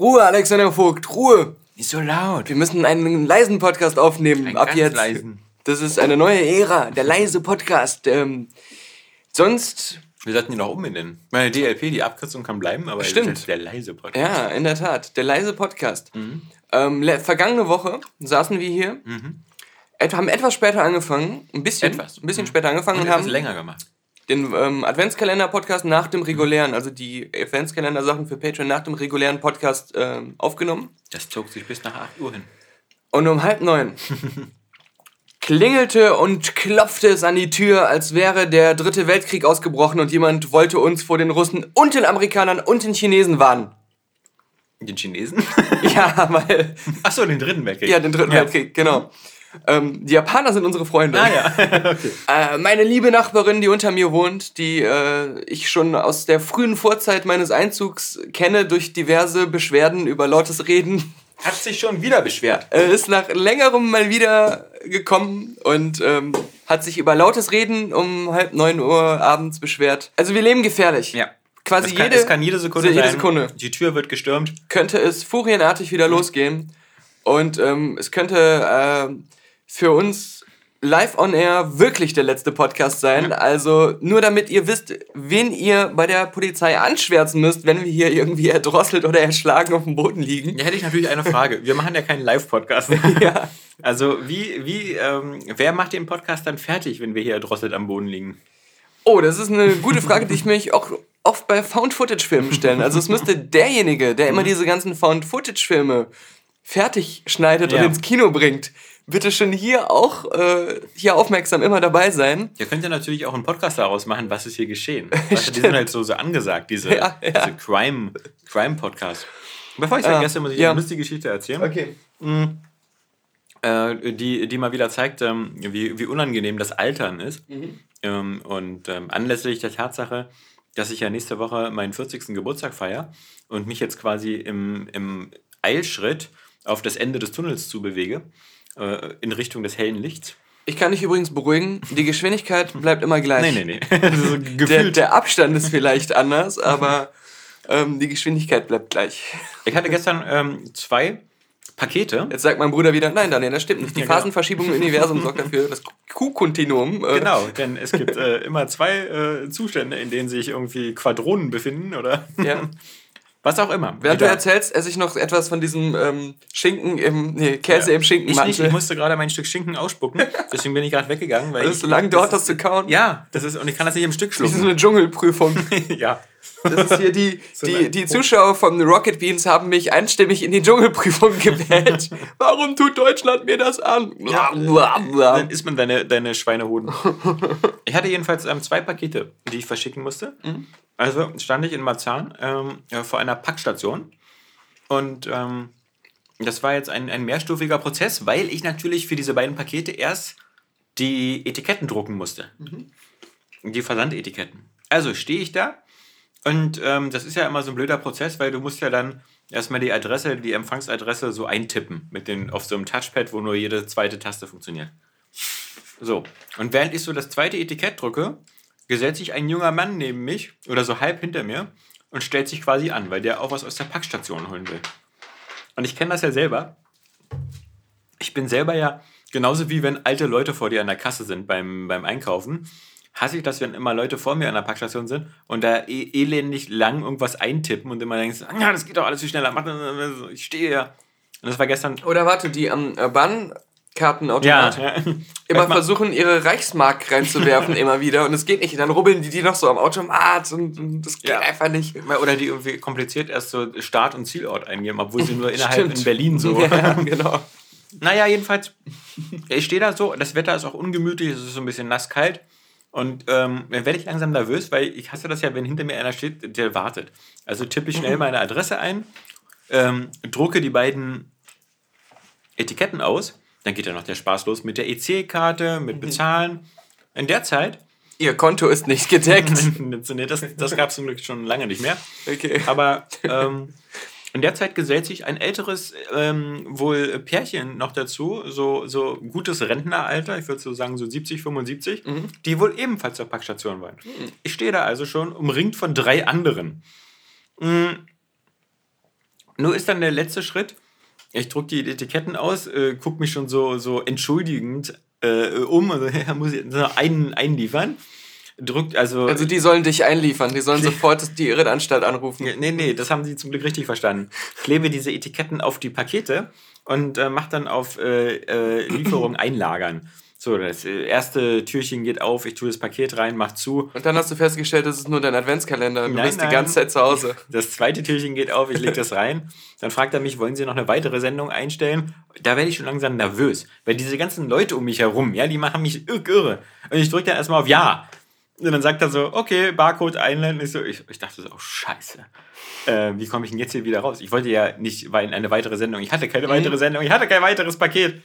Ruhe, Alexander Vogt, Ruhe. Nicht so laut. Wir müssen einen leisen Podcast aufnehmen Einen ab ganz jetzt. leisen. Das ist eine neue Ära, der leise Podcast. Ähm, sonst, Wir sollten ihn noch umbenennen. Meine DLP, die Abkürzung kann bleiben, aber Stimmt. das ist der leise Podcast. ja, in der Tat, der leise Podcast. Mhm. Ähm, vergangene Woche saßen wir hier, et haben etwas später angefangen, ein bisschen, Etwas. ein bisschen später angefangen Und und, haben länger gemacht. Den ähm, Adventskalender-Podcast nach dem regulären, also die Adventskalender-Sachen für Patreon nach dem regulären Podcast ähm, aufgenommen. Das zog sich bis nach 8 Uhr hin. Und um halb neun klingelte und klopfte es an die Tür, als wäre der dritte Weltkrieg ausgebrochen und jemand wollte uns vor den Russen und den Amerikanern und den Chinesen warnen. Den Chinesen? Ja, weil, Achso, den dritten Weltkrieg. ja, den dritten Ja. Weltkrieg, genau. Ähm, die Japaner sind unsere Freunde. Ah ja. okay. Äh, meine liebe Nachbarin, die unter mir wohnt, die äh, ich schon aus der frühen Vorzeit meines Einzugs kenne durch diverse Beschwerden über lautes Reden, Hat sich schon wieder beschwert. äh, ist nach längerem mal wieder gekommen und ähm, hat sich über lautes Reden um halb neun Uhr abends beschwert. Also wir leben gefährlich. Ja. Quasi es, kann, jede, es kann jede Sekunde jede sein. Sekunde Die Tür wird gestürmt. könnte es furienartig wieder losgehen. Und ähm, es könnte ähm, für uns live on air wirklich der letzte Podcast sein. Also nur damit ihr wisst, wen ihr bei der Polizei anschwärzen müsst, wenn wir hier irgendwie erdrosselt oder erschlagen auf dem Boden liegen. Ja, hätte ich natürlich eine Frage. Wir machen ja keinen Live-Podcast. Ja. Also, wie, wie, ähm, wer macht den Podcast dann fertig, wenn wir hier erdrosselt am Boden liegen? Oh, das ist eine gute Frage, die ich mich auch oft bei Found-Footage-Filmen stellen. Also es müsste derjenige, der Mhm. immer diese ganzen Found-Footage-Filme fertig schneidet Ja. und ins Kino bringt, bitte schon hier auch äh, hier aufmerksam immer dabei sein. Ihr könnt ja natürlich auch einen Podcast daraus machen, was ist hier geschehen. Weißt die sind halt so, so angesagt, diese, Ja, ja. diese Crime, Crime-Podcasts. Bevor ich Ah, vergesse, muss ich ja. eine lustige Geschichte erzählen. Okay. äh, die, die mal wieder zeigt, ähm, wie, wie unangenehm das Altern ist. Ähm, und ähm, anlässlich der Tatsache, dass ich ja nächste Woche meinen 40. Geburtstag feiere und mich jetzt quasi im, im Eilschritt auf das Ende des Tunnels zubewege, äh, in Richtung des hellen Lichts. Ich kann dich übrigens beruhigen, die Geschwindigkeit bleibt immer gleich. Nee, nee, nee. Das ist so Der, der Abstand ist vielleicht anders, aber ähm, die Geschwindigkeit bleibt gleich. Ich hatte gestern ähm, zwei Pakete. Jetzt sagt mein Bruder wieder, nein, Daniel, das stimmt nicht. Die Ja, genau. Phasenverschiebung im Universum sorgt dafür, das Q-Kontinuum. Äh, Genau, denn es gibt äh, immer zwei äh, Zustände, in denen sich irgendwie Quadronen befinden oder Ja. was auch immer. Während du erzählst, esse ich noch etwas von diesem ähm, Schinken im, nee, Käse Ja. im Ich, nicht, ich musste gerade mein Stück Schinken ausspucken, deswegen bin ich gerade weggegangen. Weil Weil ich, so lange dauert, das zu kauen. Ja, das ist, und ich kann das nicht im Stück Das ist schlucken. eine Dschungelprüfung. ja. Das ist hier die, die, die Zuschauer von Rocket Beans haben mich einstimmig in die Dschungelprüfung gewählt. Warum tut Deutschland mir das an? Ja. Bla. Dann isst man deine, deine Schweinehoden. ich hatte jedenfalls ähm, zwei Pakete, die ich verschicken musste. Also stand ich in Marzahn ähm, ja, vor einer Packstation. Und ähm, das war jetzt ein, ein mehrstufiger Prozess, weil ich natürlich für diese beiden Pakete erst die Etiketten drucken musste. Die Versandetiketten. Also stehe ich da und ähm, das ist ja immer so ein blöder Prozess, weil du musst ja dann erstmal die Adresse, die Empfangsadresse so eintippen mit den, auf so einem Touchpad, wo nur jede zweite Taste funktioniert. So, und während ich so das zweite Etikett drücke, gesellt sich ein junger Mann neben mich oder so halb hinter mir und stellt sich quasi an, weil der auch was aus der Packstation holen will. Und ich kenne das ja selber. Ich bin selber ja genauso wie wenn alte Leute vor dir an der Kasse sind beim, beim Einkaufen. Hasse ich das, wenn immer Leute vor mir an der Packstation sind und da e elendig lang irgendwas eintippen und immer denkst, "Ah, ja, das geht doch alles viel schneller. Ich stehe ja. Und das war gestern. Oder warte, die am äh, Bahnkartenautomat ja. immer versuchen, ihre Reichsmark reinzuwerfen, immer wieder. Und es geht nicht. Dann rubbeln die die noch so am Automat und, und das geht Ja. einfach nicht. Oder die irgendwie kompliziert erst so Start- und Zielort eingeben, obwohl sie nur innerhalb Stimmt. in Berlin so. Ja, genau. Naja, jedenfalls, ich stehe da so, das Wetter ist auch ungemütlich, es ist so ein bisschen nass-kalt. Und ähm, dann werde ich langsam nervös, weil ich hasse das ja, wenn hinter mir einer steht, der wartet. Also tippe ich schnell meine Adresse ein, ähm, drucke die beiden Etiketten aus, dann geht ja noch der Spaß los mit der EC-Karte, mit Bezahlen. In der Zeit, Ihr Konto ist nicht gedeckt. das, das gab es zum Glück schon lange nicht mehr, Okay. aber ähm, in der Zeit gesellt sich ein älteres ähm, wohl Pärchen noch dazu, so, so gutes Rentneralter, ich würde so sagen so 70, 75, die wohl ebenfalls zur Packstation wollen. Ich stehe da also schon umringt von drei anderen. Mm. Nur ist dann der letzte Schritt. Ich druck die Etiketten aus, äh, guck mich schon so, so entschuldigend äh, um, also ja, muss ich so einen einliefern. Drückt also. Also die sollen dich einliefern, die sollen sofort die Irrenanstalt anrufen. Nee, nee, das haben sie zum Glück richtig verstanden. Klebe diese Etiketten auf die Pakete und äh, mach dann auf äh, äh, Lieferung einlagern. So, das äh, erste Türchen geht auf, ich tue das Paket rein, mach zu. Und dann hast du festgestellt, das ist nur dein Adventskalender und du Nein, bist nein. die ganze Zeit zu Hause. Das zweite Türchen geht auf, ich lege das rein. Dann fragt er mich, wollen Sie noch eine weitere Sendung einstellen? Da werde ich schon langsam nervös, weil diese ganzen Leute um mich herum, ja, die machen mich irr- irre. Und ich drücke dann erstmal auf Ja. Und dann sagt er so, okay, Barcode einblenden. Ich, so, ich, ich dachte so, oh scheiße. Äh, wie komme ich denn jetzt hier wieder raus? Ich wollte ja nicht weil eine weitere Sendung. Ich hatte keine weitere Sendung. Ich hatte kein weiteres Paket.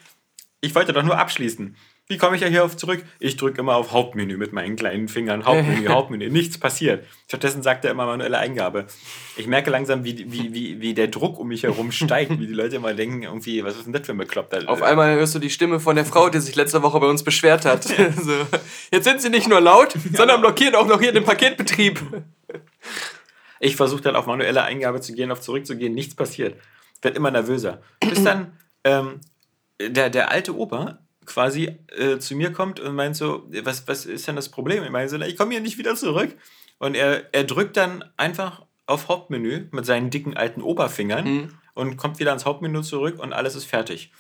Ich wollte doch nur abschließen. Wie komme ich ja hier auf zurück? Ich drücke immer auf Hauptmenü mit meinen kleinen Fingern. Hauptmenü, Hauptmenü. Nichts passiert. Stattdessen sagt er immer manuelle Eingabe. Ich merke langsam, wie, wie, wie, wie der Druck um mich herum steigt. Wie die Leute immer denken, irgendwie, was ist denn das für ein Bekloppter? Auf einmal hörst du die Stimme von der Frau, die sich letzte Woche bei uns beschwert hat. so. Jetzt sind sie nicht nur laut, sondern blockieren auch noch hier den Paketbetrieb. Ich versuche dann auf manuelle Eingabe zu gehen, auf zurückzugehen, nichts passiert. Werd immer nervöser. Bis dann ähm, der, der alte Opa quasi äh, zu mir kommt und meint so, was, was ist denn das Problem? Ich meine so, ich komme hier nicht wieder zurück. Und er, er drückt dann einfach auf Hauptmenü mit seinen dicken alten Oberfingern und kommt wieder ans Hauptmenü zurück und alles ist fertig.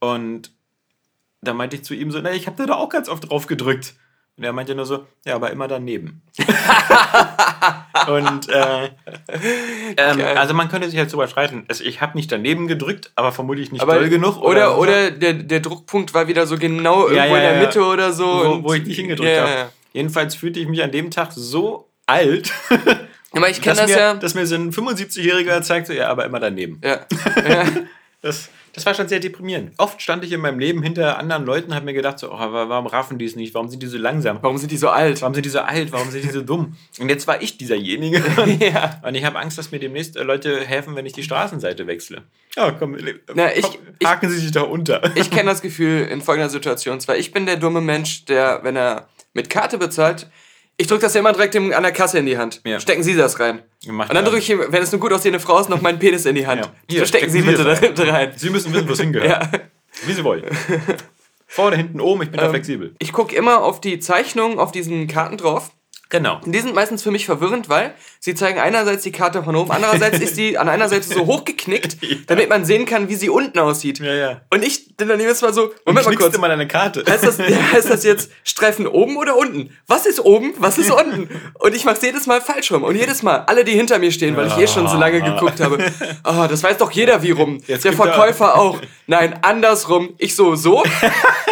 Und da meinte ich zu ihm so, na, ich habe da doch auch ganz oft drauf gedrückt. Und er meinte nur so, ja, aber immer daneben. und äh, ähm, also man könnte sich jetzt drüber streiten. Also ich habe nicht daneben gedrückt, aber vermutlich nicht Aber doll genug. Oder, so. oder der, der Druckpunkt war wieder so genau irgendwo Ja, in der. Mitte oder so. wo, wo ich nicht hingedrückt habe. Jedenfalls fühlte ich mich an dem Tag so alt, Aber ich kenne das mir, ja. dass mir so ein 75-Jähriger zeigt, so, ja, aber immer daneben. ja. ja. Das, das war schon sehr deprimierend. Oft stand ich in meinem Leben hinter anderen Leuten und habe mir gedacht, so, oh, wa- warum raffen die es nicht? Warum sind die so langsam? Warum sind die so alt? Warum sind die so alt? Warum sind die so dumm? Und jetzt war ich dieserjenige. Ja. Und ich habe Angst, dass mir demnächst äh, Leute helfen, wenn ich die Straßenseite wechsle. Ja, komm, Na, ich- komm haken Sie sich da unter. Ich kenne das Gefühl in folgender Situation. Zwar, ich bin der dumme Mensch, der, wenn er mit Karte bezahlt, ich drücke das ja immer direkt an der Kasse in die Hand. Ja. Stecken Sie das rein. Und dann drücke ich, wenn es eine gut aussehende Frau ist, noch meinen Penis in die Hand. Ja. Hier, so stecken Sie stecken Sie bitte es da hinten rein. Sie müssen wissen, wo es hingehört. Ja. Wie Sie wollen. Vorne, hinten, oben, ich bin da Ähm, flexibel. Ich gucke immer auf die Zeichnungen auf diesen Karten drauf. Genau. Und die sind meistens für mich verwirrend, weil sie zeigen einerseits die Karte von oben, andererseits ist die an einer Seite so hochgeknickt, damit man sehen kann, wie sie unten aussieht. Ja, ja. Und ich bin dann jedes Mal so, Moment mal kurz. immer deine Karte. Heißt das, heißt das jetzt Streifen oben oder unten? Was ist oben? Was ist unten? Und ich mach's jedes Mal falsch rum. Und jedes Mal, alle, die hinter mir stehen, weil ich eh schon so lange geguckt habe. Oh, das weiß doch jeder, wie rum. Jetzt Der er- Verkäufer auch. Nein, andersrum. Ich so, so.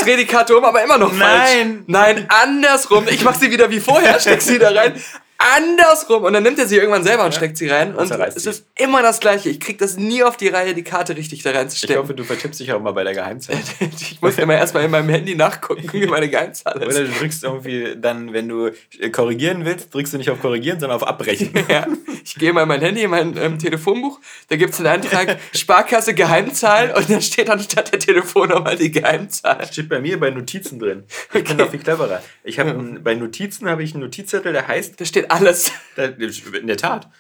Dreh die Karte um, aber immer noch falsch. Nein. Nein, andersrum. Ich mach sie wieder wie vorher, steck sie da rein. Andersrum. Und dann nimmt er sie irgendwann selber und steckt sie rein. Und zerreißt es ist immer das Gleiche. Ich krieg das nie auf die Reihe, die Karte richtig da Ich reinzustecken. hoffe, du vertippst dich auch mal bei der Geheimzahl. Ich muss immer erstmal in meinem Handy nachgucken, wie meine Geheimzahl ist. Oder du drückst irgendwie dann, wenn du äh, korrigieren willst, drückst du nicht auf korrigieren, sondern auf abbrechen. Ja, ich gehe mal in mein Handy, in mein ähm, Telefonbuch, da gibt es einen Eintrag Sparkasse Geheimzahl und da steht anstatt der Telefonnummer die Geheimzahl. Steht bei mir bei Notizen drin. Ich bin noch viel cleverer. Ich habe bei Notizen habe ich einen Notizzettel, der heißt, Da steht alles. in der Tat,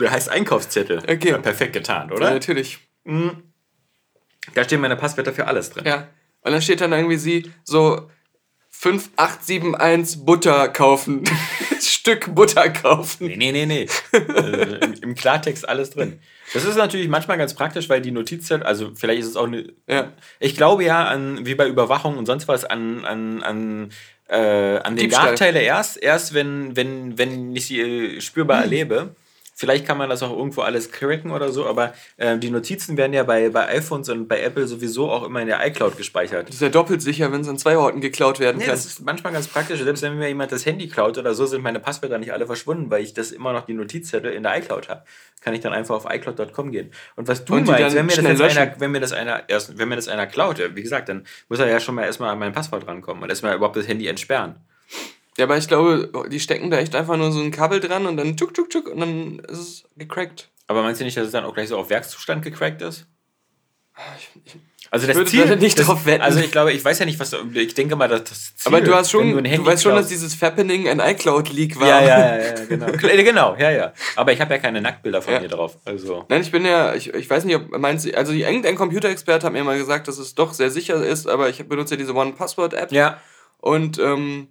der heißt Einkaufszettel. Okay. Ja, perfekt getan, Ja, oder? natürlich. Da stehen meine Passwörter für alles drin. Ja. Und dann steht dann irgendwie sie so 5871 Butter kaufen. Stück Butter kaufen. Nee, nee, nee, nee. also, im, Im Klartext alles drin. Das ist natürlich manchmal ganz praktisch, weil die Notizzettel, also vielleicht ist es auch eine. Ja. Ich glaube ja an, wie bei Überwachung und sonst was, an, an, an, äh, an den. Nachteile erst, erst wenn, wenn, wenn ich sie äh, spürbar erlebe. Vielleicht kann man das auch irgendwo alles cracken oder so, aber äh, die Notizen werden ja bei, bei iPhones und bei Apple sowieso auch immer in der iCloud gespeichert. Das ist ja doppelt sicher, wenn es an zwei Orten geklaut werden Nee, kann. das ist manchmal ganz praktisch. Selbst wenn mir jemand das Handy klaut oder so, sind meine Passwörter nicht alle verschwunden, weil ich das immer noch die Notizzettel in der iCloud habe. Kann ich dann einfach auf iCloud.com gehen. Und was du Und meinst, wenn mir, das jetzt löschen. einer, wenn mir das einer erst, wenn mir das einer klaut, wie gesagt, dann muss er ja schon mal erstmal an mein Passwort rankommen und erstmal überhaupt das Handy entsperren. Ja, aber ich glaube, die stecken da echt einfach nur so ein Kabel dran und dann tuk tuk tuk und dann ist es gecrackt. Aber meinst du nicht, dass es dann auch gleich so auf Werkszustand gecrackt ist? Also das würde Ziel, da nicht das, drauf wetten. Also ich glaube, ich weiß ja nicht, was ich denke mal, dass das Ziel, Aber du hast schon, du, Handy weißt schon, dass dieses Fappening ein iCloud-Leak war. ja, ja, ja, ja, genau. Klar, genau, ja, ja. Aber ich habe ja keine Nacktbilder von Ja. mir drauf. Also Nein, ich bin ja, ich, ich weiß nicht, ob meinst du, also irgendein Computerexperte hat mir mal gesagt, dass es doch sehr sicher ist, aber ich benutze ja diese One-Password-App. ja, Und ähm,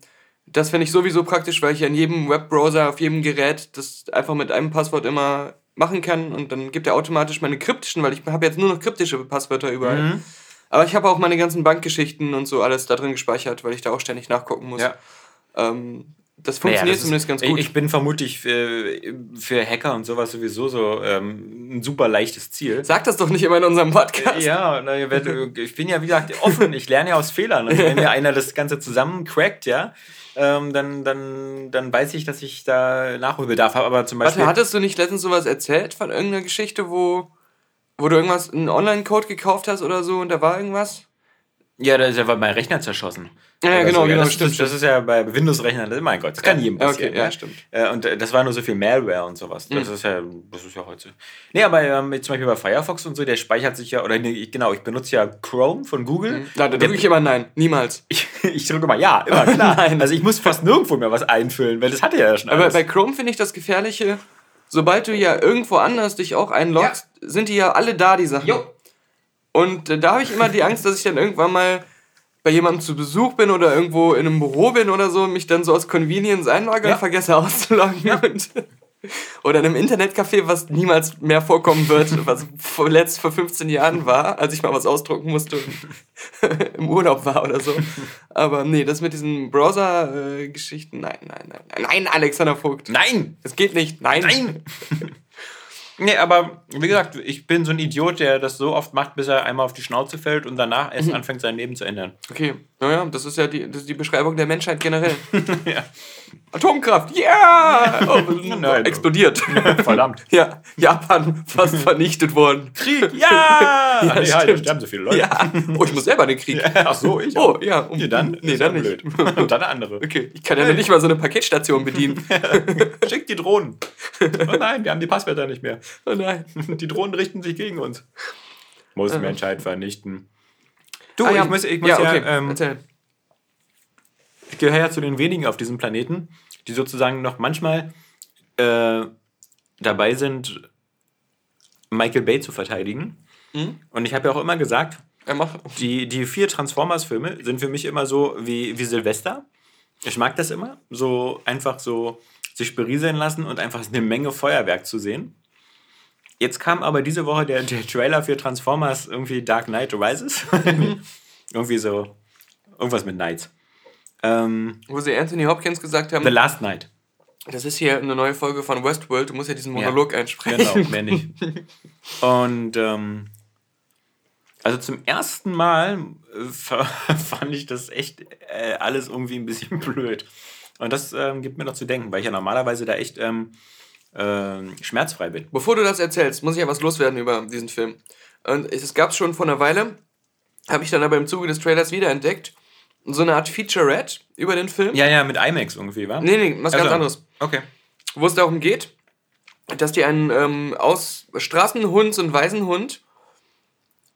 das finde ich sowieso praktisch, weil ich ja in jedem Webbrowser, auf jedem Gerät das einfach mit einem Passwort immer machen kann und dann gibt er automatisch meine kryptischen, weil ich habe jetzt nur noch kryptische Passwörter überall. Mhm. Aber ich habe auch meine ganzen Bankgeschichten und so alles da drin gespeichert, weil ich da auch ständig nachgucken muss. ja. Ähm, das Naja, funktioniert das ist- zumindest ganz ich- gut. Ich bin vermutlich für, für Hacker und sowas sowieso so ähm, ein super leichtes Ziel. Sag das doch nicht immer in unserem Podcast. Ja, ich bin ja, wie gesagt, offen. Ich lerne ja aus Fehlern. Und wenn mir einer das Ganze zusammencrackt, ja, ähm, dann, dann, dann weiß ich, dass ich da Nachholbedarf habe. Aber zum Beispiel. Warte, hattest du nicht letztens sowas erzählt von irgendeiner Geschichte, wo, wo du irgendwas, einen Online-Code gekauft hast oder so und da war irgendwas? ja, da ist ja mein Rechner zerschossen. Ja, ja, Oder genau, genau, das, stimmt, das ist ja bei Windows-Rechnern, mein Gott, das kann jedem Ja, passieren. okay, ja, ne? stimmt. Äh, Und äh, das war nur so viel Malware und sowas. Das ist ja, das ist ja heute. Nee, aber ähm, zum Beispiel bei Firefox und so, der speichert sich ja, oder nee, genau, ich benutze ja Chrome von Google. Na, da drücke ich immer nein. Niemals. Ich, ich drücke mal ja, immer klar. Nein. Also ich muss fast nirgendwo mehr was einfüllen, weil das hatte ja schon Aber alles. bei Chrome finde ich das Gefährliche, sobald du ja irgendwo anders dich auch einloggst, sind die ja alle da, die Sachen. Jo. Und äh, da habe ich immer die Angst, dass ich dann irgendwann mal bei jemandem zu Besuch bin oder irgendwo in einem Büro bin oder so, mich dann so aus Convenience einlogge Ja. und vergesse auszuloggen. Und, oder in einem Internetcafé, was niemals mehr vorkommen wird, was vor- letzt vor 15 Jahren war, als ich mal was ausdrucken musste und im Urlaub war oder so. Aber nee, das mit diesen Browser-Geschichten, nein, nein, nein, nein, nein, Alexander Vogt. Nein! Das geht nicht, nein. Nein! Nee, aber wie gesagt, ich bin so ein Idiot, der das so oft macht, bis er einmal auf die Schnauze fällt und danach erst anfängt, sein Leben zu ändern. Okay, naja, das ist ja die, das ist die Beschreibung der Menschheit generell. ja. Atomkraft, yeah! Oh, Nein. explodiert. Verdammt. ja, Japan fast vernichtet worden. Krieg! Ja! Ja, nee, halt, da sterben so viele Leute. Ja, oh, ich muss selber den Krieg. Ach so, ich Oh, auch. ja. um- Nee, dann? Nee, dann ja nicht. blöd. Und dann der andere. Okay, ich kann ja noch nicht mal so eine Paketstation bedienen. Schickt die Drohnen. Oh nein, wir haben die Passwörter nicht mehr. Oh nein. Die Drohnen richten sich gegen uns. Muss Menschheit vernichten. Du, Ah, ja. ich muss, ich muss ja, ja, okay, ähm, erzähl. ich gehöre ja zu den wenigen auf diesem Planeten, die sozusagen noch manchmal äh, dabei sind, Michael Bay zu verteidigen. Mhm. Und ich habe ja auch immer gesagt, die, die vier Transformers-Filme sind für mich immer so wie, wie Silvester. Ich mag das immer, so einfach so sich berieseln lassen und einfach eine Menge Feuerwerk zu sehen. Jetzt kam aber diese Woche der, der Trailer für Transformers irgendwie Dark Knight Rises. irgendwie so, irgendwas mit Knights. Ähm, Wo sie Anthony Hopkins gesagt haben, The Last Night. das ist hier eine neue Folge von Westworld, du musst ja diesen Monolog einsprechen. Genau, mehr nicht. Und ähm, also zum ersten Mal äh, fand ich das echt äh, alles irgendwie ein bisschen blöd. Und das ähm, gibt mir noch zu denken, weil ich ja normalerweise da echt ähm, ähm, schmerzfrei bin. Bevor du das erzählst, muss ich ja was loswerden über diesen Film. Und es gab schon vor einer Weile, habe ich dann aber im Zuge des Trailers wiederentdeckt, so eine Art Featurette über den Film. Ja, ja, mit IMAX irgendwie, wa? Nee, nee, was ganz Also, anderes. Okay. Wo es darum geht, dass die einen ähm, aus Straßenhund, einen Waisenhund,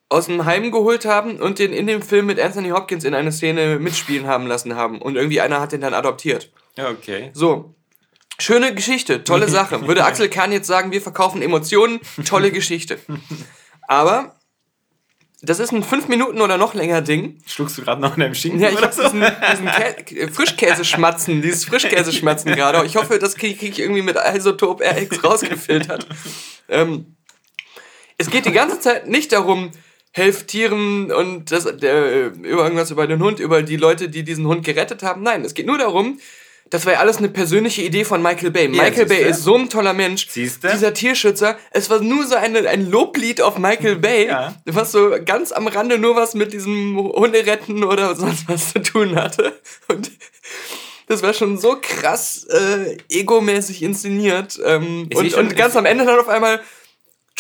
aus dem Heim geholt haben und den in dem Film mit Anthony Hopkins in eine Szene mitspielen haben lassen haben. Und irgendwie einer hat den dann adoptiert. Ja, okay. So. Schöne Geschichte, tolle Sache. Würde Axel Kahn jetzt sagen, wir verkaufen Emotionen, tolle Geschichte. Aber das ist ein 5 Minuten oder noch länger Ding. Schluckst du gerade noch in deinem Schinken Ja, ich oder hab diesen, diesen Kä Frischkäseschmatzen, dieses Frischkäseschmatzen gerade. Ich hoffe, das kriege krieg ich irgendwie mit Isotop RX rausgefiltert. Ähm, es geht die ganze Zeit nicht darum, helft Tieren und das, der, über irgendwas über den Hund, über die Leute, die diesen Hund gerettet haben. Nein, es geht nur darum, das war ja alles eine persönliche Idee von Michael Bay. Michael Bay ist so ein toller Mensch. Siehste? Dieser Tierschützer. Es war nur so eine, ein Loblied auf Michael Bay, Ja. was so ganz am Rande nur was mit diesem Hunderetten oder sonst was zu tun hatte. Und das war schon so krass äh, egomäßig inszeniert. Ähm, und, und ganz am Ende dann auf einmal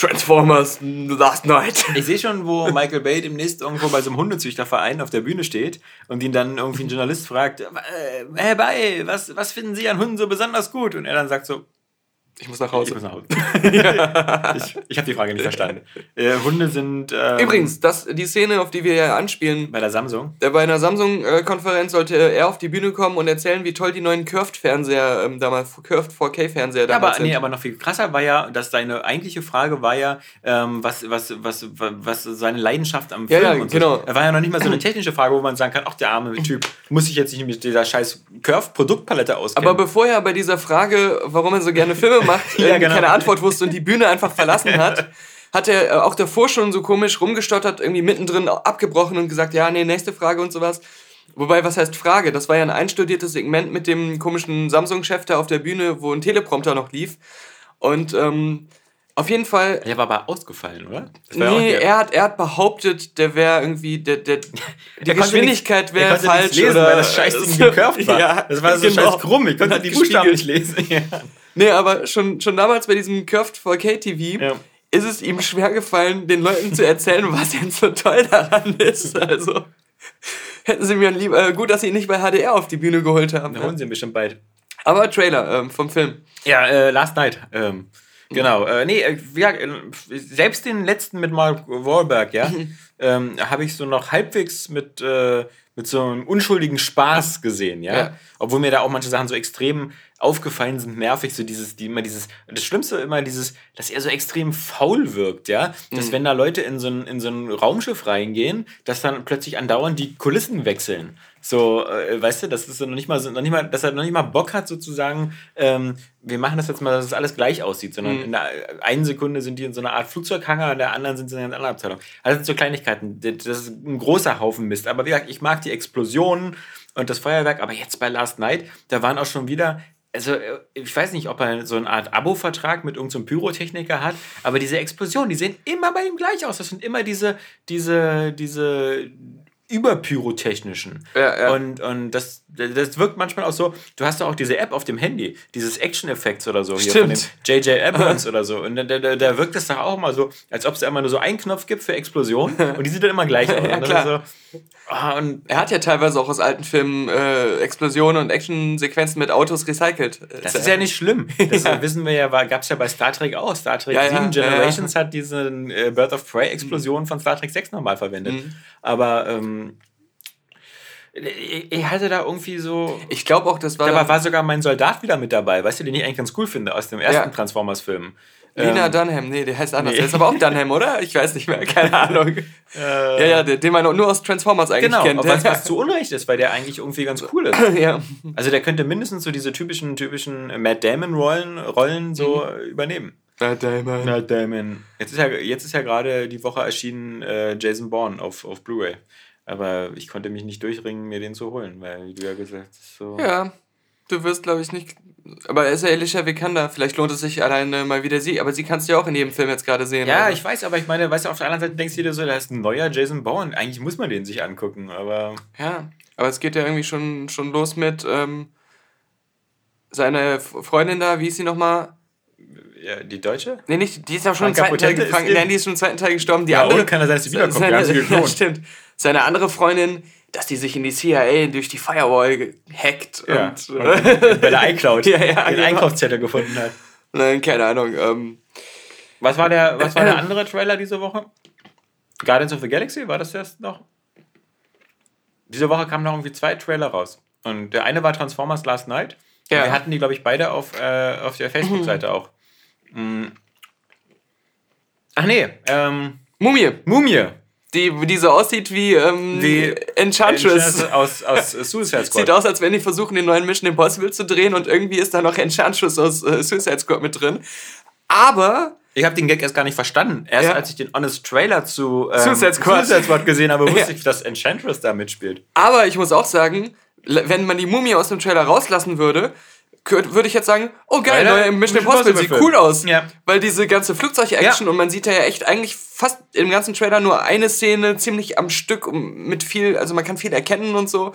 Transformers Last Night. Ich sehe schon, wo Michael Bay demnächst irgendwo bei so einem Hundezüchterverein auf der Bühne steht und ihn dann irgendwie ein Journalist fragt, äh, Herr Bay, was, was finden Sie an Hunden so besonders gut? Und er dann sagt so, Ich muss nach Hause. Ich muss nach Hause. ich ich habe die Frage nicht verstanden. Äh, Hunde sind. Ähm, Übrigens, das, die Szene, auf die wir ja anspielen, Bei der Samsung. äh, bei einer Samsung-Konferenz sollte er auf die Bühne kommen und erzählen, wie toll die neuen Curved-Fernseher, ähm, damals Curved 4K-Fernseher Ja, aber, damals sind. nee, aber noch viel krasser war ja, dass deine eigentliche Frage war ja, ähm, was, was, was, was, seine Leidenschaft am Ja, Film ja, und so. genau. Da war ja noch nicht mal so eine technische Frage, wo man sagen kann, ach, der arme Typ muss sich jetzt nicht mit dieser scheiß Curve-Produktpalette auskennen. Aber bevor er bei dieser Frage, warum er so gerne Filme macht, Ja, irgendwie genau. keine Antwort wusste und die Bühne einfach verlassen hat, hat er äh, auch davor schon so komisch rumgestottert, irgendwie mittendrin abgebrochen und gesagt, ja, nee, nächste Frage und sowas. Wobei, was heißt Frage? Das war ja ein einstudiertes Segment mit dem komischen Samsung-Chef da auf der Bühne, wo ein Teleprompter noch lief. Und ähm, auf jeden Fall der war aber ausgefallen, oder? Ja Nee, er hat, er hat behauptet, der wäre irgendwie, der, der, die Der Geschwindigkeit wäre falsch lesen, oder weil das scheiß Ding war. Ja, das war so genau. scheiß krumm, ich konnte die Buchstaben nicht lesen. Ja. Nee, aber schon, schon damals bei diesem Curved 4K TV Ja. ist es ihm schwer gefallen, den Leuten zu erzählen, was denn so toll daran ist. Also hätten sie mir lieber, äh, gut, dass sie ihn nicht bei HDR auf die Bühne geholt haben. Da holen sie ihn bestimmt bald. Aber Trailer ähm, vom Film. Ja, äh, Last Night. Ähm, genau. Äh, nee, äh, ja, äh, selbst den letzten mit Mark Wahlberg, ja, ähm, habe ich so noch halbwegs mit, äh, mit so einem unschuldigen Spaß gesehen, ja? Ja. Obwohl mir da auch manche Sachen so extrem aufgefallen sind, nervig, so dieses, die immer dieses, das Schlimmste immer dieses, dass er so extrem faul wirkt, ja, dass wenn da Leute in so ein, in so ein Raumschiff reingehen, dass dann plötzlich andauernd die Kulissen wechseln. So, äh, weißt du, das ist noch nicht mal, so, noch nicht mal, dass er noch nicht mal Bock hat, sozusagen, ähm, wir machen das jetzt mal, dass es alles gleich aussieht, sondern in der einen Sekunde sind die in so einer Art Flugzeughanger, in der anderen sind sie in einer anderen Abteilung. Also das sind so Kleinigkeiten, das ist ein großer Haufen Mist. Aber wie gesagt, ich mag die Explosionen und das Feuerwerk, aber jetzt bei Last Night, da waren auch schon wieder also äh, ich weiß nicht, ob er so eine Art Abo-Vertrag mit irgendeinem Pyrotechniker hat, aber diese Explosionen, die sehen immer bei ihm gleich aus. Das sind immer diese, diese, diese überpyrotechnischen. Ja, ja. Und, und das, das wirkt manchmal auch so, du hast doch auch diese App auf dem Handy, dieses Action-Effekts oder so, hier von dem. J.J. Abrams oder so. Und da, da, da wirkt es doch auch mal so, als ob es immer nur so einen Knopf gibt für Explosion und die sieht dann immer gleich aus. Ja, klar. so, ah, und Er hat ja teilweise auch aus alten Filmen äh, Explosionen und Actionsequenzen mit Autos recycelt. Das ist ja nicht schlimm. Das wissen wir ja, gab es ja bei Star Trek auch. Star Trek Ja, ja, 7 ja, ja. Generations hat diese äh, Bird of Prey-Explosion von Star Trek 6 nochmal verwendet. Mhm. Aber ähm, ich ich hatte da irgendwie so. Ich glaube auch, das war Da war, sogar mein Soldat wieder mit dabei, weißt du, den ich eigentlich ganz cool finde aus dem ersten Ja. Transformers-Film. Lina Ähm, Dunham. Nee, der heißt anders. nee. Der ist aber auch Dunham, oder? Ich weiß nicht mehr. Keine Ahnung. ja, ja, der- den man nur aus Transformers eigentlich Genau, kennt. was, was zu Unrecht ist, weil der eigentlich irgendwie ganz cool ist. ja. Also der könnte mindestens so diese typischen, typischen Matt Damon-Rollen Rollen so Mhm. übernehmen. Matt Damon. Matt Damon. Jetzt ist ja, jetzt ist ja gerade die Woche erschienen äh, Jason Bourne auf, auf Blu-ray. Aber ich konnte mich nicht durchringen, mir den zu holen, weil, wie du ja gesagt hast, so. Ja, du wirst, glaube ich, nicht. Aber er ist ja Alicia Vikander. Vielleicht lohnt es sich alleine mal wieder sie. Aber sie kannst du ja auch in jedem Film jetzt gerade sehen. Ja, also. ich weiß, aber ich meine, weißt du, auf der anderen Seite denkst du dir so, da ist ein neuer Jason Bourne. Eigentlich muss man den sich angucken, aber. Ja, aber es geht ja irgendwie schon, schon los mit ähm, seine F- Freundin da, wie ist sie nochmal? Ja, die Deutsche? Nee, nicht, die ist ja schon im zweiten Teil gefangen. Nein, die ist schon im zweiten Teil gestorben. Die Ja, andere, und kann ja sein, dass sie wiederkommt. Wir haben sie Seine, ja, stimmt. Seine andere Freundin, dass die sich in die CIA durch die Firewall hackt Ja. und, Und äh, bei der iCloud Ja, ja, den genau. Einkaufszettel gefunden hat. Nein, keine Ahnung. Ähm, Was war der, was war der andere Trailer diese Woche? Guardians of the Galaxy, war das erst noch? Diese Woche kamen noch irgendwie zwei Trailer raus. Und der eine war Transformers Last Night. Ja. Wir hatten die, glaube ich, beide auf, äh, auf der Facebook-Seite auch. Mm. Ach nee, ähm, Mumie, Mumie. Die, die so aussieht wie, ähm, Wie Enchantress. Aus, aus äh, Suicide Squad. Sieht aus, als wenn die versuchen, den neuen Mission Impossible zu drehen und irgendwie ist da noch Enchantress aus äh, Suicide Squad mit drin. Aber Ich habe den Gag erst gar nicht verstanden. Erst Ja. als ich den Honest Trailer zu ähm, Suicide Squad. Suicide Squad gesehen habe, wusste Ja. ich, dass Enchantress da mitspielt. Aber ich muss auch sagen, wenn man die Mumie aus dem Trailer rauslassen würde, würde ich jetzt sagen, oh geil, neuer Mission Impossible, sieht cool aus. Ja. Weil diese ganze Flugzeug-Action Ja. und man sieht da ja echt eigentlich fast im ganzen Trailer nur eine Szene ziemlich am Stück mit viel, also man kann viel erkennen und so.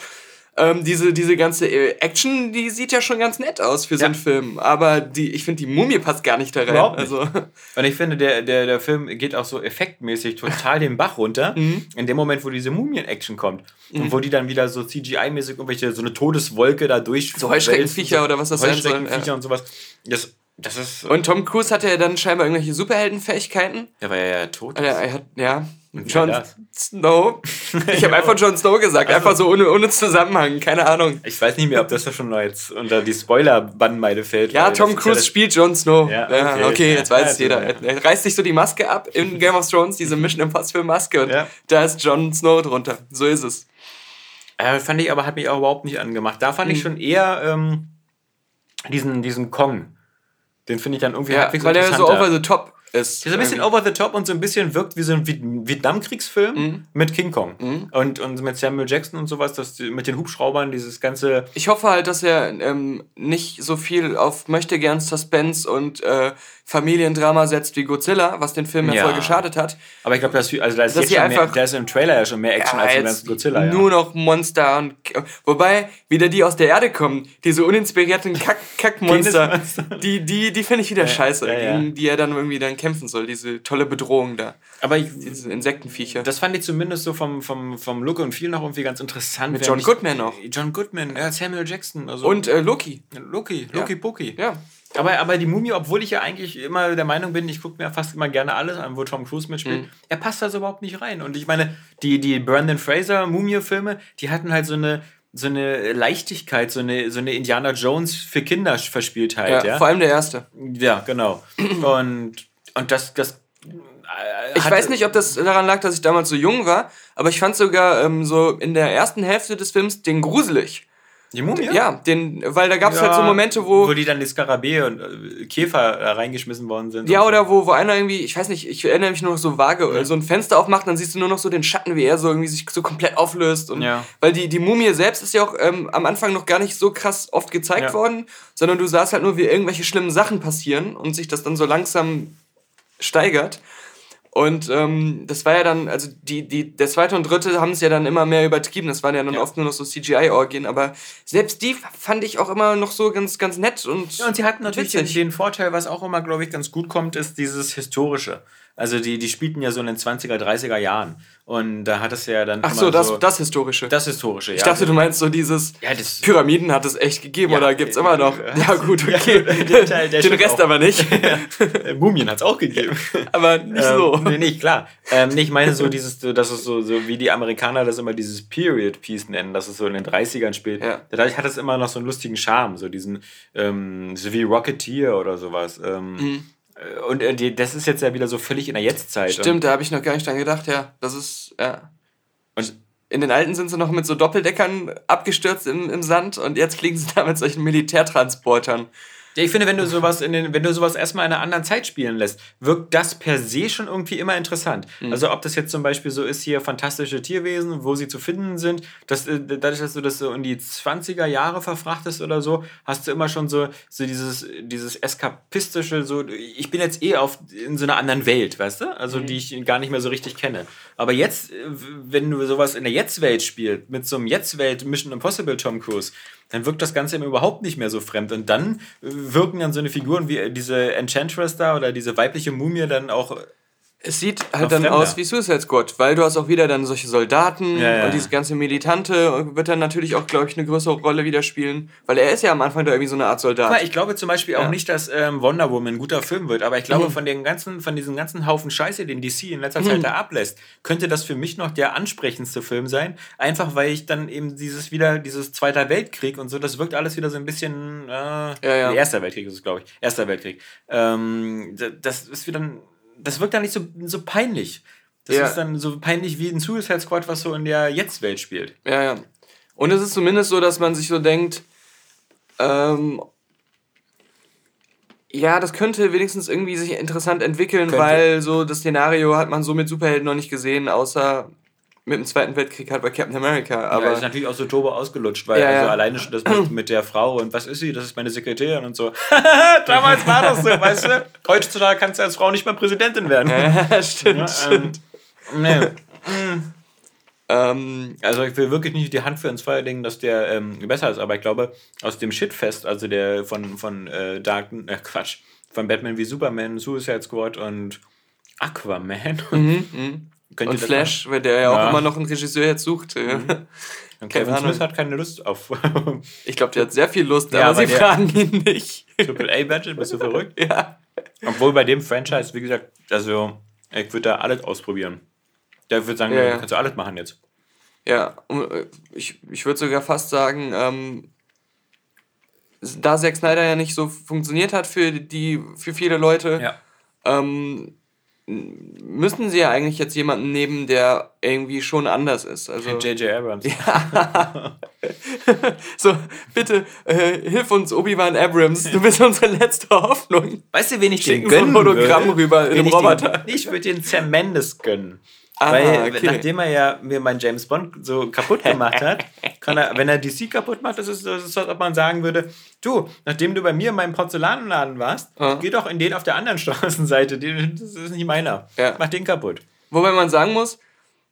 Ähm, diese, diese ganze äh, Action, die sieht ja schon ganz nett aus für so Ja. einen Film. Aber die, ich finde, die Mumie passt gar nicht da rein. Überhaupt nicht. Also, Und ich finde, der, der, der Film geht auch so effektmäßig total den Bach runter. Mhm. In dem Moment, wo diese Mumien-Action kommt. Und wo die dann wieder so CGI-mäßig irgendwelche, so eine Todeswolke da durch. So Heuschreckenviecher oder was das sein soll, Heuschreckenviecher ja. und sowas. Das Das ist. Und Tom Cruise hatte ja dann scheinbar irgendwelche Superheldenfähigkeiten. Der war ja tot. Er, er hat, ja. Jon war das? Snow. Ich habe einfach Jon Snow gesagt, Also- einfach so ohne, ohne Zusammenhang, keine Ahnung. Ich weiß nicht mehr, ob das ja schon jetzt unter die Spoiler-Bannmeile fällt. Ja, weil Tom Cruise spielt Jon Snow. Ja, Ja, okay. okay. jetzt weiß Ja, es jeder. ja. Er, reißt sich so die Maske ab in Game of Thrones, diese Mission Impossible Maske und Ja. da ist Jon Snow drunter. So ist es. Äh, fand ich aber, hat mich auch überhaupt nicht angemacht. Da fand ich schon eher ähm, diesen, diesen Kong. Den finde ich dann irgendwie Ja, halbwegs weil er so interessanter. over the top ist. Der so ein bisschen over the top und so ein bisschen wirkt wie so ein Viet- Vietnamkriegsfilm Mhm. mit King Kong. Und, und mit Samuel Jackson und sowas, das, mit den Hubschraubern, dieses ganze. Ich hoffe halt, dass er ähm, nicht so viel auf möchte gern Suspense und äh, Familiendrama setzt wie Godzilla, was den Film ja, Ja. voll geschadet hat. Aber ich glaube, da ist, also da ist jetzt mehr, einfach- da ist im Trailer ja schon mehr Action als im ganzen Godzilla. Ja. Nur noch Monster und wobei wieder die aus der Erde kommen, diese uninspirierten Kack Kackmonster, die die die finde ich wieder scheiße, ja, ja. gegen die er dann irgendwie dann kämpfen soll, diese tolle Bedrohung da, Aber ich, diese Insektenviecher. das fand ich zumindest so vom, vom, vom Look und Feel noch irgendwie ganz interessant. Mit John Goodman noch. John Goodman, ja, Samuel Jackson. Also und äh, Loki. Loki, Loki Poki. Ja. Aber, aber die Mumie, obwohl ich ja eigentlich immer der Meinung bin, ich gucke mir fast immer gerne alles an, wo Tom Cruise mitspielt, Mhm. er passt da so überhaupt nicht rein. Und ich meine, die, die Brandon Fraser Mumie-Filme, die hatten halt so eine, so eine Leichtigkeit, so eine, so eine Indiana Jones für Kinder Verspieltheit. Ja, Ja, ja? vor allem der erste. ja genau. Und, und das, das äh, Ich weiß nicht, ob das daran lag, dass ich damals so jung war, aber ich fand sogar ähm, so in der ersten Hälfte des Films den gruselig. Die Mumie? Ja, den, weil da gab es Ja, halt so Momente, wo. Wo die dann die Skarabäe und äh, Käfer da reingeschmissen worden sind. ja, und so. oder wo, wo einer irgendwie, ich weiß nicht, ich erinnere mich nur noch so vage, so ein Fenster aufmacht, dann siehst du nur noch so den Schatten, wie er so irgendwie sich so komplett auflöst. Und Ja. Weil die, die Mumie selbst ist ja auch ähm, am Anfang noch gar nicht so krass oft gezeigt Ja. worden, sondern du sahst halt nur, wie irgendwelche schlimmen Sachen passieren und sich das dann so langsam steigert. Und ähm, das war ja dann, also die, die, der zweite und dritte haben es ja dann immer mehr übertrieben. Das waren ja dann Ja. oft nur noch so CGI-Orgien, aber selbst die fand ich auch immer noch so ganz, ganz nett und. Ja, und sie hatten natürlich witzig. den Vorteil, was auch immer, glaube ich, ganz gut kommt, ist dieses Historische. Also die, die spielten ja so in den 20er, 30er Jahren. Und da hat es ja dann. Ach so, das, das Historische. das Historische, ja. ich dachte, du meinst so dieses Ja, das- Pyramiden hat es echt gegeben Ja, oder gibt's immer noch? äh, Ja, gut, ja, okay. der Teil, der Den Rest auch. aber nicht. Äh, Mumien hat es auch gegeben. aber nicht Ähm, so. Nee, nicht klar. Ähm, nee, ich meine so dieses, so, dass es so, so wie die Amerikaner das immer dieses Period Piece nennen, dass es so in den 30ern spielt. Ja. Dadurch hat es immer noch so einen lustigen Charme, so diesen, ähm, so wie Rocketeer oder sowas. Ähm, Mhm. Äh, Und äh, das ist jetzt ja wieder so völlig in der Jetztzeit. Stimmt, da habe ich noch gar nicht dran gedacht, ja. Das ist, ja. Und, In den alten sind sie noch mit so Doppeldeckern abgestürzt im, im Sand und jetzt fliegen sie da mit solchen Militärtransportern. Ja, ich finde, wenn du sowas in den, wenn du sowas erstmal in einer anderen Zeit spielen lässt, wirkt das per se schon irgendwie immer interessant. Mhm. Also ob das jetzt zum Beispiel so ist hier fantastische Tierwesen, wo sie zu finden sind, das, äh, dadurch, dass du das so in die 20er Jahre verfrachtest oder so, hast du immer schon so, so dieses, dieses eskapistische, so, ich bin jetzt eh auf, in so einer anderen Welt, weißt du? Also Mhm. die ich gar nicht mehr so richtig kenne. Aber jetzt, äh, wenn du sowas in der Jetzt-Welt spielst, mit so einem Jetzt-Welt Mission Impossible Tom Cruise, dann wirkt das Ganze immer überhaupt nicht mehr so fremd. Und dann äh, wirken dann so eine Figuren wie äh, diese Enchantress da oder diese weibliche Mumie dann auch. Es sieht halt dann fremder. aus wie Suicide Squad, weil du hast auch wieder dann solche Soldaten Ja, ja. und dieses ganze Militante wird dann natürlich auch, glaube ich, eine größere Rolle wieder spielen, weil er ist ja am Anfang da irgendwie so eine Art Soldat. Ich glaube zum Beispiel auch Ja. nicht, dass ähm, Wonder Woman ein guter Film wird, aber ich glaube, Mhm. von, den ganzen, von diesem ganzen Haufen Scheiße, den DC in letzter Zeit da ablässt, könnte das für mich noch der ansprechendste Film sein. Einfach weil ich dann eben dieses wieder, dieses Zweiter Weltkrieg und so, das wirkt alles wieder so ein bisschen. Äh, Ja, ja. nee, Erster Weltkrieg ist es, glaube ich. Erster Weltkrieg. Ähm, das ist wieder. Das wirkt dann nicht so, so peinlich. Das Ja. ist dann so peinlich wie ein Suicide Squad, was so in der Jetzt-Welt spielt. Ja, ja. Und es ist zumindest so, dass man sich so denkt, ähm, ja, das könnte wenigstens irgendwie sich interessant entwickeln, Könnte. weil so das Szenario hat man so mit Superhelden noch nicht gesehen, außer mit dem Zweiten Weltkrieg halt bei Captain America. Aber Aber ist natürlich auch so turbo ausgelutscht, weil Ja, ja. also alleine schon das mit, mit der Frau und was ist sie? Das ist meine Sekretärin und so. Damals war das so, weißt du? Heutzutage kannst du als Frau nicht mal Präsidentin werden. ja, stimmt, Ja, ähm, stimmt. nee. Ähm, Also ich will wirklich nicht die Hand für ins Feuer legen, dass der ähm, besser ist, aber ich glaube, aus dem Shitfest, also der von, von äh, Dark, äh, Quatsch, von Batman wie Superman, Suicide Squad und Aquaman, mhm, mhm. Und Flash, weil der ja auch Ja. immer noch einen Regisseur jetzt sucht. äh, Und Keine Kevin Ahnung. Smith hat keine Lust auf Ich glaube, der hat sehr viel Lust, Ja, aber aber sie fragen ihn nicht. Triple A-Budget, bist du verrückt? ja. Obwohl bei dem Franchise, wie gesagt, also ich würde da alles ausprobieren. Der würde sagen, Ja, ja. kannst du alles machen jetzt. Ja, äh, ich, ich würde sogar fast sagen, ähm, da Zack Snyder ja nicht so funktioniert hat für die für viele Leute, Ja. ähm, müssen sie ja eigentlich jetzt jemanden nehmen, der irgendwie schon anders ist. Also J.J. Abrams. so bitte äh, hilf uns Obi-Wan Abrams, du bist unsere letzte Hoffnung. Weißt du, wen ich Schicken den so ein gönnen Hologramm würde? rüber in Wen einem ich den- Roboter. Ich würde den Sam Mendes gönnen. Ah, Weil, okay. nachdem er ja mir meinen James Bond so kaputt gemacht hat, kann er, wenn er DC kaputt macht, das ist, das ist so, als ob man sagen würde, du, nachdem du bei mir in meinem Porzellanladen warst, Ah. geh doch in den auf der anderen Straßenseite, das ist nicht meiner. Ja. Mach den kaputt. Wobei man sagen muss,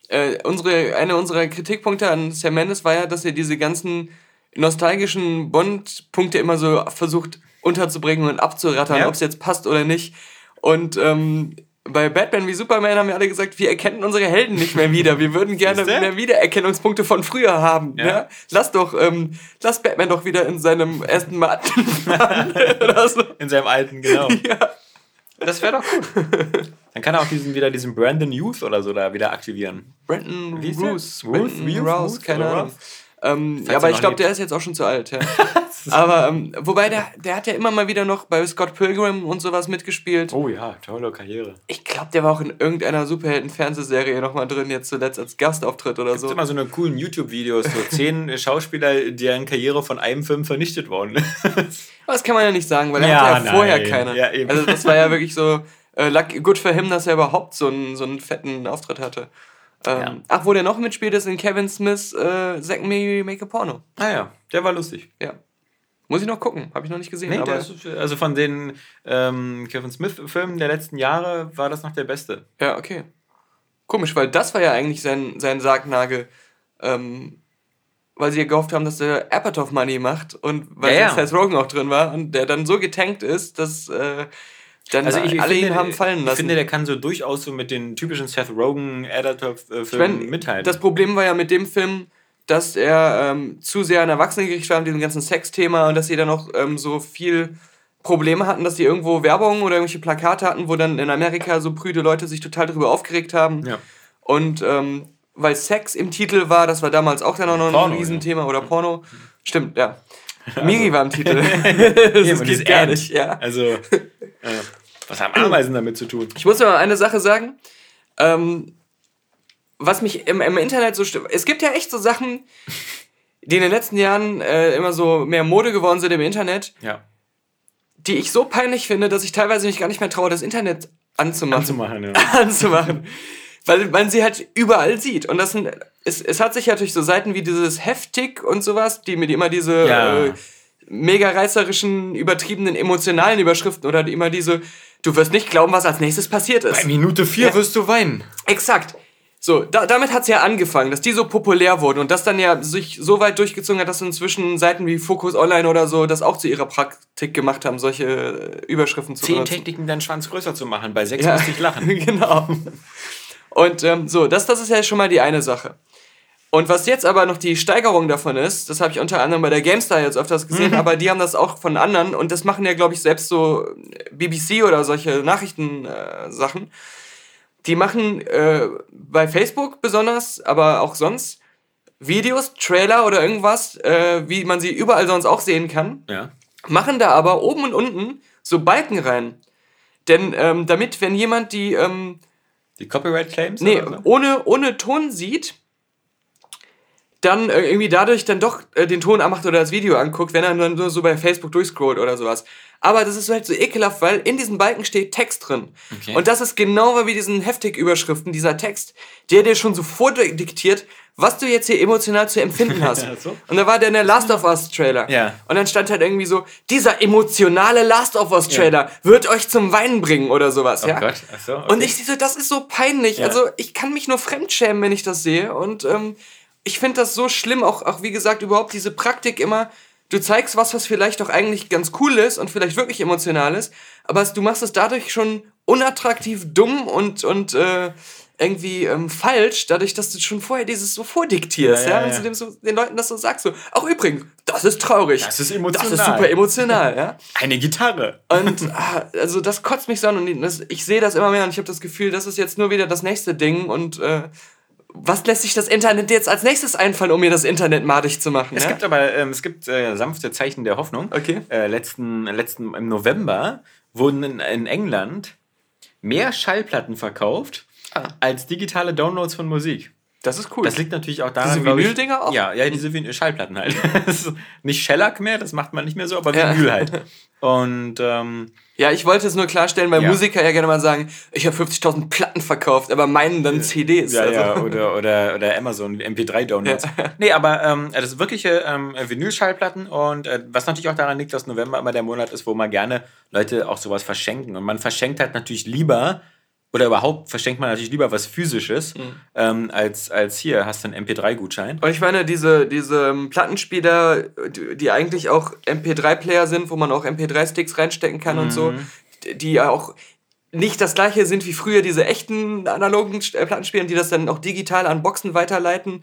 äh, unsere, einer unserer Kritikpunkte an Sam Mendes war ja, dass er diese ganzen nostalgischen Bond-Punkte immer so versucht unterzubringen und abzurattern, Ja. ob es jetzt passt oder nicht. Und ähm, bei Batman wie Superman haben wir alle gesagt, wir erkennen unsere Helden nicht mehr wieder. Wir würden gerne mehr Wiedererkennungspunkte von früher haben. Ja. Ja. Lass doch, ähm, lass Batman doch wieder in seinem ersten Martin oder so. In seinem alten, genau. Ja. Das wäre doch gut. Dann kann er auch diesen, wieder diesen Brandon Youth oder so da wieder aktivieren. Brandon? Roos. Rouse, Ruth keine Ahnung. Ähm, ja, aber er ich glaube, der ist jetzt auch schon zu alt. Ja. aber ähm, wobei, der, der hat ja immer mal wieder noch bei Scott Pilgrim und sowas mitgespielt. Oh ja, tolle Karriere. Ich glaube, der war auch in irgendeiner Superhelden-Fernsehserie nochmal drin, jetzt zuletzt als Gastauftritt oder Es so. gibt immer so eine coolen YouTube-Videos, so zehn Schauspieler, deren Karriere von einem Film vernichtet worden ist. Aber das kann man ja nicht sagen, weil er Ja, hatte ja vorher nein. keine. Ja. Also das war ja wirklich so äh, gut für him, dass er überhaupt so einen, so einen fetten Auftritt hatte. Ähm, Ja. Ach, wo der noch mitspielt, ist in Kevin Smiths äh, Zack Me Make a Porno. Ah ja, der war lustig. Ja. Muss ich noch gucken, habe ich noch nicht gesehen. Nee, aber ist, also von den ähm, Kevin Smith-Filmen der letzten Jahre war das noch der beste. Ja, okay. Komisch, weil das war ja eigentlich sein, sein Sargnagel. Ähm, weil sie ja gehofft haben, dass der Apatow Money macht und weil Ja, ja. Seth Rogen auch drin war und der dann so getankt ist, dass äh, dann Also ich, ich alle finde, ihn haben fallen Ich lassen. finde, der kann so durchaus so mit den typischen Seth Rogen-Editor-Filmen Ich mein, mithalten. Das Problem war ja mit dem Film, dass er ähm, zu sehr an Erwachsene gerichtet war mit diesem ganzen Sexthema und dass sie dann noch ähm, so viel Probleme hatten, dass sie irgendwo Werbung oder irgendwelche Plakate hatten, wo dann in Amerika so prüde Leute sich total darüber aufgeregt haben. ja. Und ähm, weil Sex im Titel war, das war damals auch dann auch noch Porno, ein Riesenthema oder Porno. Stimmt, ja. Miri war im Titel. Das und geht gar nicht, ja. Also, äh, was haben Ameisen damit zu tun? Ich muss aber eine Sache sagen. Ähm, was mich im, im Internet so stimmt. Es gibt ja echt so Sachen, die in den letzten Jahren äh, immer so mehr Mode geworden sind im Internet, Ja. die ich so peinlich finde, dass ich teilweise mich gar nicht mehr traue, das Internet anzumachen. Anzumachen, ja. anzumachen. Weil man sie halt überall sieht. Und das sind, es, es hat sich ja durch so Seiten wie dieses Heftig und sowas, die mit immer diese Ja. äh, mega reißerischen, übertriebenen, emotionalen Überschriften oder immer diese, du wirst nicht glauben, was als nächstes passiert ist. Bei Minute 4 Ja. wirst du weinen. Exakt. So, da, damit hat es ja angefangen, dass die so populär wurden und das dann ja sich so weit durchgezogen hat, dass inzwischen Seiten wie Focus Online oder so das auch zu ihrer Praktik gemacht haben, solche äh, Überschriften zu Zehn benutzen. Techniken, deinen Schwanz größer zu machen. Bei sechs Ja. musste ich lachen. genau. Und ähm, so, das, das ist ja schon mal die eine Sache. Und was jetzt aber noch die Steigerung davon ist, das habe ich unter anderem bei der GameStar jetzt öfters gesehen, Mhm. aber die haben das auch von anderen und das machen ja, glaube ich, selbst so BBC oder solche Nachrichtensachen. Äh, die machen äh, bei Facebook besonders, aber auch sonst Videos, Trailer oder irgendwas, äh, wie man sie überall sonst auch sehen kann Ja. machen da aber oben und unten so Balken rein. Denn ähm, damit, wenn jemand die ähm, Die Copyright Claims? nee, so? ohne, ohne Ton sieht, dann äh, irgendwie dadurch dann doch äh, den Ton anmacht oder das Video anguckt, wenn er dann nur so bei Facebook durchscrollt oder sowas. Aber das ist halt so ekelhaft, weil in diesen Balken steht Text drin. Okay. Und das ist genau wie diesen Heftig-Überschriften, dieser Text, der dir schon so vordiktiert, was du jetzt hier emotional zu empfinden hast. So. Und da war der in der Last of Us Trailer. Ja. Und dann stand halt irgendwie so, dieser emotionale Last of Us Trailer wird euch zum Weinen bringen oder sowas. Oh ja? Gott, ach so, okay. Und ich so, das ist so peinlich. Ja. Also ich kann mich nur fremdschämen, wenn ich das sehe. Und ähm, ich finde das so schlimm, auch, auch wie gesagt, überhaupt diese Praktik immer. Du zeigst was, was vielleicht doch eigentlich ganz cool ist und vielleicht wirklich emotional ist, aber du machst es dadurch schon unattraktiv, dumm und, und äh, irgendwie ähm, falsch, dadurch, dass du schon vorher dieses so vordiktierst, ja, ja, ja. Und du so, den Leuten das so sagst, so, auch übrigens, das ist traurig. Das ist emotional. Das ist super emotional, ja. Eine Gitarre. Und ah, also das kotzt mich so an und das, ich sehe das immer mehr und ich habe das Gefühl, das ist jetzt nur wieder das nächste Ding und äh, was lässt sich das Internet jetzt als nächstes einfallen, um mir das Internet madig zu machen? Es ja? gibt aber ähm, es gibt äh, sanfte Zeichen der Hoffnung. Okay. Äh, letzten, letzten im November wurden in, in England mehr Schallplatten verkauft ah. als digitale Downloads von Musik. Das ist cool. Das liegt natürlich auch daran, Diese Vinyl-Dinger auch? Ja, ja, diese Vin Schallplatten halt. nicht Shellac mehr, das macht man nicht mehr so, aber Vinyl ja. halt. Und ähm, ja, ich wollte es nur klarstellen, weil ja. Musiker ja gerne mal sagen, ich habe 50.000 Platten verkauft, aber meinen dann CDs. Ja, also. ja, oder, oder, oder Amazon MP3-Downloads. Ja. Nee, aber ähm, das sind wirkliche ähm, Vinyl-Schallplatten und äh, was natürlich auch daran liegt, dass November immer der Monat ist, wo man gerne Leute auch sowas verschenken. Und man verschenkt halt natürlich lieber oder überhaupt verschenkt man natürlich lieber was Physisches, mhm. ähm, als, als hier hast du einen MP3-Gutschein. Und ich meine, diese, diese ähm, Plattenspieler, die, eigentlich auch MP3-Player sind, wo man auch MP3-Sticks reinstecken kann mhm. und so, mhm. die ja auch nicht das gleiche sind wie früher diese echten analogen äh, Plattenspieler, die das dann auch digital an Boxen weiterleiten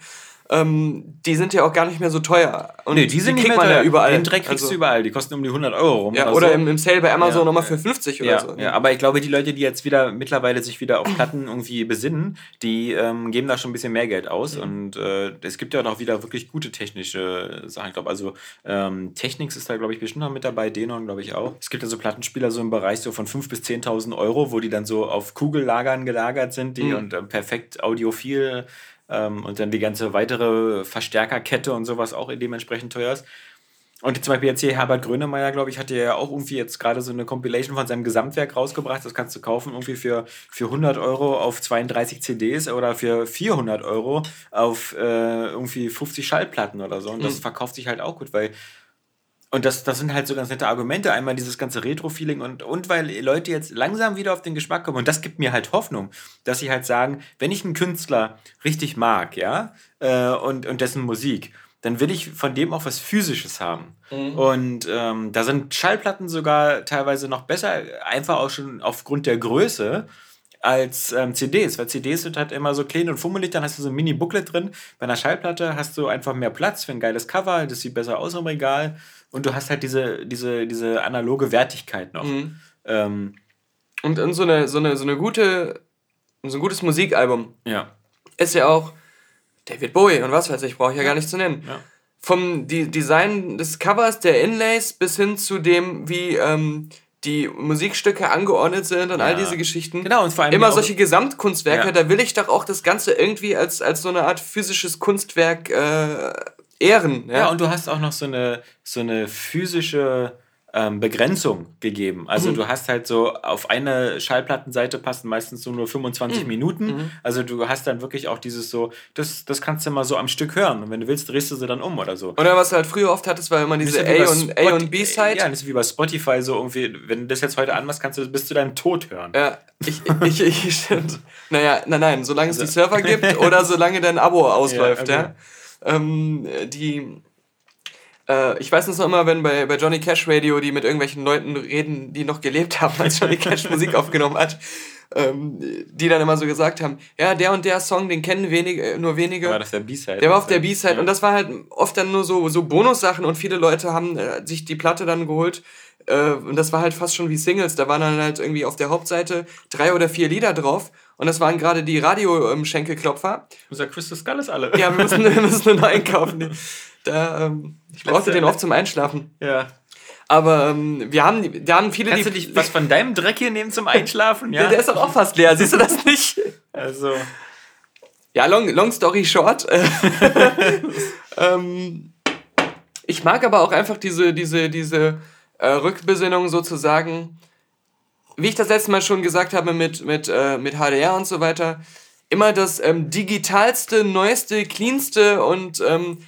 ähm, die sind ja auch gar nicht mehr so teuer. Und nee, die, sind die kriegt man ja überall. Den Dreck kriegst also, du überall, die kosten um die 100 Euro rum. Ja, oder, oder so. im, im, Sale bei Amazon ja, nochmal für 50 oder ja, so. Ja, aber ich glaube, die Leute, die jetzt wieder mittlerweile sich wieder auf Platten irgendwie besinnen, die ähm, geben da schon ein bisschen mehr Geld aus. Mhm. Und äh, es gibt ja auch wieder wirklich gute technische Sachen. Ich glaube, also ähm, Technics ist da, glaube ich, bestimmt noch mit dabei, Denon, glaube ich auch. Es gibt ja so Plattenspieler so im Bereich so von 5.000 bis 10.000 Euro, wo die dann so auf Kugellagern gelagert sind, die mhm. und äh, perfekt audiophil ähm, und dann die ganze weitere Verstärkerkette und sowas auch dementsprechend teuer ist. Und zum Beispiel jetzt hier Herbert Grönemeyer, glaube ich, hat ja auch irgendwie jetzt gerade so eine Compilation von seinem Gesamtwerk rausgebracht. Das kannst du kaufen irgendwie für, für 100 Euro auf 32 CDs oder für 400 Euro auf äh, irgendwie 50 Schallplatten oder so. Und das mhm. verkauft sich halt auch gut, weil und das, das sind halt so ganz nette Argumente. Einmal dieses ganze Retro-Feeling und, und weil Leute jetzt langsam wieder auf den Geschmack kommen. Und das gibt mir halt Hoffnung, dass sie halt sagen, wenn ich einen Künstler richtig mag, ja, äh, und, und dessen Musik, dann will ich von dem auch was Physisches haben. Mhm. Und ähm, da sind Schallplatten sogar teilweise noch besser, einfach auch schon aufgrund der Größe als ähm, CDs, weil CDs sind halt immer so klein und fummelig, dann hast du so ein Mini-Booklet drin. Bei einer Schallplatte hast du einfach mehr Platz für ein geiles Cover, das sieht besser aus im Regal und du hast halt diese, diese, diese analoge Wertigkeit noch. Mhm. Ähm, und, und so, eine, so, eine, so eine gute, so ein gutes Musikalbum ja. ist ja auch David Bowie und was weiß ich, brauche ich ja gar nicht zu nennen. Ja. Vom die Design des Covers, der Inlays bis hin zu dem, wie ähm, die Musikstücke angeordnet sind und ja. all diese Geschichten. Genau, und vor allem immer solche Gesamtkunstwerke, ja. da will ich doch auch das Ganze irgendwie als, als so eine Art physisches Kunstwerk äh, ehren. Ja? ja, und du hast auch noch so eine, so eine physische ähm, Begrenzung gegeben. Also mhm. du hast halt so, auf eine Schallplattenseite passen meistens so nur 25 mhm. Minuten. Mhm. Also du hast dann wirklich auch dieses so, das, das kannst du mal so am Stück hören. Und wenn du willst, drehst du sie dann um oder so. Oder was du halt früher oft hattest, war immer diese A und, A und B-Side. Ja, das ist wie bei Spotify so irgendwie, wenn du das jetzt heute anmachst, kannst du das bis zu deinem Tod hören. Ja, ich, ich, ich, stimmt. Naja, nein, nein, solange es die Server gibt oder solange dein Abo ausläuft, ja. Okay. ja. Ähm, die äh, ich weiß es noch immer, wenn bei, bei Johnny Cash Radio die mit irgendwelchen Leuten reden, die noch gelebt haben, als Johnny Cash Musik aufgenommen hat, ähm, die dann immer so gesagt haben, ja, der und der Song, den kennen wenige, äh, nur wenige. War das der B-Side? Der war auf der B-Side ja. und das war halt oft dann nur so, so Bonussachen und viele Leute haben äh, sich die Platte dann geholt äh, und das war halt fast schon wie Singles, da waren dann halt irgendwie auf der Hauptseite drei oder vier Lieder drauf und das waren gerade die Radio-Schenkelklopfer. Ähm, Unser Crystal Skull ist alle. Ja, wir müssen, wir müssen einen neuen kaufen. Da, ähm, ich brauchte den oft zum Einschlafen. Ja. Aber ähm, wir, haben, wir haben viele... Kannst die, du dich was von deinem Dreck hier nehmen zum Einschlafen? Ja, der ist doch auch fast leer. Siehst du das nicht? Also... Ja, long, long story short. ähm, ich mag aber auch einfach diese, diese, diese äh, Rückbesinnung sozusagen, wie ich das letzte Mal schon gesagt habe mit, mit, äh, mit HDR und so weiter, immer das ähm, digitalste, neueste, cleanste und ähm,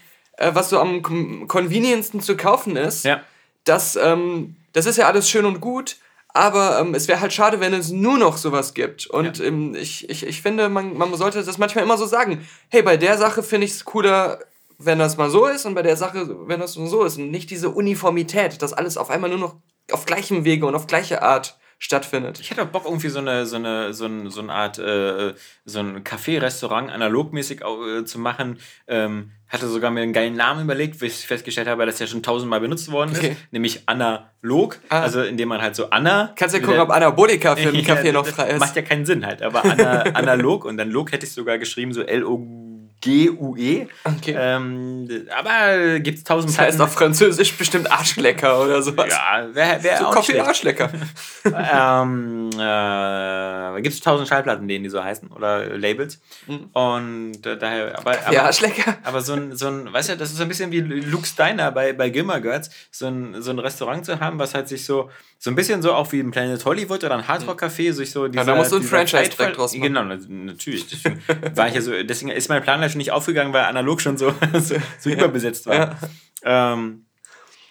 äh, was so am convenientsten zu kaufen ist, ja. das, ähm, das ist ja alles schön und gut, aber ähm, es wäre halt schade, wenn es nur noch sowas gibt. Und ja. ähm, ich, ich, ich finde, man, man sollte das manchmal immer so sagen. Hey, bei der Sache finde ich es cooler, wenn das mal so ist und bei der Sache, wenn das so ist. Und nicht diese Uniformität, dass alles auf einmal nur noch auf gleichem Wege und auf gleiche Art stattfindet. Ich hätte auch Bock, irgendwie so eine, so eine, so eine, so eine Art, äh, so ein Café-Restaurant analogmäßig äh, zu machen. Ähm, hatte sogar mir einen geilen Namen überlegt, bis ich festgestellt habe, dass der schon tausendmal benutzt worden ist. Okay. Nämlich Analog. Ah. Also indem man halt so Anna. Kannst ja gucken, ob Anabolika für Café Ja, noch frei ist. Macht ja keinen Sinn halt. Aber ana, analog und dann Log hätte ich sogar geschrieben, so L-O-G-U-E. Okay. Ähm, aber gibt es tausend Das heißt auf Französisch bestimmt Arschlecker oder sowas. Ja, wer, wer so auch Kaffee. Arschlecker. ähm, äh, gibt es tausend Schallplatten, denen die so heißen oder Labels. Und äh, daher, aber, aber, Arschlecker. aber so ein, so ein, weißt du, das ist so ein bisschen wie Luke Steiner bei, bei Gilmore Girls, so ein, so ein Restaurant zu haben, was halt sich so, so ein bisschen so auch wie im Planet Hollywood oder ein Hardrock-Café, sich so dieser, da musst du ein dieser Franchise Zeitfall- direkt draus machen. Genau, na- natürlich. Deswegen, war ich ja so, deswegen ist mein Plan ja schon nicht aufgegangen, weil analog schon so, so, so überbesetzt war. Ähm,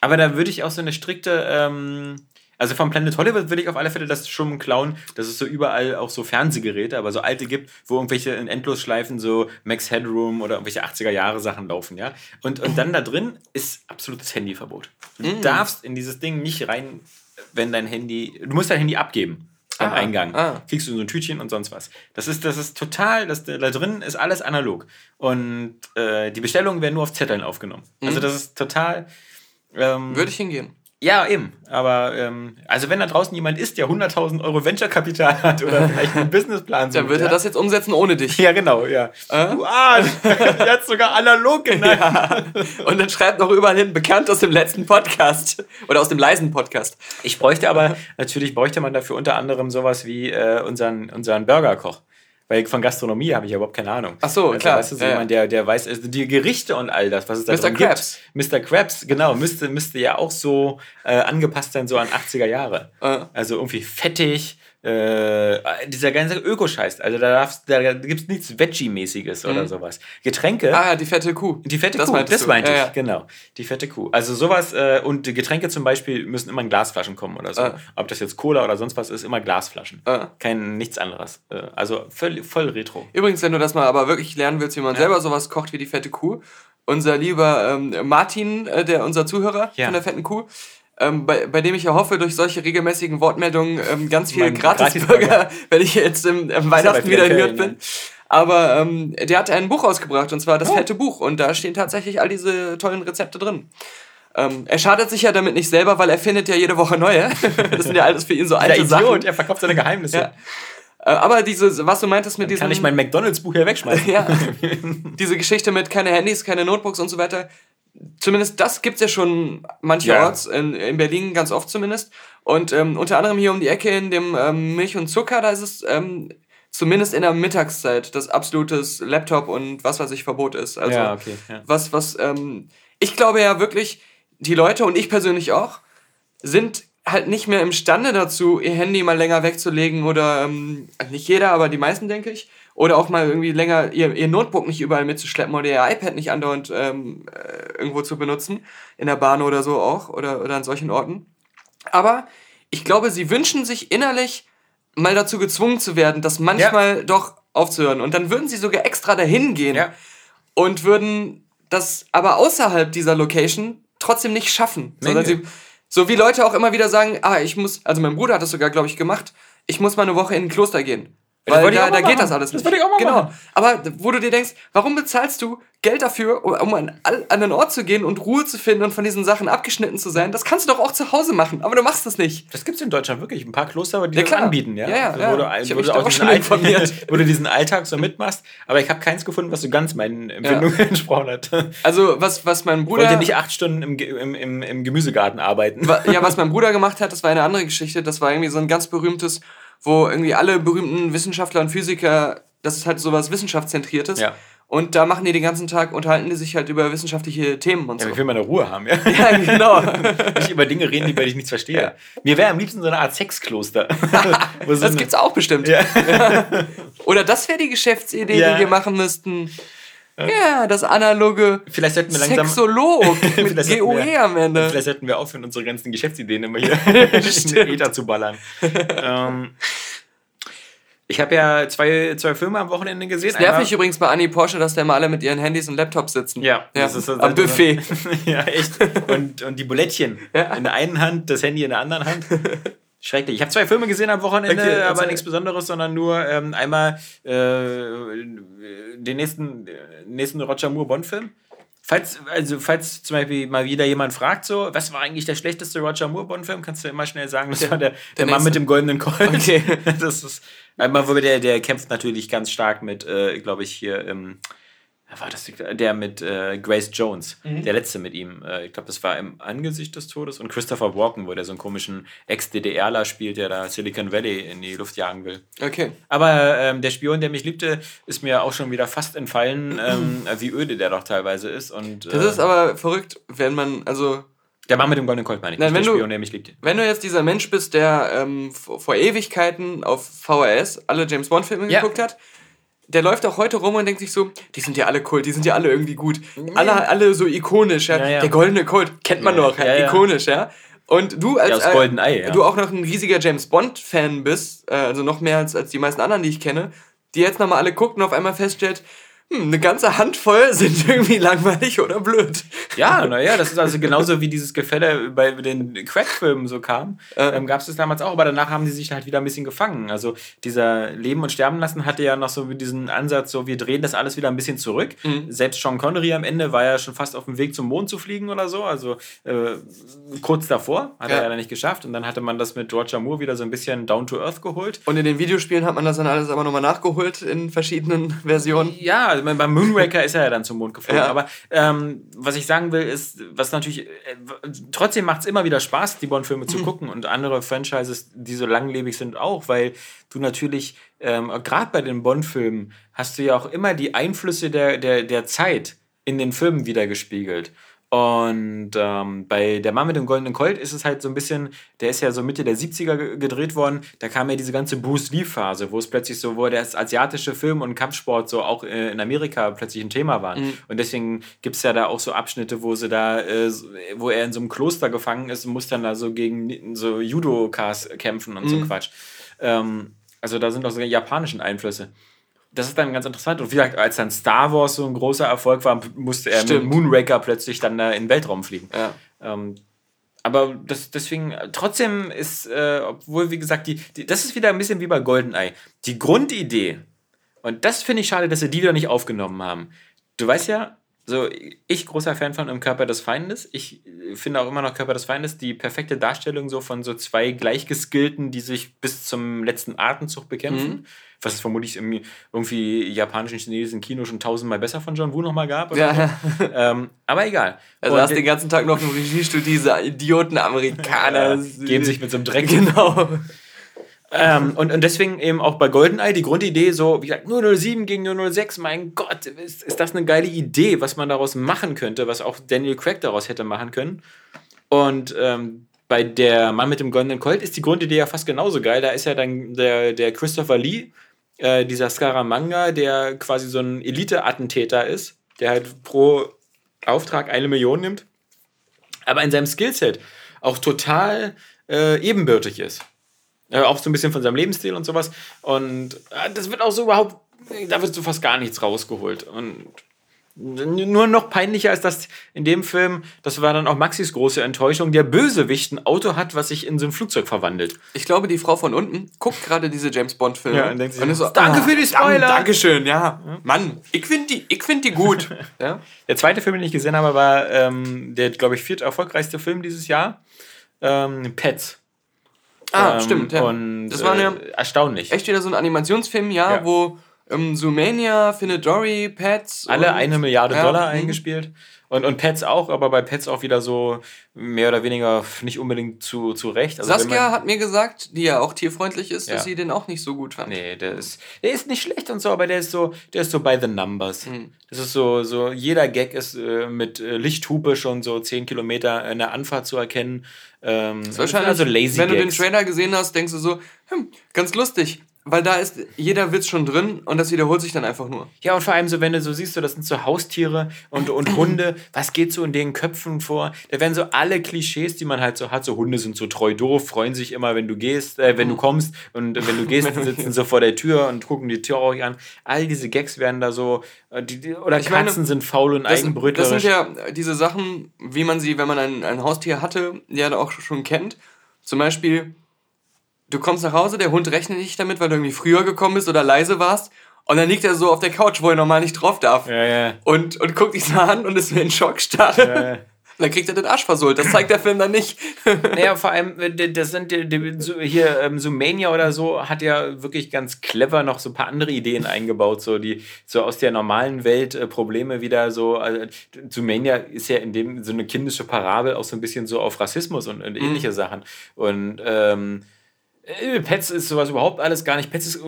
aber da würde ich auch so eine strikte, ähm, also vom Planet Hollywood würde ich auf alle Fälle das schon klauen, dass es so überall auch so Fernsehgeräte, aber so alte gibt, wo irgendwelche in Endlosschleifen so Max Headroom oder irgendwelche 80er Jahre Sachen laufen, ja. Und, und dann da drin ist absolutes Handyverbot. Du Mm. darfst in dieses Ding nicht rein, wenn dein Handy, du musst dein Handy abgeben am Ah, Eingang. ah. Kriegst du so ein Tütchen und sonst was. Das ist, das ist total, das, da drin ist alles analog. Und äh, die Bestellungen werden nur auf Zetteln aufgenommen. Also das ist total. Ähm, Würde ich hingehen. Ja, eben. Aber ähm, also wenn da draußen jemand ist, der 100.000 Euro Venture-Kapital hat oder vielleicht einen Businessplan Dann sucht, wird er ja? das jetzt umsetzen ohne dich. Ja, genau, ja. Äh? Du Arsch! Der hat sogar analog genannt. Ja. Und dann schreibt noch überall hin, bekannt aus dem letzten Podcast. Oder aus dem leisen Podcast. Ich bräuchte aber, natürlich bräuchte man dafür unter anderem sowas wie äh, unseren, unseren Burgerkoch. Weil von Gastronomie habe ich ja überhaupt keine Ahnung. Ach so, klar. Weißt du, so Ja, jemand, der, der weiß, also die Gerichte und all das, was es da Mr. Krabs. gibt. Mr. Krabs, genau, müsste, müsste ja auch so äh, angepasst sein, so an 80er Jahre. Äh. Also irgendwie fettig, äh, dieser ganze Ökoscheiß. Also da, darfst- da gibt es nichts Veggie-mäßiges oder sowas. Getränke. Mhm. Ah, die fette Kuh. Die fette Das Kuh, das meinte Ja, ich, ja. genau. Die fette Kuh. Also sowas äh, und die Getränke zum Beispiel müssen immer in Glasflaschen kommen oder so. Ah. Ob das jetzt Cola oder sonst was ist, immer Glasflaschen. Ah. Kein nichts anderes. Äh, also voll, voll retro. Übrigens, wenn du das mal aber wirklich lernen willst, wie man selber sowas kocht wie die fette Kuh, unser lieber ähm, Martin, äh, der unser Zuhörer Ja. von der fetten Kuh, ähm, bei, bei dem ich ja hoffe, durch solche regelmäßigen Wortmeldungen ähm, ganz viel Gratisburger, Gratisburger. wenn ich jetzt im, im Weihnachten wieder wieder Ferien, hört bin. Aber ähm, der hat ein Buch rausgebracht, und zwar das fette Buch. Und da stehen tatsächlich all diese tollen Rezepte drin. Ähm, er schadet sich ja damit nicht selber, weil er findet ja jede Woche neue. das sind ja alles für ihn so alte Der Sachen. Idiot, er verkauft seine Geheimnisse. Ja. Äh, aber diese, was du meintest mit diesem... Kann ich mein McDonalds-Buch hier wegschmeißen? Ja, diese Geschichte mit keine Handys, keine Notebooks und so weiter. Zumindest das gibt es ja schon mancherorts, in, in Berlin ganz oft zumindest. Und ähm, unter anderem hier um die Ecke in dem ähm, Milch und Zucker, da ist es ähm, zumindest in der Mittagszeit das absolutes Laptop und was weiß ich Verbot ist. Also Ja, okay, ja. was, was, ähm, ich glaube ja wirklich, die Leute und ich persönlich auch, sind halt nicht mehr imstande dazu, ihr Handy mal länger wegzulegen oder ähm, nicht jeder, aber die meisten, denke ich. Oder auch mal irgendwie länger ihr, ihr Notebook nicht überall mitzuschleppen oder ihr iPad nicht andauernd ähm, äh, irgendwo zu benutzen. In der Bahn oder so auch oder, oder an solchen Orten. Aber ich glaube, sie wünschen sich innerlich mal dazu gezwungen zu werden, das manchmal doch aufzuhören. Und dann würden sie sogar extra dahin gehen Ja. und würden das aber außerhalb dieser Location trotzdem nicht schaffen. Sondern sie, so wie Leute auch immer wieder sagen, ah, ich muss, also mein Bruder hat das sogar, glaube ich, gemacht, ich muss mal eine Woche in ein Kloster gehen. Das Weil ich da, da geht das alles Das nicht. wollte ich auch mal genau. machen. Aber wo du dir denkst, warum bezahlst du Geld dafür, um an, an einen Ort zu gehen und Ruhe zu finden und von diesen Sachen abgeschnitten zu sein? Das kannst du doch auch zu Hause machen, aber du machst das nicht. Das gibt es in Deutschland wirklich. Ein paar Kloster, die Ja, das klar. anbieten. Ja, Ja, ja, Also, ja. Wo du, Ich wo mich du da auch diesen schon Alltag, informiert. wo du diesen Alltag so mitmachst. Aber ich habe keins gefunden, was so ganz meinen Empfindungen entsprochen hat. Also, was, was mein Ich Bruder. wollte nicht acht Stunden im, im, im, im Gemüsegarten arbeiten. Ja, was mein Bruder gemacht hat, das war eine andere Geschichte. Das war irgendwie so ein ganz berühmtes, wo irgendwie alle berühmten Wissenschaftler und Physiker, das ist halt sowas Wissenschaftszentriertes. Ja. Und da machen die den ganzen Tag, unterhalten die sich halt über wissenschaftliche Themen und Ja, so. ich will meine Ruhe haben, ja. Ja, genau. Nicht über Dinge reden, die bei ich nichts verstehe. Mir wäre am liebsten so eine Art Sexkloster. Das gibt's auch bestimmt. Ja. Oder das wäre die Geschäftsidee, Ja. die wir machen müssten. Ja, das analoge Vielleicht sollten wir langsam. Sexolog mit GOE wir- am Ende. Vielleicht sollten wir aufhören, unsere ganzen Geschäftsideen immer hier in den. Ether zu ballern. ähm, ich habe ja zwei, zwei Filme am Wochenende gesehen. Das nervig übrigens bei Annie Porsche, dass da immer alle mit ihren Handys und Laptops sitzen. Ja, ja. das ist so- am Buffet. ja, echt. Und, und die Bulettchen. Ja. In der einen Hand, das Handy in der anderen Hand. Schrecklich. Ich habe zwei Filme gesehen am Wochenende, Okay, aber nichts Besonderes, sondern nur ähm, einmal äh, den nächsten, äh, nächsten Roger Moore Bond-Film. Falls, also, falls zum Beispiel mal wieder jemand fragt, so, was war eigentlich der schlechteste Roger Moore Bond-Film, kannst du immer schnell sagen, das war der, der, Mann nächste. mit dem goldenen Colt. Okay. Das ist, einmal, wo der, der kämpft natürlich ganz stark mit, äh, glaube ich, hier, ähm, war das, der mit äh, Grace Jones, Mhm. der letzte mit ihm. Äh, ich glaube, das war im Angesicht des Todes und Christopher Walken, wo der so einen komischen Ex-DDRler spielt, der da Silicon Valley in die Luft jagen will. Okay. Aber ähm, der Spion, der mich liebte, ist mir auch schon wieder fast entfallen, ähm, wie öde der doch teilweise ist. Und, Das äh, ist aber verrückt, wenn man, also, der Mann mit dem goldenen Colt, meine ich. Nein, wenn der du- Spion, der mich liebte. wenn du jetzt dieser Mensch bist, der ähm, vor, vor Ewigkeiten auf VHS alle James Bond-Filme Ja. geguckt hat, der läuft auch heute rum und denkt sich so, die sind ja alle Kult, die sind ja alle irgendwie gut. Alle, alle so ikonisch, ja. Ja, ja. Der goldene Colt, kennt man Ja, doch, ja, ja, ja. ikonisch, ja. Und du als Goldeneye, ja. du auch noch ein riesiger James Bond-Fan bist, äh, also noch mehr als, als die meisten anderen, die ich kenne, die jetzt nochmal alle guckt und auf einmal feststellt, hm, eine ganze Handvoll sind irgendwie langweilig oder blöd. Ja, naja, das ist also genauso wie dieses Gefälle bei den Crack-Filmen so kam. Ähm, Gab es das damals auch, aber danach haben die sich halt wieder ein bisschen gefangen. Also dieser Leben und Sterben lassen hatte ja noch so diesen Ansatz, so wir drehen das alles wieder ein bisschen zurück. Selbst Sean Connery am Ende war ja schon fast auf dem Weg zum Mond zu fliegen oder so, also äh, kurz davor, hat Ja. er ja nicht geschafft. Und dann hatte man das mit Roger Moore wieder so ein bisschen down to earth geholt. Und in den Videospielen hat man das dann alles aber nochmal nachgeholt in verschiedenen Versionen. Ja, also beim Moonraker ist er ja dann zum Mond geflogen. Ja. Aber ähm, was ich sagen will, ist, was natürlich, äh, trotzdem macht es immer wieder Spaß, die Bond-Filme zu gucken und andere Franchises, die so langlebig sind, auch, weil du natürlich, ähm, gerade bei den Bond-Filmen, hast du ja auch immer die Einflüsse der, der, der Zeit in den Filmen wieder gespiegelt. Und ähm, bei Der Mann mit dem goldenen Colt ist es halt so ein bisschen, der ist ja so Mitte der 70er ge- gedreht worden, da kam ja diese ganze Bruce Lee-Phase, wo es plötzlich so, wo der asiatische Film und Kampfsport so auch äh, in Amerika plötzlich ein Thema waren. Und deswegen gibt es ja da auch so Abschnitte, wo sie da, äh, so- wo er in so einem Kloster gefangen ist und muss dann da so gegen so Judokas kämpfen und so Quatsch. Ähm, also da sind auch sogar japanischen Einflüsse. Das ist dann ganz interessant. Und wie gesagt, als dann Star Wars so ein großer Erfolg war, musste er Stimmt. mit Moonraker plötzlich dann da in den Weltraum fliegen. Ja. Ähm, aber das, deswegen, trotzdem ist, äh, obwohl, wie gesagt, die, die, das ist wieder ein bisschen wie bei GoldenEye. Die Grundidee, und das finde ich schade, dass sie die wieder nicht aufgenommen haben. Du weißt ja, so, ich großer Fan von Im Körper des Feindes. Ich äh, finde auch immer noch Körper des Feindes die perfekte Darstellung so von so zwei Gleichgeskillten, die sich bis zum letzten Atemzug bekämpfen. Was es vermutlich im irgendwie japanischen, chinesischen Kino schon tausendmal besser von John Woo nochmal gab. Ja. so. Ähm, aber egal. Also Und hast den ganzen Tag noch im Regiestudio diese Idioten-Amerikaner. Ja, geben sich mit so einem Dreck. Genau. Ähm, und, und deswegen eben auch bei GoldenEye die Grundidee so, wie gesagt, 007 gegen 006, mein Gott, ist, ist das eine geile Idee, was man daraus machen könnte, was auch Daniel Craig daraus hätte machen können. Und ähm, bei der Mann mit dem goldenen Colt ist die Grundidee ja fast genauso geil. Da ist ja dann der, der Christopher Lee, äh, dieser Scaramanga, der quasi so ein Elite-Attentäter ist, der halt pro Auftrag eine Million nimmt, aber in seinem Skillset auch total äh, ebenbürtig ist. Äh, auch so ein bisschen von seinem Lebensstil und sowas. Und äh, das wird auch so überhaupt, da wird so fast gar nichts rausgeholt. Und nur noch peinlicher ist das in dem Film, das war dann auch Maxis große Enttäuschung, der Bösewicht ein Auto hat, was sich in so ein Flugzeug verwandelt. Ich glaube, die Frau von unten guckt gerade diese James Bond-Filme. Ja, und denkt sich, ist so, "Danke für die Spoiler." Dank, Dankeschön, ja. Mann, ich finde die, ich find die gut. ja? Der zweite Film, den ich gesehen habe, war ähm, der, glaube ich, viert erfolgreichste Film dieses Jahr. Ähm, Pets. Ah, Ähm, stimmt. Ja. Und das war äh, erstaunlich. echt wieder so ein Animationsfilm, Ja. wo ähm, Zoomania, Dory, Pets. Alle eine Milliarde Ja, Dollar mhm. eingespielt. Und, und Pets auch, aber bei Pets auch wieder so mehr oder weniger nicht unbedingt zu, zu Recht. Also Saskia man- hat mir gesagt, die ja auch tierfreundlich ist, Ja. dass sie den auch nicht so gut fand. Nee, der ist, der ist nicht schlecht und so, aber der ist so, der ist so by the numbers. Mhm. Das ist so, so, jeder Gag ist äh, mit äh, Lichthupe schon so 10 Kilometer in der Anfahrt zu erkennen. Ähm, Das ist wahrscheinlich, also lazy wenn du den Gags. Trailer gesehen hast, denkst du so, hm, ganz lustig. Weil da ist jeder Witz schon drin und das wiederholt sich dann einfach nur. Ja, und vor allem so, wenn du so siehst, so, das sind so Haustiere und, und Hunde, was geht so in den Köpfen vor? Da werden so alle Klischees, die man halt so hat, so Hunde sind so treu doof, freuen sich immer, wenn du gehst, äh, wenn du kommst und wenn du gehst, sitzen so vor der Tür und gucken die Tür auch an. All diese Gags werden da so, äh, die, oder Ich meine, Katzen sind faul und Das, das eigenbrötlerisch. sind ja diese Sachen, wie man sie, wenn man ein, ein Haustier hatte, ja auch schon kennt. Zum Beispiel, du kommst nach Hause, der Hund rechnet nicht damit, weil du irgendwie früher gekommen bist oder leise warst. Und dann liegt er so auf der Couch, wo er normal nicht drauf darf. Ja, ja. Und, und guckt dich so an und ist so in Schockstarre. Ja, ja. Und dann kriegt er den Arsch versohlt. Das zeigt der Film dann nicht. Naja, vor allem, äh, das sind die- die- so hier, ähm, Zoomania oder so, hat ja wirklich ganz clever noch so ein paar andere Ideen eingebaut, so die so aus der normalen Welt äh, Probleme wieder so. Also, Zoomania ist ja in dem so eine kindische Parabel auch so ein bisschen so auf Rassismus und, und ähnliche Sachen. Und ähm, äh, Pets ist sowas überhaupt alles gar nicht. Pets ist,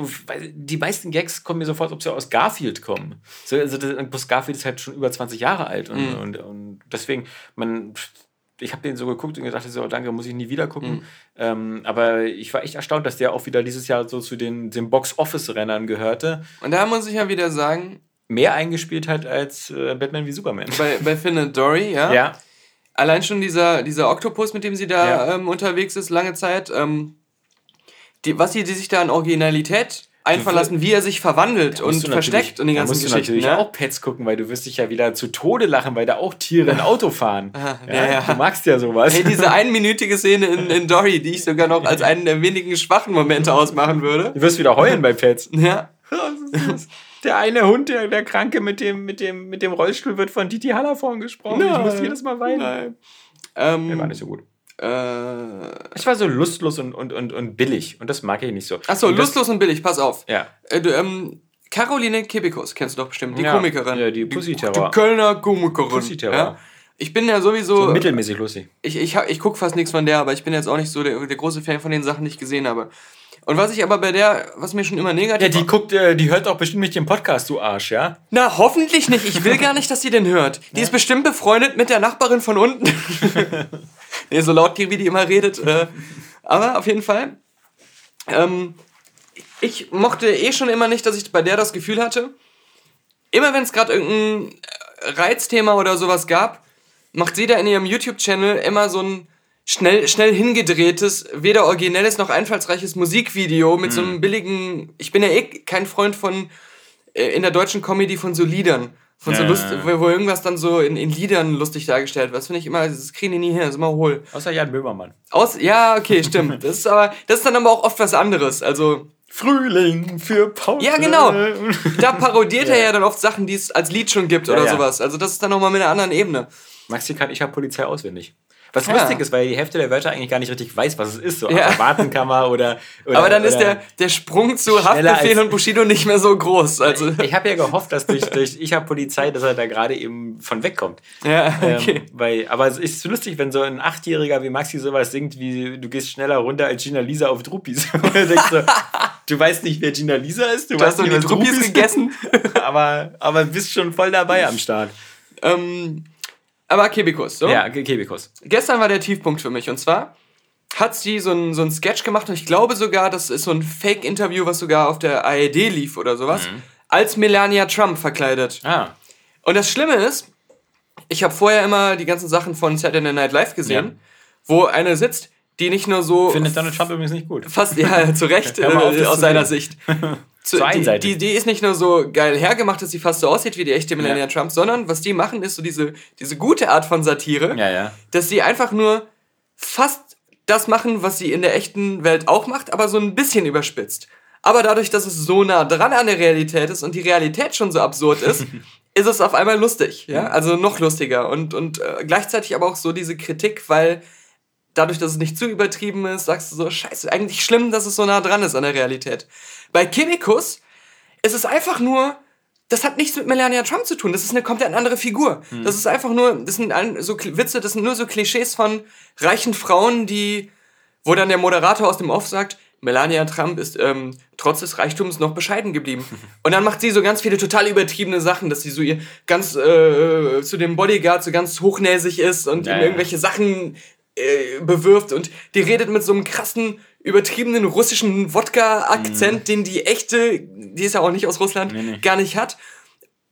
die meisten Gags kommen mir sofort, ob sie aus Garfield kommen. So, also das, Garfield ist halt schon über 20 Jahre alt und, und, und deswegen, man, ich habe den so geguckt und gedacht, so, danke, muss ich nie wieder gucken. Ähm, aber ich war echt erstaunt, dass der auch wieder dieses Jahr so zu den, den Box-Office-Rennern gehörte. Und da muss ich ja wieder sagen, Mehr eingespielt hat als äh, Batman wie Superman. bei, bei Finn und Dory, ja, Ja, allein schon dieser, dieser Oktopus, mit dem sie da Ja. ähm, unterwegs ist, lange Zeit, ähm, die, was sie die sich da an Originalität einfallen lassen, wie er sich verwandelt und Musst du versteckt und die da ganzen musst du Geschichten. natürlich Ne? auch Pets gucken, weil du wirst dich ja wieder zu Tode lachen, weil da auch Tiere ein Auto fahren. ja, ja. Du magst ja sowas. Hey, diese einminütige Szene in, in Dory, die ich sogar noch als einen der wenigen schwachen Momente ausmachen würde. Du wirst wieder heulen bei Pets. Ja. Der eine Hund, der, der Kranke mit dem, mit, dem, mit dem Rollstuhl wird von Didi Hallerform gesprochen. ich muss jedes Mal weinen. Nein. Der war Ähm, nicht so gut. Äh, Es war so lustlos und, und, und, und billig. Und das mag ich nicht so. achso, lustlos und billig, pass auf. Ja. Äh, du, ähm, Caroline Kebekus kennst du doch bestimmt, die Ja, Komikerin. ja, die Pussy-Terror. Die Kölner Komikerin. Pussy-Terror. Ja. Ich bin ja sowieso. So mittelmäßig lustig. ich ich, ich gucke fast nichts von der, aber ich bin jetzt auch nicht so der, der große Fan von den Sachen, die ich gesehen habe. Und was ich aber bei der, was mir schon immer negativ Ja, die guckt, äh, die hört auch bestimmt nicht den Podcast, du Arsch, ja? Na, hoffentlich nicht. Ich will gar nicht, dass sie den hört. Die ist bestimmt befreundet mit der Nachbarin von unten. nee, so laut, wie die immer redet. Äh, aber auf jeden Fall. Ähm, ich mochte eh schon immer nicht, dass ich bei der das Gefühl hatte, immer wenn es gerade irgendein äh, Reizthema oder sowas gab, macht sie da in ihrem YouTube-Channel immer so ein schnell, schnell hingedrehtes, weder originelles noch einfallsreiches Musikvideo mit so einem billigen. Ich bin ja eh kein Freund von äh, in der deutschen Comedy von so Liedern. Von so Ja, Lust, ja, ja. wo, wo irgendwas dann so in, in Liedern lustig dargestellt wird. Das finde ich immer, das kriegen die nie hin, das ist immer hohl. Außer Jan Böhmermann. Aus, ja, okay, stimmt. Das ist aber, das ist dann aber auch oft was anderes. Also, Frühling für Paul. ja, genau. Da parodiert er ja dann oft Sachen, die es als Lied schon gibt oder ja. sowas. Also, das ist dann nochmal mit einer anderen Ebene. Maxi kann, ich habe Polizei auswendig. Was Ja. lustig ist, weil die Hälfte der Wörter eigentlich gar nicht richtig weiß, was es ist. So Ja. Wartenkammer oder, oder. Aber dann ist oder- der, der Sprung zu Haftbefehl und Bushido nicht mehr so groß. Also, Ich habe ja gehofft, dass durch, durch Ich habe Polizei, dass er da gerade eben von wegkommt. ja, okay. Ähm, weil, aber es ist lustig, wenn so ein Achtjähriger wie Maxi sowas singt, wie du gehst schneller runter als Gina Lisa auf Druppis. Du denkst so, du weißt nicht, wer Gina Lisa ist, du, Du hast weißt doch die Druppis gegessen. aber, aber bist schon voll dabei am Start. ähm, aber Kebikus, so. Ja, Kebikus. Gestern war der Tiefpunkt für mich. Und zwar hat sie so ein, so ein Sketch gemacht und ich glaube sogar, das ist so ein Fake-Interview, was sogar auf der ARD lief oder sowas, als Melania Trump verkleidet. Ah, Und das Schlimme ist, ich habe vorher immer die ganzen Sachen von Saturday Night Live gesehen, Ja. wo eine sitzt, die nicht nur so findet Donald Trump übrigens nicht gut. fast ja zu Recht äh, aus seiner. Sicht. Zu, die, einseitig. die, die ist nicht nur so geil hergemacht, dass sie fast so aussieht wie die echte Melania Trump, sondern was die machen, ist so diese, diese gute Art von Satire, Ja, ja. dass sie einfach nur fast das machen, was sie in der echten Welt auch macht, aber so ein bisschen überspitzt. Aber dadurch, dass es so nah dran an der Realität ist und die Realität schon so absurd ist, ist es auf einmal lustig, ja, also noch lustiger und, und äh, gleichzeitig aber auch so diese Kritik, weil dadurch, dass es nicht zu übertrieben ist, sagst du so, scheiße, eigentlich schlimm, dass es so nah dran ist an der Realität. Bei Chemicus ist es einfach nur, das hat nichts mit Melania Trump zu tun, das ist eine komplett andere Figur. Das ist einfach nur, das sind so Witze, das sind nur so Klischees von reichen Frauen, die, wo dann der Moderator aus dem Off sagt, Melania Trump ist ähm, trotz des Reichtums noch bescheiden geblieben. Und dann macht sie so ganz viele total übertriebene Sachen, dass sie so ihr ganz äh, zu dem Bodyguard so ganz hochnäsig ist und Ja, ihm irgendwelche Sachen äh, bewirft und die redet mit so einem krassen, übertriebenen russischen Wodka-Akzent, den die echte, die ist ja auch nicht aus Russland, Mhm. Nee, nee. gar nicht hat.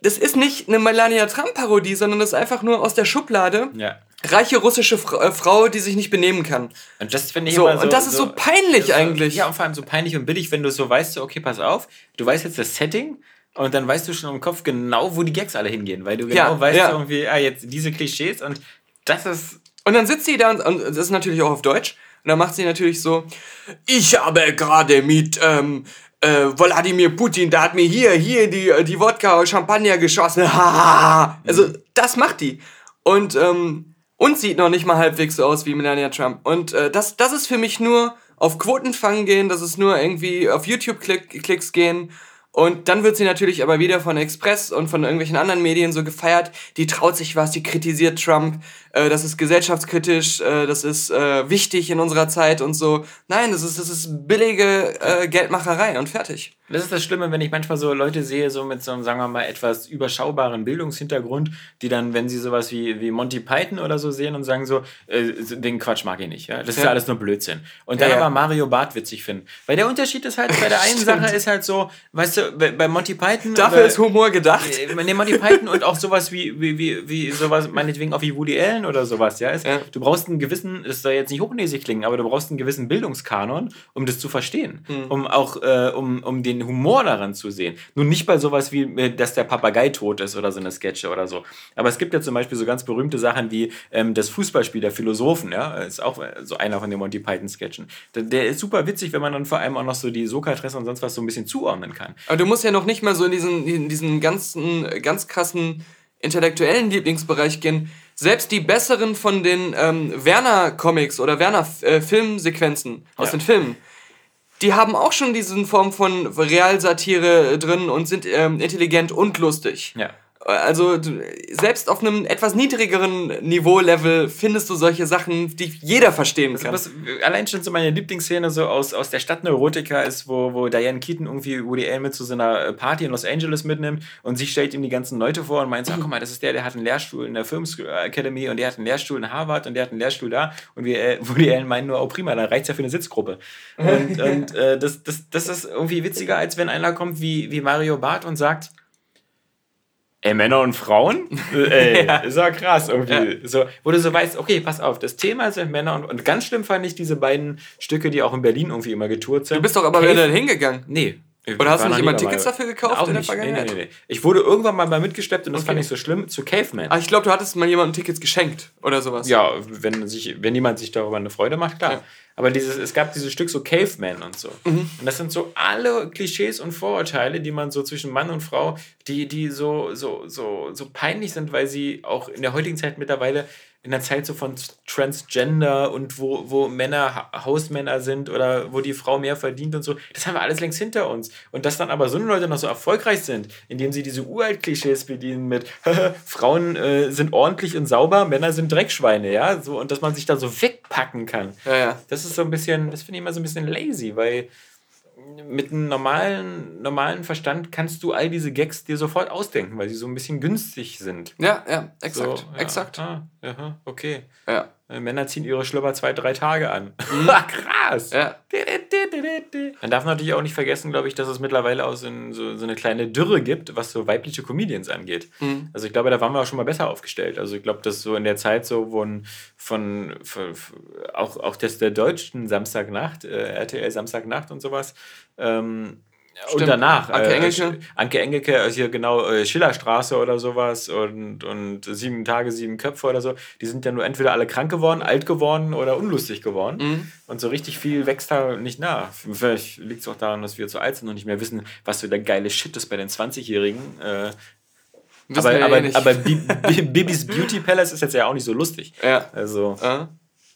Das ist nicht eine Melania Trump-Parodie, sondern das ist einfach nur aus der Schublade Ja. reiche russische Fra äh, Frau, die sich nicht benehmen kann. Und das finde ich So, immer so. und das ist so peinlich so- eigentlich. Ja, und vor allem so peinlich und billig, wenn du so weißt, so, okay, pass auf, du weißt jetzt das Setting und dann weißt du schon im Kopf genau, wo die Gags alle hingehen, weil du genau Ja, weißt ja. irgendwie, ah, jetzt diese Klischees und das ist. Und dann sitzt sie da und, und das ist natürlich auch auf Deutsch. dann macht sie natürlich so, ich habe gerade mit ähm, äh, Wladimir Putin, der hat mir hier, hier die, die Wodka Champagner geschossen. also das macht die. Und, ähm, und sieht noch nicht mal halbwegs so aus wie Melania Trump. Und äh, das, das ist für mich nur auf Quotenfang gehen, das ist nur irgendwie auf YouTube-Klicks gehen und dann wird sie natürlich aber wieder von Express und von irgendwelchen anderen Medien so gefeiert. Die traut sich was, die kritisiert Trump. Äh, das ist gesellschaftskritisch, äh, das ist äh, wichtig in unserer Zeit und so. Nein, das ist, das ist billige äh, Geldmacherei und fertig. Das ist das Schlimme, wenn ich manchmal so Leute sehe, so mit so einem, sagen wir mal, etwas überschaubaren Bildungshintergrund, die dann, wenn sie sowas wie, wie Monty Python oder so sehen und sagen so, äh, den Quatsch mag ich nicht. Ja? Das ja. ist ja alles nur Blödsinn. Und dann ja, aber Mario Bart witzig finden. Weil der Unterschied ist halt, bei der einen Sache ist halt so, weißt du, bei, bei Monty Python. Dafür oder, ist Humor gedacht. Bei äh, Monty Python und auch sowas wie, wie, wie, wie sowas, meinetwegen auch wie Woody Allen oder sowas, ja. Ist, Du brauchst einen gewissen, das soll jetzt nicht hochnäsig klingen, aber du brauchst einen gewissen Bildungskanon, um das zu verstehen. Mhm. Um auch, äh, um, um den Humor daran zu sehen. Nun nicht bei sowas wie, äh, dass der Papagei tot ist oder so eine Sketche oder so. Aber es gibt ja zum Beispiel so ganz berühmte Sachen wie ähm, das Fußballspiel der Philosophen, ja, ist auch äh, so einer von den Monty Python-Sketchen. Der, der, ist super witzig, wenn man dann vor allem auch noch so die Sokrates und sonst was so ein bisschen zuordnen kann. Aber du musst ja noch nicht mal so in diesen, in diesen ganzen, ganz krassen intellektuellen Lieblingsbereich gehen. Selbst die besseren von den ähm, Werner-Comics oder Werner-Filmsequenzen äh, aus ja. den Filmen die haben auch schon diese Form von Realsatire drin und sind ähm, intelligent und lustig. Ja. Also selbst auf einem etwas niedrigeren Niveau-Level findest du solche Sachen, die jeder verstehen kann. Was, allein schon so meine Lieblingsszene so aus, aus der Stadt Neurotica ist, wo, wo Diane Keaton irgendwie Woody Allen mit zu so einer Party in Los Angeles mitnimmt und sie stellt ihm die ganzen Leute vor und meint so, mhm. guck mal, das ist der, der hat einen Lehrstuhl in der Film Academy und der hat einen Lehrstuhl in Harvard und der hat einen Lehrstuhl da und wir, äh, Woody Allen meint nur, oh prima, dann reicht ja für eine Sitzgruppe. Und, und äh, das, das, das ist irgendwie witziger, als wenn einer kommt wie, wie Mario Barth und sagt, Ey, Männer und Frauen? Ey, ja. ist ja krass irgendwie. Ja. So, wo du so weißt, okay, pass auf, das Thema sind Männer und, und ganz schlimm fand ich diese beiden Stücke, die auch in Berlin irgendwie immer getourt sind. Du bist doch aber wieder hingegangen. Nee. Oder hast du nicht immer Tickets dafür gekauft auch in der Vergangenheit? Nee, nee, nee. Ich wurde irgendwann mal, mal mitgeschleppt und das okay. fand ich so schlimm zu Caveman. Ah, ich glaube, du hattest mal jemandem Tickets geschenkt oder sowas. Ja, wenn, sich, wenn jemand sich darüber eine Freude macht, klar. Ja. Aber dieses, es gab dieses Stück so Caveman und so. Mhm. Und das sind so alle Klischees und Vorurteile, die man so zwischen Mann und Frau, die, die so, so, so, so peinlich sind, weil sie auch in der heutigen Zeit mittlerweile in der Zeit so von Transgender und wo, wo Männer Hausmänner sind oder wo die Frau mehr verdient und so, das haben wir alles längst hinter uns. Und dass dann aber so eine Leute noch so erfolgreich sind, indem sie diese Uralt-Klischees bedienen mit Frauen äh, sind ordentlich und sauber, Männer sind Dreckschweine, ja, so und dass man sich da so wegpacken kann. Ja, ja. Das ist so ein bisschen, das finde ich immer so ein bisschen lazy, weil mit einem normalen, normalen Verstand kannst du all diese Gags dir sofort ausdenken, weil sie so ein bisschen günstig sind. Ja, ja, exakt. So, ja, exakt. Ah, aha, okay. Ja. Äh, Männer ziehen ihre Schlöpper zwei, drei Tage an. Mhm. Krass. Ja. Man darf natürlich auch nicht vergessen, glaube ich, dass es mittlerweile auch so, so, so, eine kleine Dürre gibt, was so weibliche Comedians angeht. Mhm. Also ich glaube, da waren wir auch schon mal besser aufgestellt. Also ich glaube, dass so in der Zeit so von, von, von auch, auch das der deutschen Samstagnacht, äh, RTL Samstagnacht und sowas, ähm, Stimmt. Und danach. Anke äh, Engelke. Äh, Anke Engelke, also hier genau äh, Schillerstraße oder sowas und, und sieben Tage, sieben Köpfe oder so. Die sind ja nur entweder alle krank geworden, alt geworden oder unlustig geworden. Mhm. Und so richtig viel wächst da nicht nach. Vielleicht liegt es auch daran, dass wir zu alt sind und nicht mehr wissen, was für der geile Shit ist bei den 20-Jährigen. Äh, aber, aber, eh aber Bibis Beauty Palace ist jetzt ja auch nicht so lustig. Ja. Also. Uh.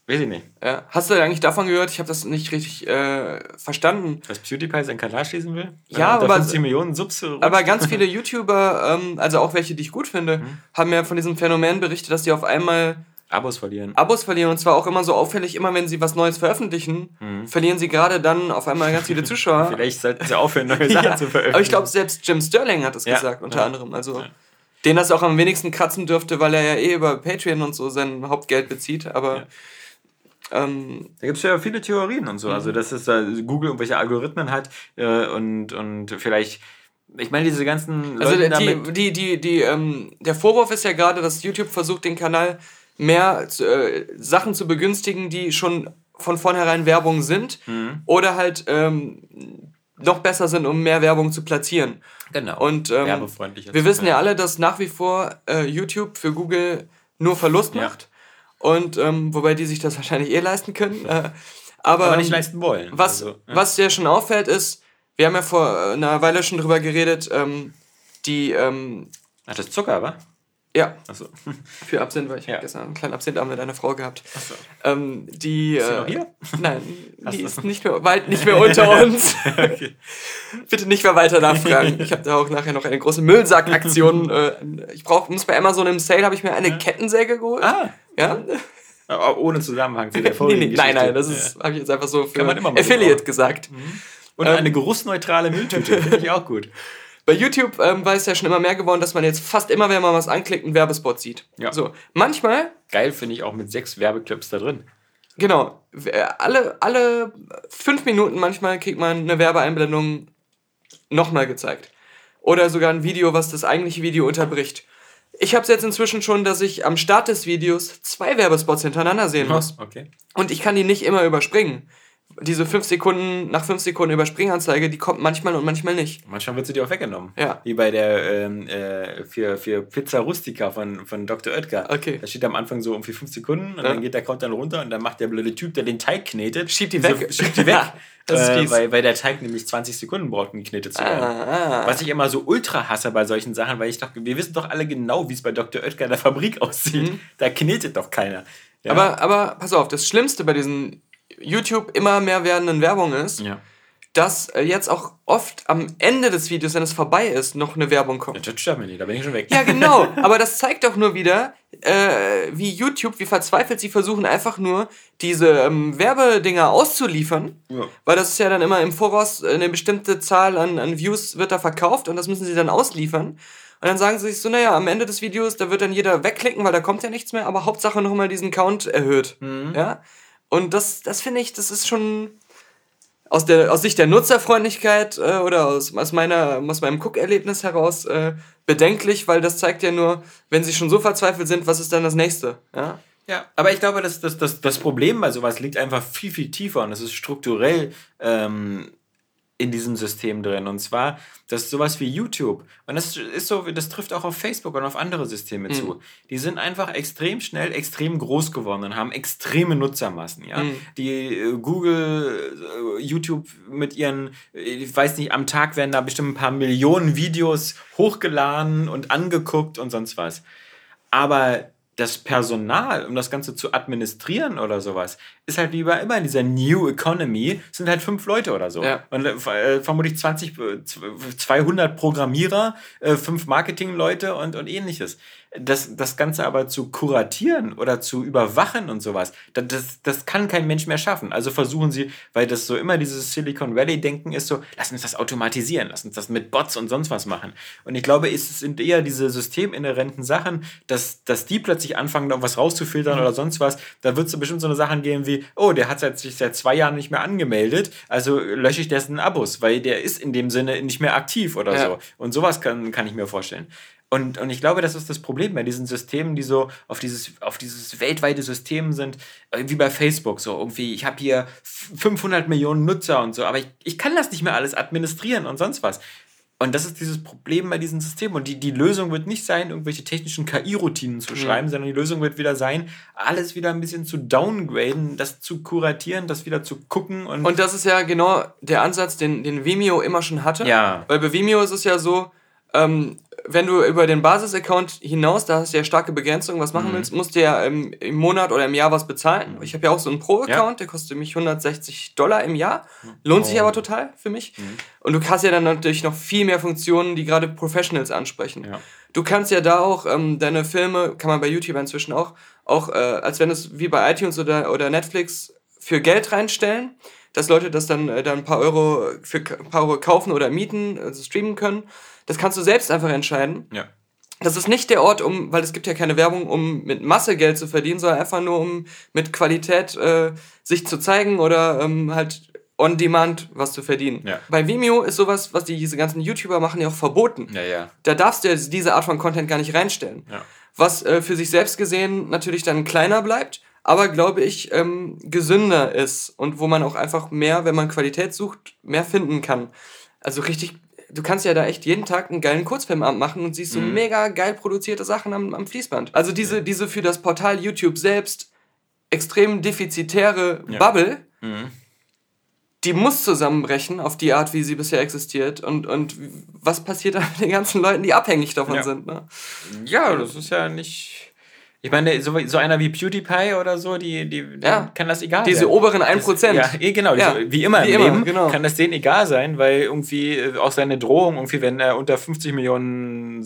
Weiß ich nicht. Ja. Hast du eigentlich davon gehört? Ich habe das nicht richtig äh, verstanden. Dass PewDiePie sein Kanal schließen will? Ja, aber, 50 Millionen Subs aber ganz viele YouTuber, ähm, also auch welche, die ich gut finde, mhm. haben ja von diesem Phänomen berichtet, dass die auf einmal Abos verlieren. Abos verlieren und zwar auch immer so auffällig, immer wenn sie was Neues veröffentlichen, mhm. verlieren sie gerade dann auf einmal ganz viele Zuschauer. Vielleicht sollten sie aufhören, neue Sachen ja, zu veröffentlichen. Aber ich glaube, selbst Jim Sterling hat das ja. gesagt, unter ja. anderem. Also, den das auch am wenigsten kratzen dürfte, weil er ja eh über Patreon und so sein Hauptgeld bezieht, aber. Ähm, da gibt es ja viele Theorien und so. Also, dass es da Google irgendwelche Algorithmen hat äh, und, und vielleicht. Ich meine, diese ganzen. Also, die, die, die, die, ähm, der Vorwurf ist ja gerade, dass YouTube versucht, den Kanal mehr äh, Sachen zu begünstigen, die schon von vornherein Werbung sind mhm. oder halt ähm, noch besser sind, um mehr Werbung zu platzieren. Genau. Und ähm, wir wissen ja alle, dass nach wie vor äh, YouTube für Google nur Verlust ja. Und ähm, wobei die sich das wahrscheinlich eh leisten können. Äh, aber, Aber nicht ähm, leisten wollen. Was, Also, ja. was dir schon auffällt, ist, wir haben ja vor einer Weile schon drüber geredet, ähm, die, ähm, Ach, das ist Zucker, wa? Ja, Achso. für Absinth, weil ich Ja. gestern einen kleinen Absintabend mit einer Frau gehabt. Achso. Ähm, die, Ist sie äh, noch hier? Nein, Ach die so. ist nicht mehr, weit nicht mehr unter uns. okay. Bitte nicht mehr weiter nachfragen. Ich habe da auch nachher noch eine große Müllsackaktion. äh, ich brauch, muss bei Amazon im Sale habe ich mir eine Kettensäge geholt. Ah, Ja? aber ohne Zusammenhang zu der Nee, nee, nein, nein, das Ja. habe ich jetzt einfach so für Affiliate gesagt. Und ähm, eine geruchsneutrale Mülltüte, finde ich auch gut. Bei YouTube ähm, war es ja schon immer mehr geworden, dass man jetzt fast immer, wenn man was anklickt, einen Werbespot sieht. Ja. So, manchmal, Geil finde ich auch mit sechs Werbeclips da drin. genau, äh, alle, alle fünf Minuten manchmal kriegt man eine Werbeeinblendung nochmal gezeigt. Oder sogar ein Video, was das eigentliche Video unterbricht. Ich habe es jetzt inzwischen schon, dass ich am Start des Videos zwei Werbespots hintereinander sehen muss. Okay. Und ich kann die nicht immer überspringen. Diese fünf Sekunden, nach fünf Sekunden Überspringanzeige, die kommt manchmal und manchmal nicht. Manchmal wird sie dir auch weggenommen. Ja. Wie bei der ähm, äh, für, für Pizza Rustica von, von Dr. Oetker. Okay. Da steht am Anfang so irgendwie fünf Sekunden und Ja. dann geht der Countdown runter und dann macht der blöde Typ, der den Teig knetet, Schiebt die so- weg. schiebt die weg. Ja, das ist äh, weil, weil der Teig nämlich 20 Sekunden braucht, um geknetet zu werden. Ah, ah. Was ich immer so ultra hasse bei solchen Sachen, weil ich dachte, wir wissen doch alle genau, wie es bei Dr. Oetker in der Fabrik aussieht. Mhm. Da knetet doch keiner. Ja. Aber, aber pass auf, das Schlimmste bei diesen YouTube immer mehr werdenden Werbungen ist, ja. dass äh, jetzt auch oft am Ende des Videos, wenn es vorbei ist, noch eine Werbung kommt. Das stört mich nicht, da bin ich schon weg. Ja, genau. Aber das zeigt doch nur wieder, äh, wie YouTube, wie verzweifelt sie versuchen, einfach nur diese ähm, Werbedinger auszuliefern. Ja. Weil das ist ja dann immer im Voraus äh, eine bestimmte Zahl an, an Views wird da verkauft und das müssen sie dann ausliefern. Und dann sagen sie sich so, naja, am Ende des Videos, da wird dann jeder wegklicken, weil da kommt ja nichts mehr, aber Hauptsache noch mal diesen Count erhöht. Ja? Und das, das finde ich, das ist schon aus, der, aus Sicht der Nutzerfreundlichkeit äh, oder aus, aus, meiner, aus meinem Guckerlebnis heraus äh, bedenklich, weil das zeigt ja nur, wenn sie schon so verzweifelt sind, was ist dann das nächste? Ja? Ja, aber ich glaube, das, das, das, das Problem bei sowas liegt einfach viel, viel tiefer und es ist strukturell ähm, in diesem System drin. Und zwar, dass sowas wie YouTube, und das ist so, das trifft auch auf Facebook und auf andere Systeme zu, die sind einfach extrem schnell, extrem groß geworden und haben extreme Nutzermassen. Ja? Die äh, Google, äh, YouTube mit ihren, ich weiß nicht, am Tag werden da bestimmt ein paar Millionen Videos hochgeladen und angeguckt und sonst was. Aber das Personal, um das Ganze zu administrieren oder sowas, ist halt wie bei immer in dieser New Economy, sind halt fünf Leute oder so. Ja. Und äh, vermutlich 20, äh, 200 Programmierer, äh, fünf Marketingleute und, und ähnliches. Das, das Ganze aber zu kuratieren oder zu überwachen und sowas, das, das, kann kein Mensch mehr schaffen. Also versuchen sie, weil das so immer dieses Silicon Valley-Denken ist, so, lass uns das automatisieren, lass uns das mit Bots und sonst was machen. Und ich glaube, es sind eher diese systeminhärenten Sachen, dass, dass die plötzlich anfangen, da was rauszufiltern oder sonst was. Da wird es bestimmt so eine Sachen geben wie, oh, der hat seit, sich seit zwei Jahren nicht mehr angemeldet, also lösche ich dessen Abos, weil der ist in dem Sinne nicht mehr aktiv oder Ja. so. Und sowas kann, kann ich mir vorstellen. Und, und ich glaube, das ist das Problem bei diesen Systemen, die so auf dieses, auf dieses weltweite System sind, wie bei Facebook. So irgendwie, ich habe hier f- 500 Millionen Nutzer und so, aber ich, ich kann das nicht mehr alles administrieren und sonst was. Und das ist dieses Problem bei diesen Systemen. Und die, die Lösung wird nicht sein, irgendwelche technischen KI-Routinen zu schreiben, sondern die Lösung wird wieder sein, alles wieder ein bisschen zu downgraden, das zu kuratieren, das wieder zu gucken. Und, Und das ist ja genau der Ansatz, den, den Vimeo immer schon hatte. Ja. Weil bei Vimeo ist es ja so, ähm, wenn du über den Basis-Account hinaus, da hast du ja starke Begrenzungen, was Mhm. machen willst, musst du ja ähm, im Monat oder im Jahr was bezahlen. Ich habe ja auch so einen Pro-Account, der kostet mich 160 Dollar im Jahr. Lohnt sich Oh. aber total für mich. Mhm. Und du hast ja dann natürlich noch viel mehr Funktionen, die gerade Professionals ansprechen. Ja. Du kannst ja da auch ähm, deine Filme, kann man bei YouTube inzwischen auch, auch äh, als wenn es wie bei iTunes oder, oder Netflix für Geld reinstellen, dass Leute das dann, äh, dann ein paar Euro für ein paar Euro kaufen oder mieten, also streamen können. Das kannst du selbst einfach entscheiden. ja. Das ist nicht der Ort, um, weil es gibt ja keine Werbung, um mit Masse Geld zu verdienen, sondern einfach nur, um mit Qualität äh, sich zu zeigen oder ähm, halt on demand was zu verdienen. Ja. Bei Vimeo ist sowas, was die, diese ganzen YouTuber machen, ja auch verboten. Ja, ja. Da darfst du ja diese Art von Content gar nicht reinstellen. Ja. Was äh, für sich selbst gesehen natürlich dann kleiner bleibt, aber glaube ich ähm, gesünder ist und wo man auch einfach mehr, wenn man Qualität sucht, mehr finden kann. Also richtig, du kannst ja da echt jeden Tag einen geilen Kurzfilmabend machen und siehst so mega geil produzierte Sachen am, am Fließband. Also diese, diese für das Portal YouTube selbst extrem defizitäre Ja. Bubble, Mhm. die muss zusammenbrechen auf die Art, wie sie bisher existiert. Und, und was passiert dann mit den ganzen Leuten, die abhängig davon Ja. sind? Ne? Ja, das ist ja nicht. Ich meine, so, so einer wie PewDiePie oder so, die, die Ja. kann das egal Diese sein. oberen 1%. Ja, eh, genau. Ja, so, wie immer wie im immer, Leben genau. kann das denen egal sein, weil irgendwie äh, auch seine Drohung, irgendwie, wenn er unter 50 Millionen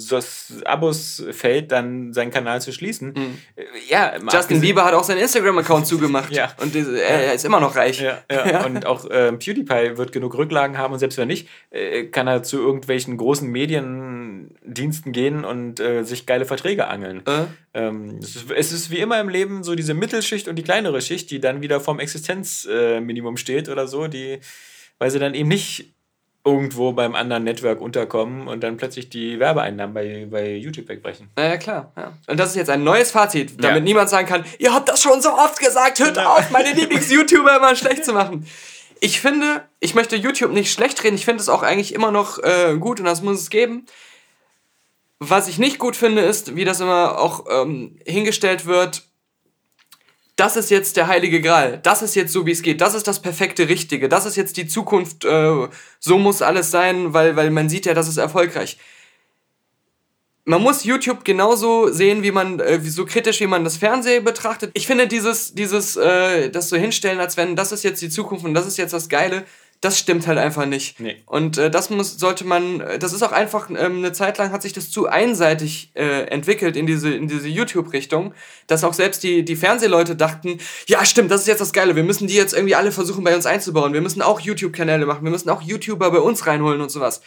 Abos fällt, dann seinen Kanal zu schließen. Äh, Ja, Mhm. Justin Bieber hat auch seinen Instagram-Account zugemacht. Ja. Und diese, er, ist immer noch reich. Ja, ja. Und auch ähm, PewDiePie wird genug Rücklagen haben und selbst wenn nicht, äh, kann er zu irgendwelchen großen Mediendiensten gehen und äh, sich geile Verträge angeln. Äh? Ähm, es, ist, es ist wie immer im Leben so diese Mittelschicht und die kleinere Schicht, die dann wieder vorm Existenzminimum äh, steht oder so, die, weil sie dann eben nicht irgendwo beim anderen Network unterkommen und dann plötzlich die Werbeeinnahmen bei, bei YouTube wegbrechen. Naja, klar. Ja. Und das ist jetzt ein neues Fazit, damit Ja. niemand sagen kann, ihr habt das schon so oft gesagt, hört auf, meine Lieblings-YouTuber immer schlecht zu machen. Ich finde, ich möchte YouTube nicht schlecht reden, ich finde es auch eigentlich immer noch äh, gut und das muss es geben. Was ich nicht gut finde, ist, wie das immer auch ähm, hingestellt wird, das ist jetzt der heilige Gral, das ist jetzt so, wie es geht, das ist das perfekte Richtige, das ist jetzt die Zukunft, äh, so muss alles sein, weil, weil man sieht ja, das ist erfolgreich. Man muss YouTube genauso sehen, wie man, äh, so kritisch, wie man das Fernsehen betrachtet. Ich finde dieses, dieses, äh, das so hinstellen, als wenn das ist jetzt die Zukunft und das ist jetzt das Geile, das stimmt halt einfach nicht. Nee. Und äh, das muss, sollte man, äh, das ist auch einfach, ähm, eine Zeit lang hat sich das zu einseitig äh, entwickelt in diese, in diese YouTube-Richtung, dass auch selbst die, die Fernsehleute dachten, ja stimmt, das ist jetzt das Geile, wir müssen die jetzt irgendwie alle versuchen bei uns einzubauen, wir müssen auch YouTube-Kanäle machen, wir müssen auch YouTuber bei uns reinholen und sowas.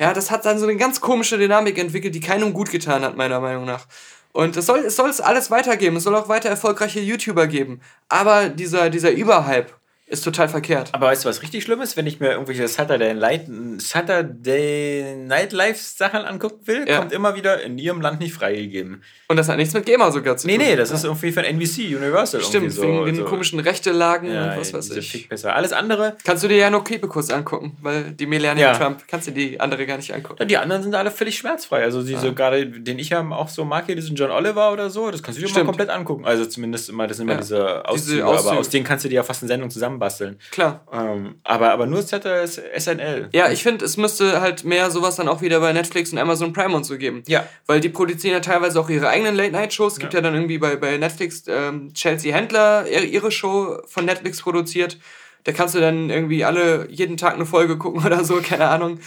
Ja, das hat dann so eine ganz komische Dynamik entwickelt, die keinem gut getan hat, meiner Meinung nach. Und es soll es soll es alles weitergeben. Es soll auch weiter erfolgreiche YouTuber geben. Aber dieser, dieser Überhype ist total verkehrt. Aber weißt du, was richtig schlimm ist? Wenn ich mir irgendwelche Saturday Night, Saturday Night Live Sachen angucken will, Ja. kommt immer wieder in ihrem Land nicht freigegeben. Und das hat nichts mit GEMA sogar zu Nee, tun. nee, das ist irgendwie von NBC, Universal. Stimmt, so, wegen den so. komischen Rechtelagen ja, und was weiß diese ich. Fickpisser. Alles andere, Kannst du dir ja nur Kebekus angucken, weil die Melania Ja. Trump, kannst du die andere gar nicht angucken. die anderen sind alle völlig schmerzfrei. Also diese gerade, den ich ja auch so mag, hier diesen John Oliver oder so, das kannst du dir mal Stimmt. komplett angucken. Also zumindest immer, das sind immer Ja. diese Auszüge, Auszüge. aber aus denen kannst du dir ja fast eine Sendung zusammenbasteln. Klar. Ähm, aber, aber nur Saturday SNL. Ja, ich finde, es müsste halt mehr sowas dann auch wieder bei Netflix und Amazon Prime und so geben. Ja. Weil die produzieren ja teilweise auch ihre eigenen Late-Night-Shows. Es gibt ja. dann irgendwie bei, bei Netflix ähm, Chelsea Handler ihre ihre Show von Netflix produziert. Da kannst du dann irgendwie alle jeden Tag eine Folge gucken oder so, keine Ahnung.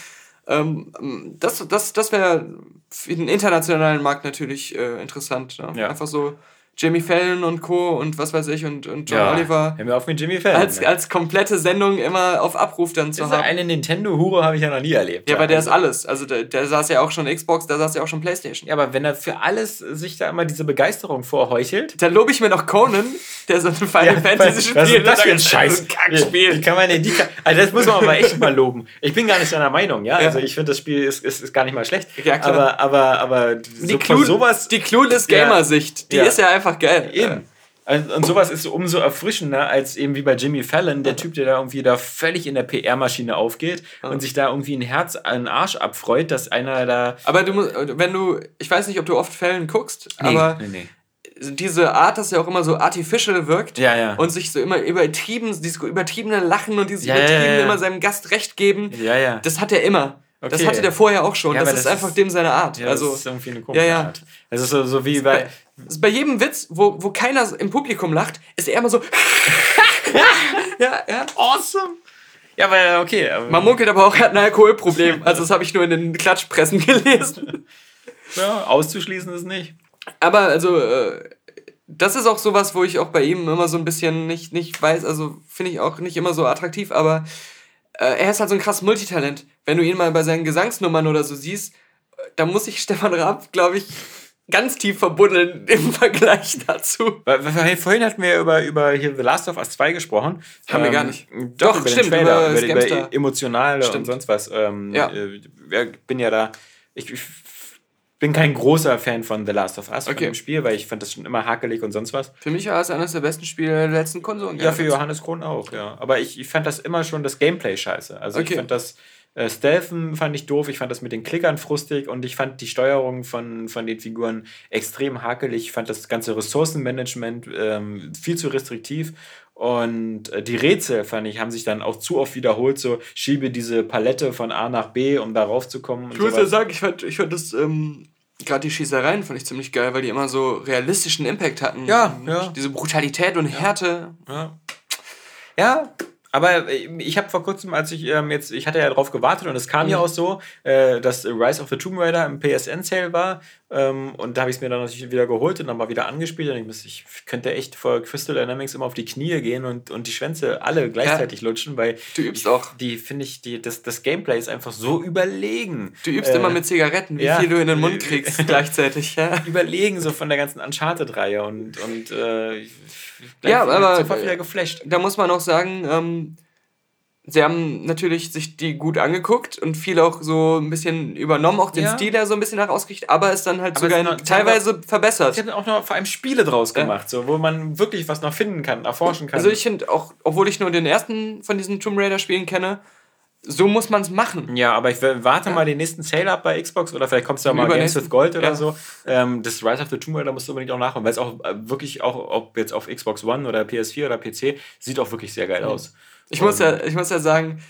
Ähm, das das, das wäre für den internationalen Markt natürlich äh, interessant. Ne? Ja. Einfach so Jimmy Fallon und Co. und was weiß ich und, und John ja. Oliver Hör mir auf mit Jimmy Fallon. als, ne? als komplette Sendung immer auf Abruf dann zu Diese haben. eine Nintendo-Hure habe ich ja noch nie erlebt. Ja, aber der ist also- alles. Also der, der saß ja auch schon Xbox, der saß ja auch schon Playstation. Ja, aber wenn er für alles sich da immer diese Begeisterung vorheuchelt. Dann lobe ich mir noch Conan, der so ein Final Fantasy spielt. was ist das für ein Scheiß? so ein Kackspiel. Wie kann man denn die, also das muss man aber echt mal loben. Ich bin gar nicht seiner Meinung, ja. Ja. Also ich finde das Spiel ist, ist, ist gar nicht mal schlecht. Ja, klar. Aber, aber, aber Die, so von sowas. die Clueless Ja. Gamer-Sicht, die Ja. ist ja einfach geil. Eben. Und und sowas ist so umso erfrischender als eben wie bei Jimmy Fallon, der Typ, der da irgendwie da völlig in der PR-Maschine aufgeht und sich da irgendwie ein Herz an den Arsch abfreut, dass einer da. Aber du musst, wenn du, ich weiß nicht, ob du oft Fällen guckst, aber nee, nee. diese Art, dass er auch immer so artificial wirkt Ja, ja. und sich so immer übertrieben, dieses übertriebene Lachen und dieses Ja, übertriebene immer seinem Gast recht geben, das hat er immer. Das Okay. hatte der vorher auch schon. Ja, das ist das einfach ist- dem seine Art. Ja, also das ist irgendwie eine komische ja, ja. Art. Also so, so wie bei. bei, das ist bei jedem Witz, wo, wo keiner im Publikum lacht, ist er immer so. ja, ja. Awesome! Ja, aber okay. aber- Man munkelt aber auch, er hat ein Alkoholproblem. Also, das habe ich nur in den Klatschpressen gelesen. Ja, auszuschließen ist nicht. Aber also, äh, das ist auch sowas, wo ich auch bei ihm immer so ein bisschen nicht, nicht weiß, also finde ich auch nicht immer so attraktiv, aber äh, er ist halt so ein krass Multitalent. Wenn du ihn mal bei seinen Gesangsnummern oder so siehst, äh, da muss ich Stefan Raab, glaube ich, ganz tief verbuddeln im Vergleich dazu. Vorhin hatten wir über, über hier The Last of Us 2 gesprochen. Haben wir gar nicht. Doch, Doch, stimmt, Trailer, über über, über, emotionale und sonst was. Ähm, Ja. äh, ja, bin ja da. Ich, ich bin kein großer Fan von The Last of Us, von Okay. dem Spiel, weil ich fand das schon immer hakelig und sonst was. Für mich war es eines der besten Spiele der letzten Konsolen. Ja, für Johannes Krohn auch, ja. Aber ich, ich fand das immer schon das Gameplay scheiße. Also ich Okay. fand das Äh, Stealthen fand ich doof, ich fand das mit den Klickern frustig und ich fand die Steuerung von, von den Figuren extrem hakelig. Ich fand das ganze Ressourcenmanagement ähm, viel zu restriktiv. Und äh, die Rätsel, fand ich, haben sich dann auch zu oft wiederholt. So, schiebe diese Palette von A nach B, um darauf zu kommen. Ich muss ja sagen, ich fand, ich fand das, ähm, gerade die Schießereien fand ich ziemlich geil, weil die immer so realistischen Impact hatten. Ja, ja. Diese Brutalität und Härte. Ja. Ja, aber äh, ich habe vor kurzem, als ich ähm, jetzt, ich hatte ja darauf gewartet und es kam ja auch so, äh, dass Rise of the Tomb Raider im PSN-Sale war. Ähm, und da habe ich es mir dann natürlich wieder geholt und dann mal wieder angespielt. Und ich, muss, ich könnte echt vor Crystal Dynamics immer auf die Knie gehen und, und die Schwänze alle gleichzeitig ja. lutschen, weil du übst auch. Die finde ich, die, das, das Gameplay ist einfach so überlegen. Du übst äh, immer mit Zigaretten, wie ja. viel du in den Mund kriegst gleichzeitig. Ja. Überlegen so von der ganzen Uncharted-Reihe und, und äh, ja, aber sofort wieder geflasht. Da muss man auch sagen, ähm, sie haben natürlich sich die gut angeguckt und viel auch so ein bisschen übernommen, auch den ja. Stil da so ein bisschen nach ausgerichtet, aber es dann halt aber sogar noch, teilweise haben, verbessert. Sie haben auch noch vor allem Spiele draus gemacht, ja. so, wo man wirklich was noch finden kann, erforschen kann. Also ich finde auch, obwohl ich nur den ersten von diesen Tomb Raider Spielen kenne, so muss man es machen. Ja, aber ich warte ja. mal den nächsten Sale ab bei Xbox oder vielleicht kommst du ja mal Games with Gold oder ja. so. Ähm, das Rise of the Tomb Raider musst du unbedingt auch nachholen, weil es auch äh, wirklich, auch ob jetzt auf Xbox One oder PS4 oder PC, sieht auch wirklich sehr geil mhm. aus. Ich muss, ja, ich muss ja sagen,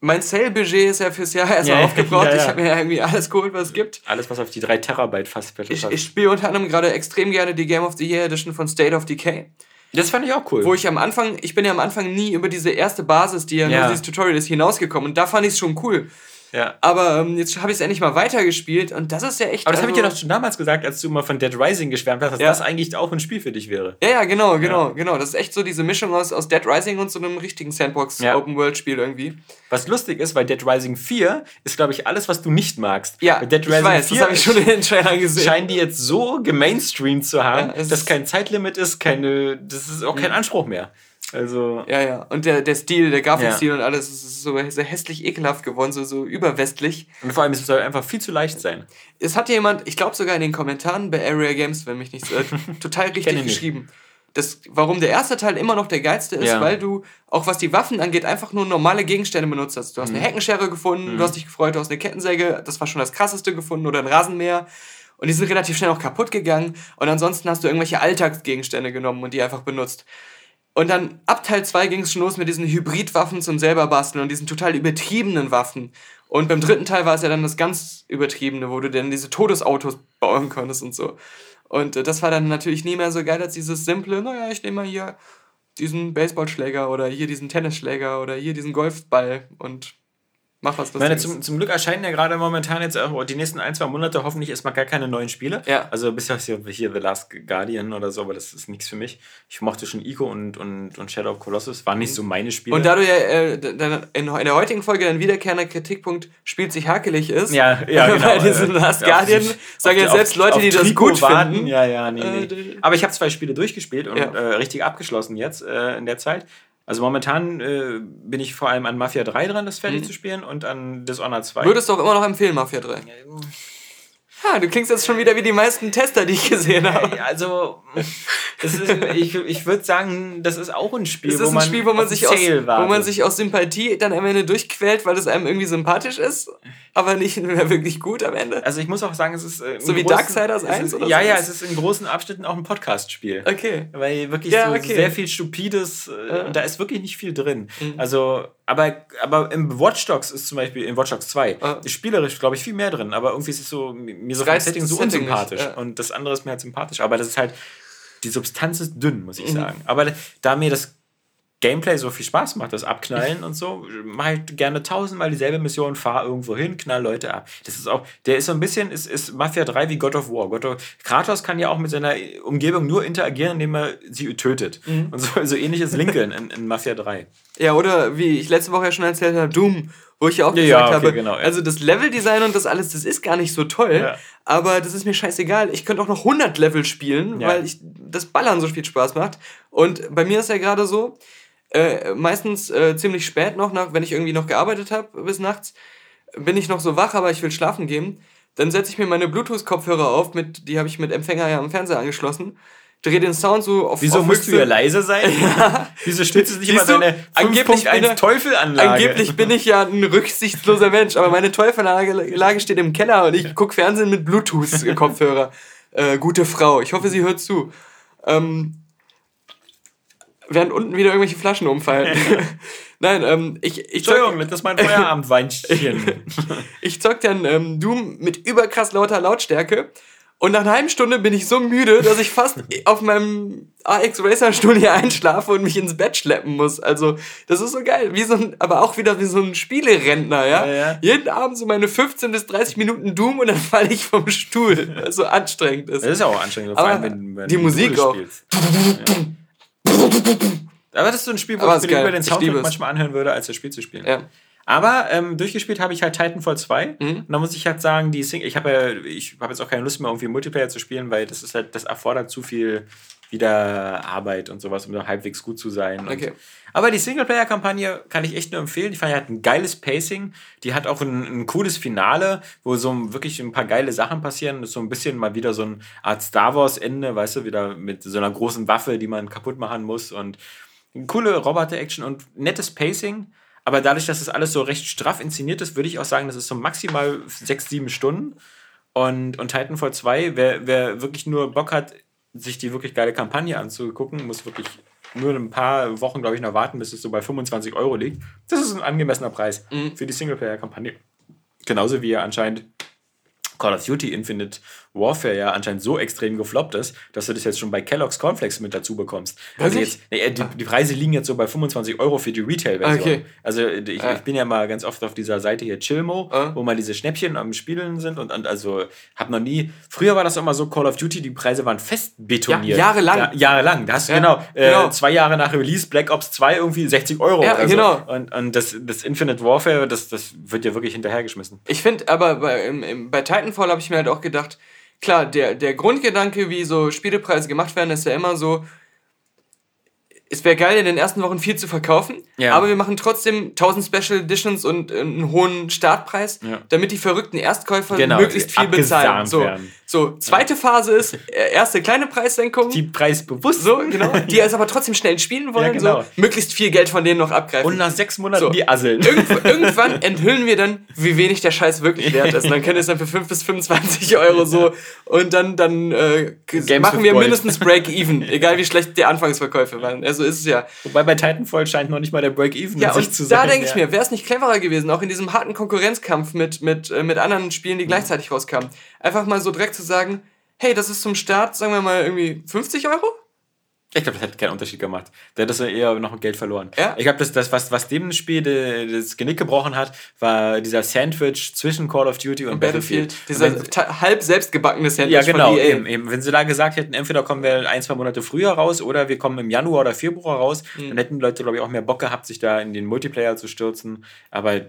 mein Sale-Budget ist ja fürs Jahr erstmal ja, aufgebraucht. Ja, ja. Ich habe mir ja irgendwie alles geholt, was es gibt. Alles, was auf die 3 Terabyte fast fällt. Ich, ich spiele unter anderem gerade extrem gerne die Game of the Year Edition von State of Decay. Das fand ich auch cool. Wo ich am Anfang, ich bin ja am Anfang nie über diese erste Basis, die ja, nur dieses Tutorial ist, hinausgekommen. Und da fand ich es schon cool. Ja. Aber ähm, jetzt habe ich es endlich mal weitergespielt und das ist ja echt. Aber das also, habe ich dir doch schon damals gesagt, als du mal von Dead Rising geschwärmt hast, dass ja. das eigentlich auch ein Spiel für dich wäre. Ja, ja, genau, genau, ja. genau. Das ist echt so diese Mischung aus, aus Dead Rising und so einem richtigen Sandbox-Open-World-Spiel irgendwie. Was lustig ist, weil Dead Rising 4 ist, glaube ich, alles, was du nicht magst. Ja, Dead Rising ich weiß, 4 das habe ich schon in den Trailern gesehen. Scheinen die jetzt so gemainstreamt zu haben, dass kein Zeitlimit ist, keine, das ist auch kein. Anspruch mehr. Also. Ja, ja. Und der, der Stil, der Grafikstil ja. und alles ist so, so hässlich ekelhaft geworden, so, so überwestlich. Und vor allem, es soll einfach viel zu leicht sein. Es hat jemand, ich glaube sogar in den Kommentaren bei Area Games, wenn mich nicht so, total richtig geschrieben. Das, warum der erste Teil immer noch der geilste ist, ja. weil du, auch was die Waffen angeht, einfach nur normale Gegenstände benutzt hast. Du hast mhm. eine Heckenschere gefunden, mhm. du hast dich gefreut, du hast eine Kettensäge, das war schon das krasseste gefunden, oder ein Rasenmäher. Und die sind relativ schnell auch kaputt gegangen. Und ansonsten hast du irgendwelche Alltagsgegenstände genommen und die einfach benutzt. Und dann ab Teil 2 ging es schon los mit diesen Hybridwaffen zum selber basteln und diesen total übertriebenen Waffen. Und beim dritten Teil war es ja dann das ganz übertriebene, wo du dann diese Todesautos bauen konntest und so. Und äh, das war dann natürlich nie mehr so geil als dieses simple, naja, ich nehme mal hier diesen Baseballschläger oder hier diesen Tennisschläger oder hier diesen Golfball und Mach was meine, zum, zum Glück erscheinen ja gerade momentan jetzt auch die nächsten ein, zwei Monate hoffentlich erstmal gar keine neuen Spiele. Ja. Also bisher hier, hier The Last Guardian oder so, aber das ist nichts für mich. Ich mochte schon Ico und, und, und Shadow of Colossus, waren nicht so meine Spiele. Und da du ja äh, in, der heutigen Folge dein wiederkehrender Kritikpunkt spielt sich hakelig ist, ja, ja, genau, bei diesem äh, Last Guardian ja, sagen ja selbst auf, Leute, auf die das gut warten. finden. Ja, ja, nee, nee. Äh, aber ich habe zwei Spiele durchgespielt und ja. äh, richtig abgeschlossen jetzt äh, in der Zeit. Also momentan äh, bin ich vor allem an Mafia 3 dran, das fertig mhm. zu spielen und an Dishonored 2. Würdest du auch immer noch empfehlen, Mafia 3? Ha, du klingst jetzt schon wieder wie die meisten Tester, die ich gesehen habe. Also, ist, ich, ich würde sagen, das ist auch ein Spiel, das ist ein Spiel, wo man, sich aus, wo man sich aus Sympathie dann am Ende durchquält, weil es einem irgendwie sympathisch ist, aber nicht mehr wirklich gut am Ende. Also ich muss auch sagen, es ist äh, so wie großen, Darksiders 1 ist, oder Ja, so ja, es ist in großen Abschnitten auch ein Podcast-Spiel. Okay. Weil wirklich ja, so okay. sehr viel stupides äh, ja. und da ist wirklich nicht viel drin. Mhm. Also aber, aber im Watch Dogs ist zum Beispiel, in Watch Dogs 2, ah. ist spielerisch, glaube ich, viel mehr drin. Aber irgendwie ist es so, mir so vom Setting so Setting unsympathisch. Ja. Und das andere ist mir halt sympathisch. Aber das ist halt, die Substanz ist dünn, muss ich mhm. sagen. Aber da mir das Gameplay so viel Spaß macht, das Abknallen und so, mache ich gerne tausendmal dieselbe Mission, fahr irgendwo hin, knall Leute ab. Das ist auch, der ist so ein bisschen, ist, ist Mafia 3 wie God of War. God of, Kratos kann ja auch mit seiner Umgebung nur interagieren, indem er sie tötet. Mhm. Und so, so ähnlich ist Lincoln in, in Mafia 3. Ja, oder wie ich letzte Woche ja schon erzählt habe, Doom, wo ich ja auch gesagt ja, okay, habe, genau, ja. also das Leveldesign und das alles, das ist gar nicht so toll, ja. aber das ist mir scheißegal. Ich könnte auch noch 100 Level spielen, weil ich das Ballern so viel Spaß macht. Und bei mir ist ja gerade so, äh, meistens äh, ziemlich spät noch, nach, wenn ich irgendwie noch gearbeitet habe bis nachts, bin ich noch so wach, aber ich will schlafen gehen. Dann setze ich mir meine Bluetooth-Kopfhörer auf, mit, die habe ich mit Empfänger ja am Fernseher angeschlossen. drehe den Sound so auf Wieso auf musst du höchste- ja leise sein? Wieso stützt es nicht immer du? deine Angeblich bin 5.1 ich- Teufelanlage? Angeblich bin ich ja ein rücksichtsloser Mensch, aber meine Teufelanlage Lage steht im Keller und ich gucke Fernsehen mit Bluetooth-Kopfhörer. äh, gute Frau, ich hoffe, sie hört zu. Ähm, während unten wieder irgendwelche Flaschen umfallen. Nein, ähm, ich, ich zock, Entschuldigung, das ist mein Feierabendweinchen. ich zock dann ähm, Doom mit überkrass lauter Lautstärke. Und nach einer halben Stunde bin ich so müde, dass ich fast auf meinem AX Racer Stuhl hier einschlafe und mich ins Bett schleppen muss. Also, das ist so geil. Wie so ein, aber auch wieder wie so ein Spielerentner, ja? Ja, ja. Jeden Abend so meine 15 bis 30 Minuten Doom und dann falle ich vom Stuhl, weil es so anstrengend ist. Das ist ja auch anstrengend, Aber vor allem, wenn, wenn die Musik auch. Ja. Aber das ist so ein Spiel, wo Aber ich mir lieber den Soundtrack manchmal anhören würde, als das Spiel zu spielen. Ja. Aber ähm, durchgespielt habe ich halt Titanfall 2. Mhm. Und da muss ich halt sagen, die Sing ich habe ja, ich habe jetzt auch keine Lust mehr, irgendwie Multiplayer zu spielen, weil das ist halt, das erfordert zu viel wieder Arbeit und sowas, um da halbwegs gut zu sein. Okay. aber die Singleplayer-Kampagne kann ich echt nur empfehlen. Die fand, die hat ein geiles Pacing. Die hat auch ein, ein cooles Finale, wo so wirklich ein paar geile Sachen passieren. Das ist so ein bisschen mal wieder so eine Art Star Wars-Ende, weißt du, wieder mit so einer großen Waffe, die man kaputt machen muss. Und coole Roboter-Action und nettes Pacing. Aber dadurch, dass das alles so recht straff inszeniert ist, würde ich auch sagen, das ist so maximal sechs, sieben Stunden. Und, und Titanfall 2, wer, wer wirklich nur Bock hat, sich die wirklich geile Kampagne anzugucken, muss wirklich nur ein paar Wochen, glaube ich, noch warten, bis es so bei 25 Euro liegt. Das ist ein angemessener Preis für die Singleplayer-Kampagne. Genauso wie ja anscheinend Call of Duty Infinite Warfare ja anscheinend so extrem gefloppt ist, dass du das jetzt schon bei Kellogg's Cornflakes mit dazu bekommst. Also jetzt, nee, die, die Preise liegen jetzt so bei 25 Euro für die Retail-Version. Okay. Also ich, Ah. ich bin ja mal ganz oft auf dieser Seite hier Chillmo, Ah. wo mal diese Schnäppchen am Spielen sind und, und also hab noch nie. Früher war das immer so Call of Duty, die Preise waren fest betoniert. Ja, jahrelang. Ja, jahrelang. Da hast du Ja, genau, äh, genau. zwei Jahre nach Release Black Ops 2 irgendwie 60 Euro. Ja, oder so. genau. Und, und das, das Infinite Warfare, das, das wird ja wirklich hinterhergeschmissen. Ich finde aber bei, im, im, bei Titanfall habe ich mir halt auch gedacht, klar, der, der Grundgedanke, wie so Spielepreise gemacht werden, ist ja immer so, es wäre geil, in den ersten Wochen viel zu verkaufen, Ja. aber wir machen trotzdem 1000 Special Editions und äh, einen hohen Startpreis, Ja. damit die verrückten Erstkäufer Genau, möglichst viel bezahlen. So, werden. so, zweite Phase ist äh, erste kleine Preissenkung. Die preisbewusst. so, genau, die es aber trotzdem schnell spielen wollen, genau. so, möglichst viel Geld von denen noch abgreifen. Und nach sechs Monaten So. die Asseln. Irgendw irgendwann enthüllen wir dann, wie wenig der Scheiß wirklich wert ist. Und dann können es dann für 5 bis 25 Euro so und dann, dann äh, machen wir Gold. mindestens Break-Even, egal wie schlecht die Anfangsverkäufe waren. Also ist es ja. Wobei bei Titanfall scheint noch nicht mal der Break-Even Ja, sich zu da sein. denke ich ja. mir, wäre es nicht cleverer gewesen, auch in diesem harten Konkurrenzkampf mit, mit, äh, mit anderen Spielen, die gleichzeitig rauskamen, einfach mal so direkt zu sagen, hey, das ist zum Start, sagen wir mal, irgendwie 50 Euro? Ich glaube, das hat keinen Unterschied gemacht. Der hat das eher noch Geld verloren. Ja. Ich glaube, das, das, was, was dem Spiel de, das Genick gebrochen hat, war dieser Sandwich zwischen Call of Duty und, Battlefield. Battlefield. Dieser Und wenn- halb selbstgebackene Sandwich ja, genau. von EA. Eben, eben. Wenn sie da gesagt hätten, entweder kommen wir ein, zwei Monate früher raus oder wir kommen im Januar oder Februar raus, Mhm. dann hätten die Leute, glaube ich, auch mehr Bock gehabt, sich da in den Multiplayer zu stürzen. Aber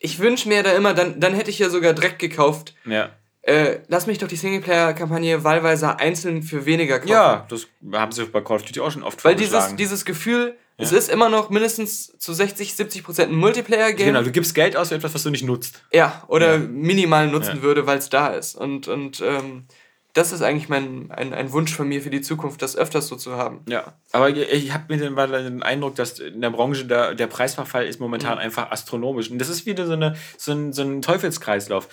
Ich wünsche mir da immer, dann, dann hätte ich ja sogar direkt gekauft, ja. Äh, lass mich doch die Singleplayer-Kampagne wahlweise einzeln für weniger kaufen. Ja, das haben sie bei Call of Duty auch schon oft Weil dieses, dieses Gefühl, es ist immer noch mindestens zu 60, 70 Prozent ein Multiplayer-Game. Genau, du gibst Geld aus für etwas, was du nicht nutzt. Ja, oder Ja. minimal nutzen Ja. würde, weil es da ist. Und, und ähm, das ist eigentlich mein, ein, ein Wunsch von mir für die Zukunft, das öfters so zu haben. Ja, aber ich, habe mir den, Eindruck, dass in der Branche der, der Preisverfall ist momentan einfach astronomisch. Und das ist wieder so, eine, so, ein, so ein Teufelskreislauf.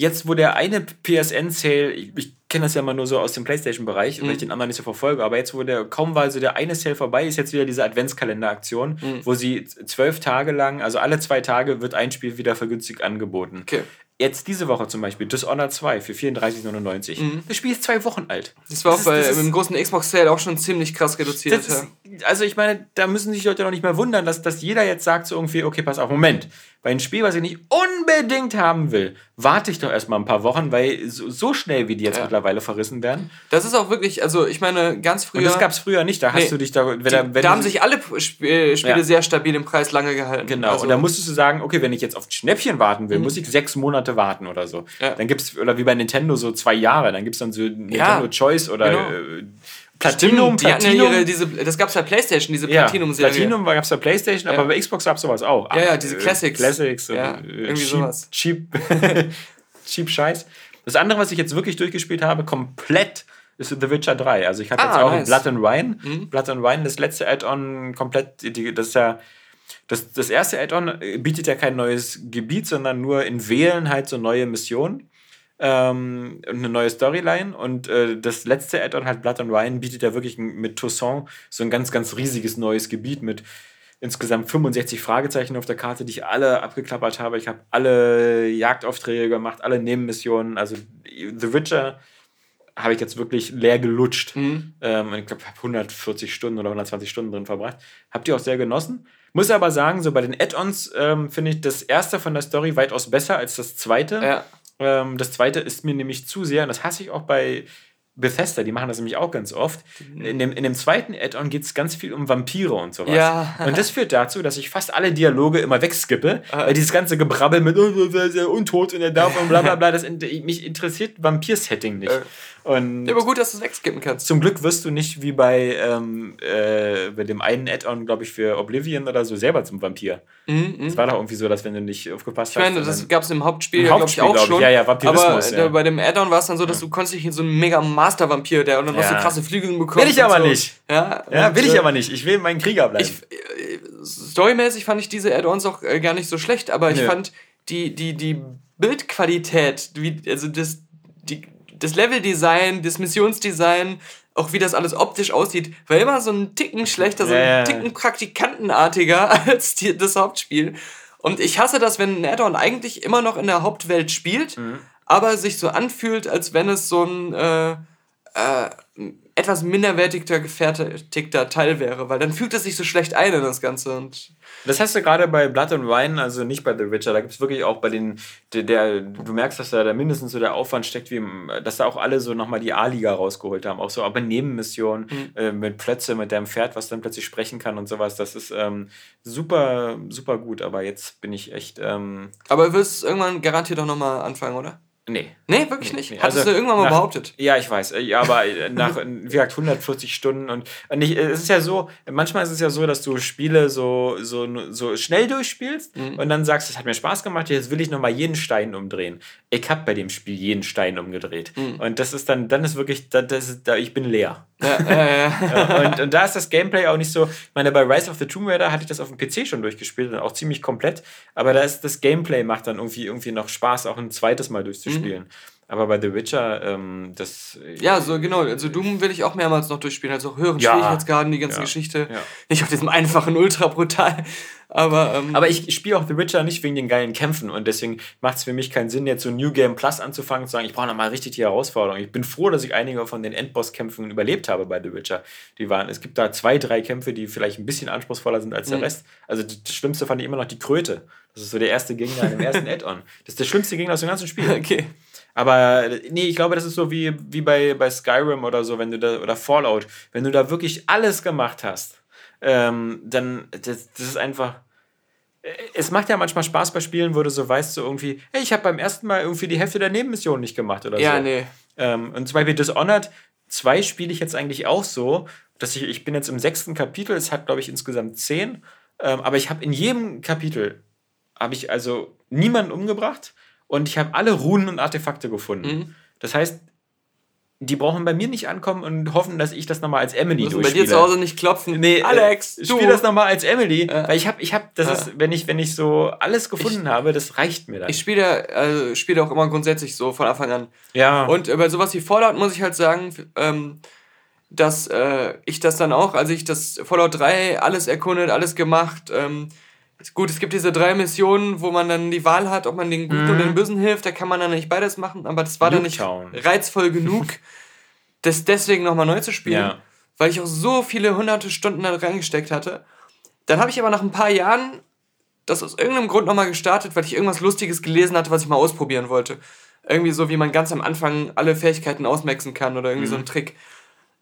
Jetzt, wo der eine PSN-Sale, ich, ich kenne das ja immer nur so aus dem PlayStation-Bereich, weil ich den anderen nicht so verfolge, aber jetzt, wo der kaum war, so der eine Sale vorbei ist, jetzt wieder diese Adventskalender-Aktion, wo sie zwölf Tage lang, also alle zwei Tage, wird ein Spiel wieder vergünstigt angeboten. Okay. Jetzt diese Woche zum Beispiel Dishonored 2 für 34,99. Das Spiel ist zwei Wochen alt. Das war auch ist- bei, das im großen Xbox-Sale auch schon ziemlich krass reduziert. das ist, also ich meine, da müssen sich Leute noch nicht mehr wundern, dass, dass jeder jetzt sagt so irgendwie, okay, pass auf, Moment. Bei einem Spiel, was ich nicht unbedingt haben will, warte ich doch erstmal ein paar Wochen, weil so, so schnell, wie die jetzt Ja. mittlerweile verrissen werden. Das ist auch wirklich, also ich meine, ganz früher. Und das gab es früher nicht. Da hast Nee. du dich da, wenn die, da, wenn da haben sich alle äh, Spiele Ja. sehr stabil im Preis lange gehalten. Genau, Also, und da musstest du sagen, okay, wenn ich jetzt auf Schnäppchen warten will, muss ich sechs Monate warten oder so. Mhm. Ja. Dann gibt's oder wie bei Nintendo so zwei Jahre, dann gibt es dann so Nintendo Choice oder genau. äh, Platinum, die hatten ja Platinum. ihre, diese, das gab es bei PlayStation, diese ja, Platinum-Serie. Platinum gab es bei Playstation, Ja. aber bei Xbox gab es sowas auch. Ja, ja, diese Äh, Classics. Classics, Ja, und, äh, irgendwie cheap, sowas. Cheap, cheap Scheiß. Das andere, was ich jetzt wirklich durchgespielt habe, komplett ist The Witcher 3. Also ich habe jetzt Ah, auch nice. Blood and Wine. Mhm. Blood and Wine, das letzte Add-on komplett, die, das ist ja. Das, das erste Add-on äh, bietet ja kein neues Gebiet, sondern nur in Wählen halt so neue Missionen ähm, und eine neue Storyline. Und äh, das letzte Add-on halt Blood and Wine bietet ja wirklich mit Toussaint so ein ganz, ganz riesiges neues Gebiet mit insgesamt 65 Fragezeichen auf der Karte, die ich alle abgeklappert habe. Ich habe alle Jagdaufträge gemacht, alle Nebenmissionen. Also The Witcher habe ich jetzt wirklich leer gelutscht. Mhm. Ähm, ich glaube, ich habe 140 Stunden oder 120 Stunden drin verbracht. Habt ihr auch sehr genossen. Muss aber sagen, so bei den Add-ons ähm, finde ich das erste von der Story weitaus besser als das zweite. Ja. Ähm, das zweite ist mir nämlich zu sehr, und das hasse ich auch bei Bethesda, die machen das nämlich auch ganz oft. In dem, in dem zweiten Add-on geht es ganz viel um Vampire und sowas. Ja. Und das führt dazu, dass ich fast alle Dialoge immer wegskippe, Ah. weil dieses ganze Gebrabbel mit oh, der ja untot und er darf und bla bla bla, das, mich interessiert Vampir-Setting nicht. Äh. Und Ja, aber gut, dass du es wegskippen kannst. zum Glück wirst du nicht wie bei, ähm, äh, bei dem einen Add-on, glaube ich, für Oblivion oder so selber zum Vampir. Mhm, mhm. Es war doch irgendwie so, dass wenn du nicht aufgepasst Ich meine, hast. das gab es im Hauptspiel, Im glaube ich, Hauptspiel, auch glaub ich. schon. Ja, ja, Vampirismus, Aber ja. äh, bei dem Add-on war es dann so, dass du konntest dich in so einen mega Master-Vampir, der und dann noch so krasse Flügel bekommt. Will ich aber so. nicht. Ja, ja, will ich äh, aber nicht. Ich will mein Krieger bleiben. Ich, äh, storymäßig fand ich diese Add-ons auch äh, gar nicht so schlecht, aber ich Nö. fand die, die, die Bildqualität, wie, also das, die, das Leveldesign, das Missionsdesign, auch wie das alles optisch aussieht, war immer so ein Ticken schlechter, so ein. Ticken praktikantenartiger als die, das Hauptspiel. Und ich hasse das, wenn ein Add-on eigentlich immer noch in der Hauptwelt spielt, Mhm. aber sich so anfühlt, als wenn es so ein äh, äh, etwas minderwertiger gefertigter Teil wäre, weil dann fühlt es sich so schlecht ein in das Ganze. Und Das hast du gerade bei Blood and Wine, also nicht bei The Witcher. Da gibt es wirklich auch bei den, der, der, du merkst, dass da, da mindestens so der Aufwand steckt, wie dass da auch alle so nochmal die A-Liga rausgeholt haben. Auch so, aber Nebenmissionen äh, mit Plötze, mit deinem Pferd, was dann plötzlich sprechen kann und sowas. Das ist ähm, super, super gut. Aber jetzt bin ich echt, ähm, aber du wirst irgendwann garantiert auch nochmal anfangen, oder? Nee. Nee, wirklich nicht. Nee, Hattest also du irgendwann mal nach- behauptet. Ja, ich weiß. äh, Ja, aber äh, nach, äh, wie gesagt, 140 Stunden und, und ich, es ist ja so, manchmal ist es ja so, dass du Spiele so, so, so schnell durchspielst Mhm. und dann sagst, es hat mir Spaß gemacht, jetzt will ich nochmal jeden Stein umdrehen. Ich habe bei dem Spiel jeden Stein umgedreht. Mhm. Und das ist dann, dann ist wirklich, da, das ist, da, ich bin leer. Ja, und, und da ist das Gameplay auch nicht so. Ich meine, bei Rise of the Tomb Raider hatte ich das auf dem PC schon durchgespielt und auch ziemlich komplett. Aber da ist das Gameplay macht dann irgendwie, irgendwie noch Spaß, auch ein zweites Mal durchzuspielen. Aber bei The Witcher, ähm, das. ja, so genau. Also Doom will ich auch mehrmals noch durchspielen. Also auch höheren Ja. Schwierigkeitsgraden, die ganze Ja. Geschichte. Ja. Nicht auf diesem einfachen, ultra brutal. Aber, ähm, Aber ich spiele auch The Witcher nicht wegen den geilen Kämpfen und deswegen macht es für mich keinen Sinn, jetzt so New Game Plus anzufangen und zu sagen, ich brauche nochmal richtig die Herausforderung. Ich bin froh, dass ich einige von den Endboss-Kämpfen überlebt habe bei The Witcher. Die waren, es gibt da zwei, drei Kämpfe, die vielleicht ein bisschen anspruchsvoller sind als der Mhm. Rest. Also das Schlimmste fand ich immer noch die Kröte. Das ist so der erste Gegner in dem ersten Add-on. Das ist der schlimmste Gegner aus dem ganzen Spiel. okay. Aber nee, ich glaube, das ist so wie, wie bei, bei Skyrim oder so, wenn du da, oder Fallout, wenn du da wirklich alles gemacht hast, ähm, dann, das, das ist einfach. äh, Es macht ja manchmal Spaß bei Spielen, wo du so weißt, so irgendwie, hey, ich habe beim ersten Mal irgendwie die Hälfte der Nebenmission nicht gemacht oder Ja, so. nee. Ähm, und zum Beispiel Dishonored 2 spiele ich jetzt eigentlich auch so, dass ich, ich bin jetzt im sechsten Kapitel, es hat, glaube ich, insgesamt zehn, ähm, aber ich habe in jedem Kapitel, habe ich also niemanden umgebracht und ich habe alle Runen und Artefakte gefunden. Mhm. Das heißt, die brauchen bei mir nicht ankommen und hoffen, dass ich das nochmal als Emily Müssen bei durchspiele. dir zu Hause nicht klopfen. Nee, Alex, äh, du. spiel das nochmal als Emily, Ja. weil ich habe, ich habe, das Ja. ist, wenn ich, wenn ich so alles gefunden habe, das reicht mir dann. Ich spiele also spiele auch immer grundsätzlich so von Anfang an. ja. Und äh, bei sowas wie Fallout muss ich halt sagen, ähm, dass äh, ich das dann auch, als ich das Fallout 3 alles erkundet, alles gemacht, ähm, gut, es gibt diese drei Missionen, wo man dann die Wahl hat, ob man den Guten oder den Bösen hilft, da kann man dann nicht beides machen, aber das war dann nicht reizvoll genug, das deswegen nochmal neu zu spielen, Ja. weil ich auch so viele hunderte Stunden da reingesteckt hatte. Dann habe ich aber nach ein paar Jahren das aus irgendeinem Grund nochmal gestartet, weil ich irgendwas Lustiges gelesen hatte, was ich mal ausprobieren wollte. Irgendwie so, wie man ganz am Anfang alle Fähigkeiten ausmaxen kann oder irgendwie so ein Trick.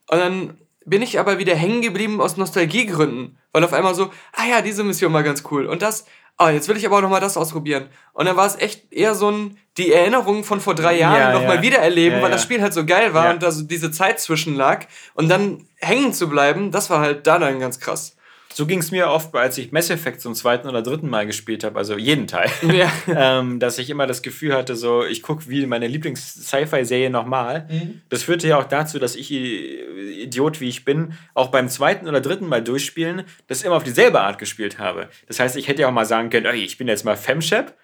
Und dann bin ich aber wieder hängen geblieben aus Nostalgiegründen, weil auf einmal so, ah ja, diese Mission war ganz cool. Und das, ah, jetzt will ich aber auch nochmal das ausprobieren. Und dann war es echt eher so ein, die Erinnerung von vor drei Jahren Ja, nochmal ja. wieder erleben, Ja, weil ja. das Spiel halt so geil war und da so diese Zeit zwischen lag. Und dann hängen zu bleiben, das war halt da dann ganz krass. So ging es mir oft, als ich Mass Effect zum zweiten oder dritten Mal gespielt habe, also jeden Teil, ja. ähm, dass ich immer das Gefühl hatte, so ich gucke wie meine Lieblings-Sci-Fi-Serie nochmal. Mhm. Das führte ja auch dazu, dass ich, Idiot wie ich bin, auch beim zweiten oder dritten Mal durchspielen, das immer auf dieselbe Art gespielt habe. Das heißt, ich hätte ja auch mal sagen können, ich bin jetzt mal Femshep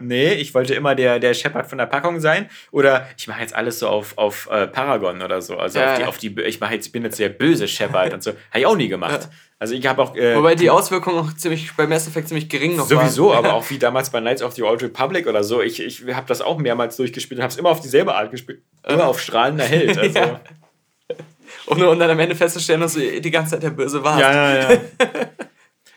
Nee, ich wollte immer der, der Shepard von der Packung sein. Oder ich mache jetzt alles so auf, auf äh, Paragon oder so. Also ja, auf die, auf die, ich mache jetzt, bin jetzt der böse Shepard und so. Habe ich auch nie gemacht. Ja. Also ich habe auch. Äh, Wobei die Auswirkungen auch ziemlich bei Mass Effect ziemlich gering noch Sowieso, waren. aber auch wie damals bei Knights of the Old Republic oder so. Ich, ich habe das auch mehrmals durchgespielt und habe es immer auf dieselbe Art gespielt. Immer auf strahlender Held. Also. ja. Um, und dann am Ende festzustellen, dass du die ganze Zeit der Böse warst. Ja, ja, ja.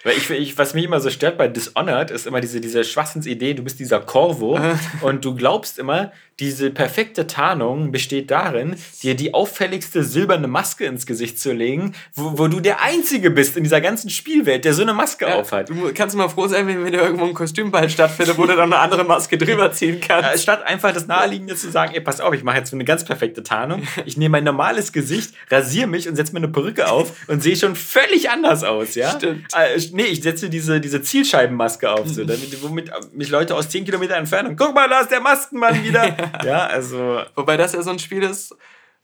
Weil ich, ich, was mich immer so stört bei Dishonored, ist immer diese, diese Schwachsinnsidee, du bist dieser Corvo und du glaubst immer, diese perfekte Tarnung besteht darin, dir die auffälligste silberne Maske ins Gesicht zu legen, wo, wo du der Einzige bist in dieser ganzen Spielwelt, der so eine Maske ja, aufhat. Du kannst mal froh sein, wenn wieder irgendwo ein Kostümball stattfindet, wo du dann eine andere Maske drüber ziehen kannst. Ja, statt einfach das Naheliegende zu sagen, ey, pass auf, ich mache jetzt eine ganz perfekte Tarnung, ich nehme mein normales Gesicht, rasiere mich und setze mir eine Perücke auf und sehe schon völlig anders aus, ja? Stimmt. Äh, nee, ich setze diese, diese Zielscheibenmaske auf, so, damit, womit mich Leute aus 10 Kilometer Entfernung, guck mal, da ist der Maskenmann wieder. ja, also. Wobei das ja so ein Spiel ist,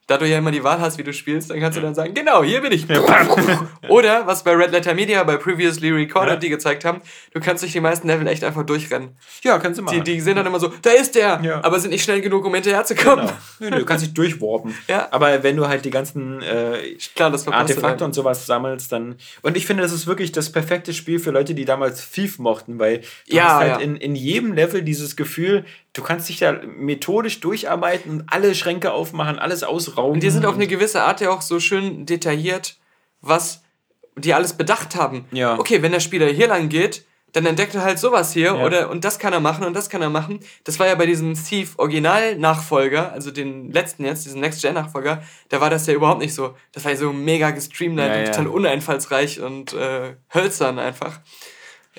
da du ja immer die Wahl hast, wie du spielst, dann kannst du dann sagen, genau, hier bin ich. Oder, was bei Red Letter Media, bei Previously Recorded, ja. die gezeigt haben, du kannst durch die meisten Level echt einfach durchrennen. Ja, kannst du machen. Die, die sind dann immer so, da ist der, ja. aber sind nicht schnell genug, um hinterherzukommen. Genau. du kannst dich durchwarpen. Ja. Aber wenn du halt die ganzen äh, Klar, Artefakte und sowas sammelst, dann... Und ich finde, das ist wirklich das perfekte Spiel für Leute, die damals Thief mochten, weil du ja, hast halt in, in jedem Level dieses Gefühl, du kannst dich da methodisch durcharbeiten und alle Schränke aufmachen, alles ausrauben. Und die sind auf eine gewisse Art ja auch so schön detailliert, was die alles bedacht haben. Ja. Okay, wenn der Spieler hier lang geht, dann entdeckt er halt sowas hier ja. oder und das kann er machen und das kann er machen. Das war ja bei diesem Thief Original Nachfolger, also den letzten jetzt, diesen Next Gen Nachfolger, da war das ja überhaupt nicht so. Das war ja so mega gestreamlined ja, und total uneinfallsreich und äh, hölzern einfach.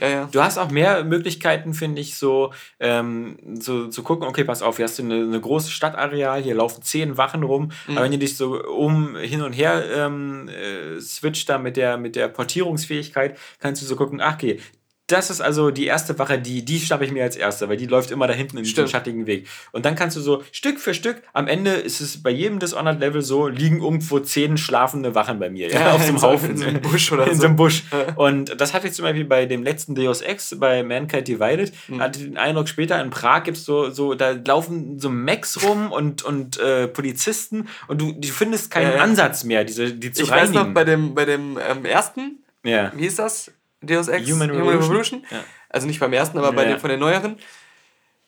Ja, ja. Du hast auch mehr Möglichkeiten, finde ich, so ähm, so zu gucken, okay, pass auf, hier hast du eine, eine große Stadtareal, hier laufen zehn Wachen rum, mhm. aber wenn du dich so um hin und her ähm, äh, switcht da mit der, mit der Portierungsfähigkeit, kannst du so gucken, ach okay, das ist also die erste Wache, die, die schnappe ich mir als erste, weil die läuft immer da hinten in diesem schattigen Weg. Und dann kannst du so Stück für Stück, am Ende ist es bei jedem Dishonored-Level so, liegen irgendwo zehn schlafende Wachen bei mir, ja, ja auf so einem Haufen. In so einem Busch oder in so. einem Busch. Und das hatte ich zum Beispiel bei dem letzten Deus Ex, bei Mankind Divided, mhm. hatte den Eindruck, später in Prag gibt es so, so, da laufen so Macs rum und, und äh, Polizisten und du, du findest keinen ja, ja. Ansatz mehr, diese, die zu ich reinigen. weiß noch, bei dem, bei dem ähm, ersten, ja. wie hieß das? Deus Ex Human Revolution. Human Revolution. Ja. Also nicht beim ersten, aber bei ja. den von den neueren.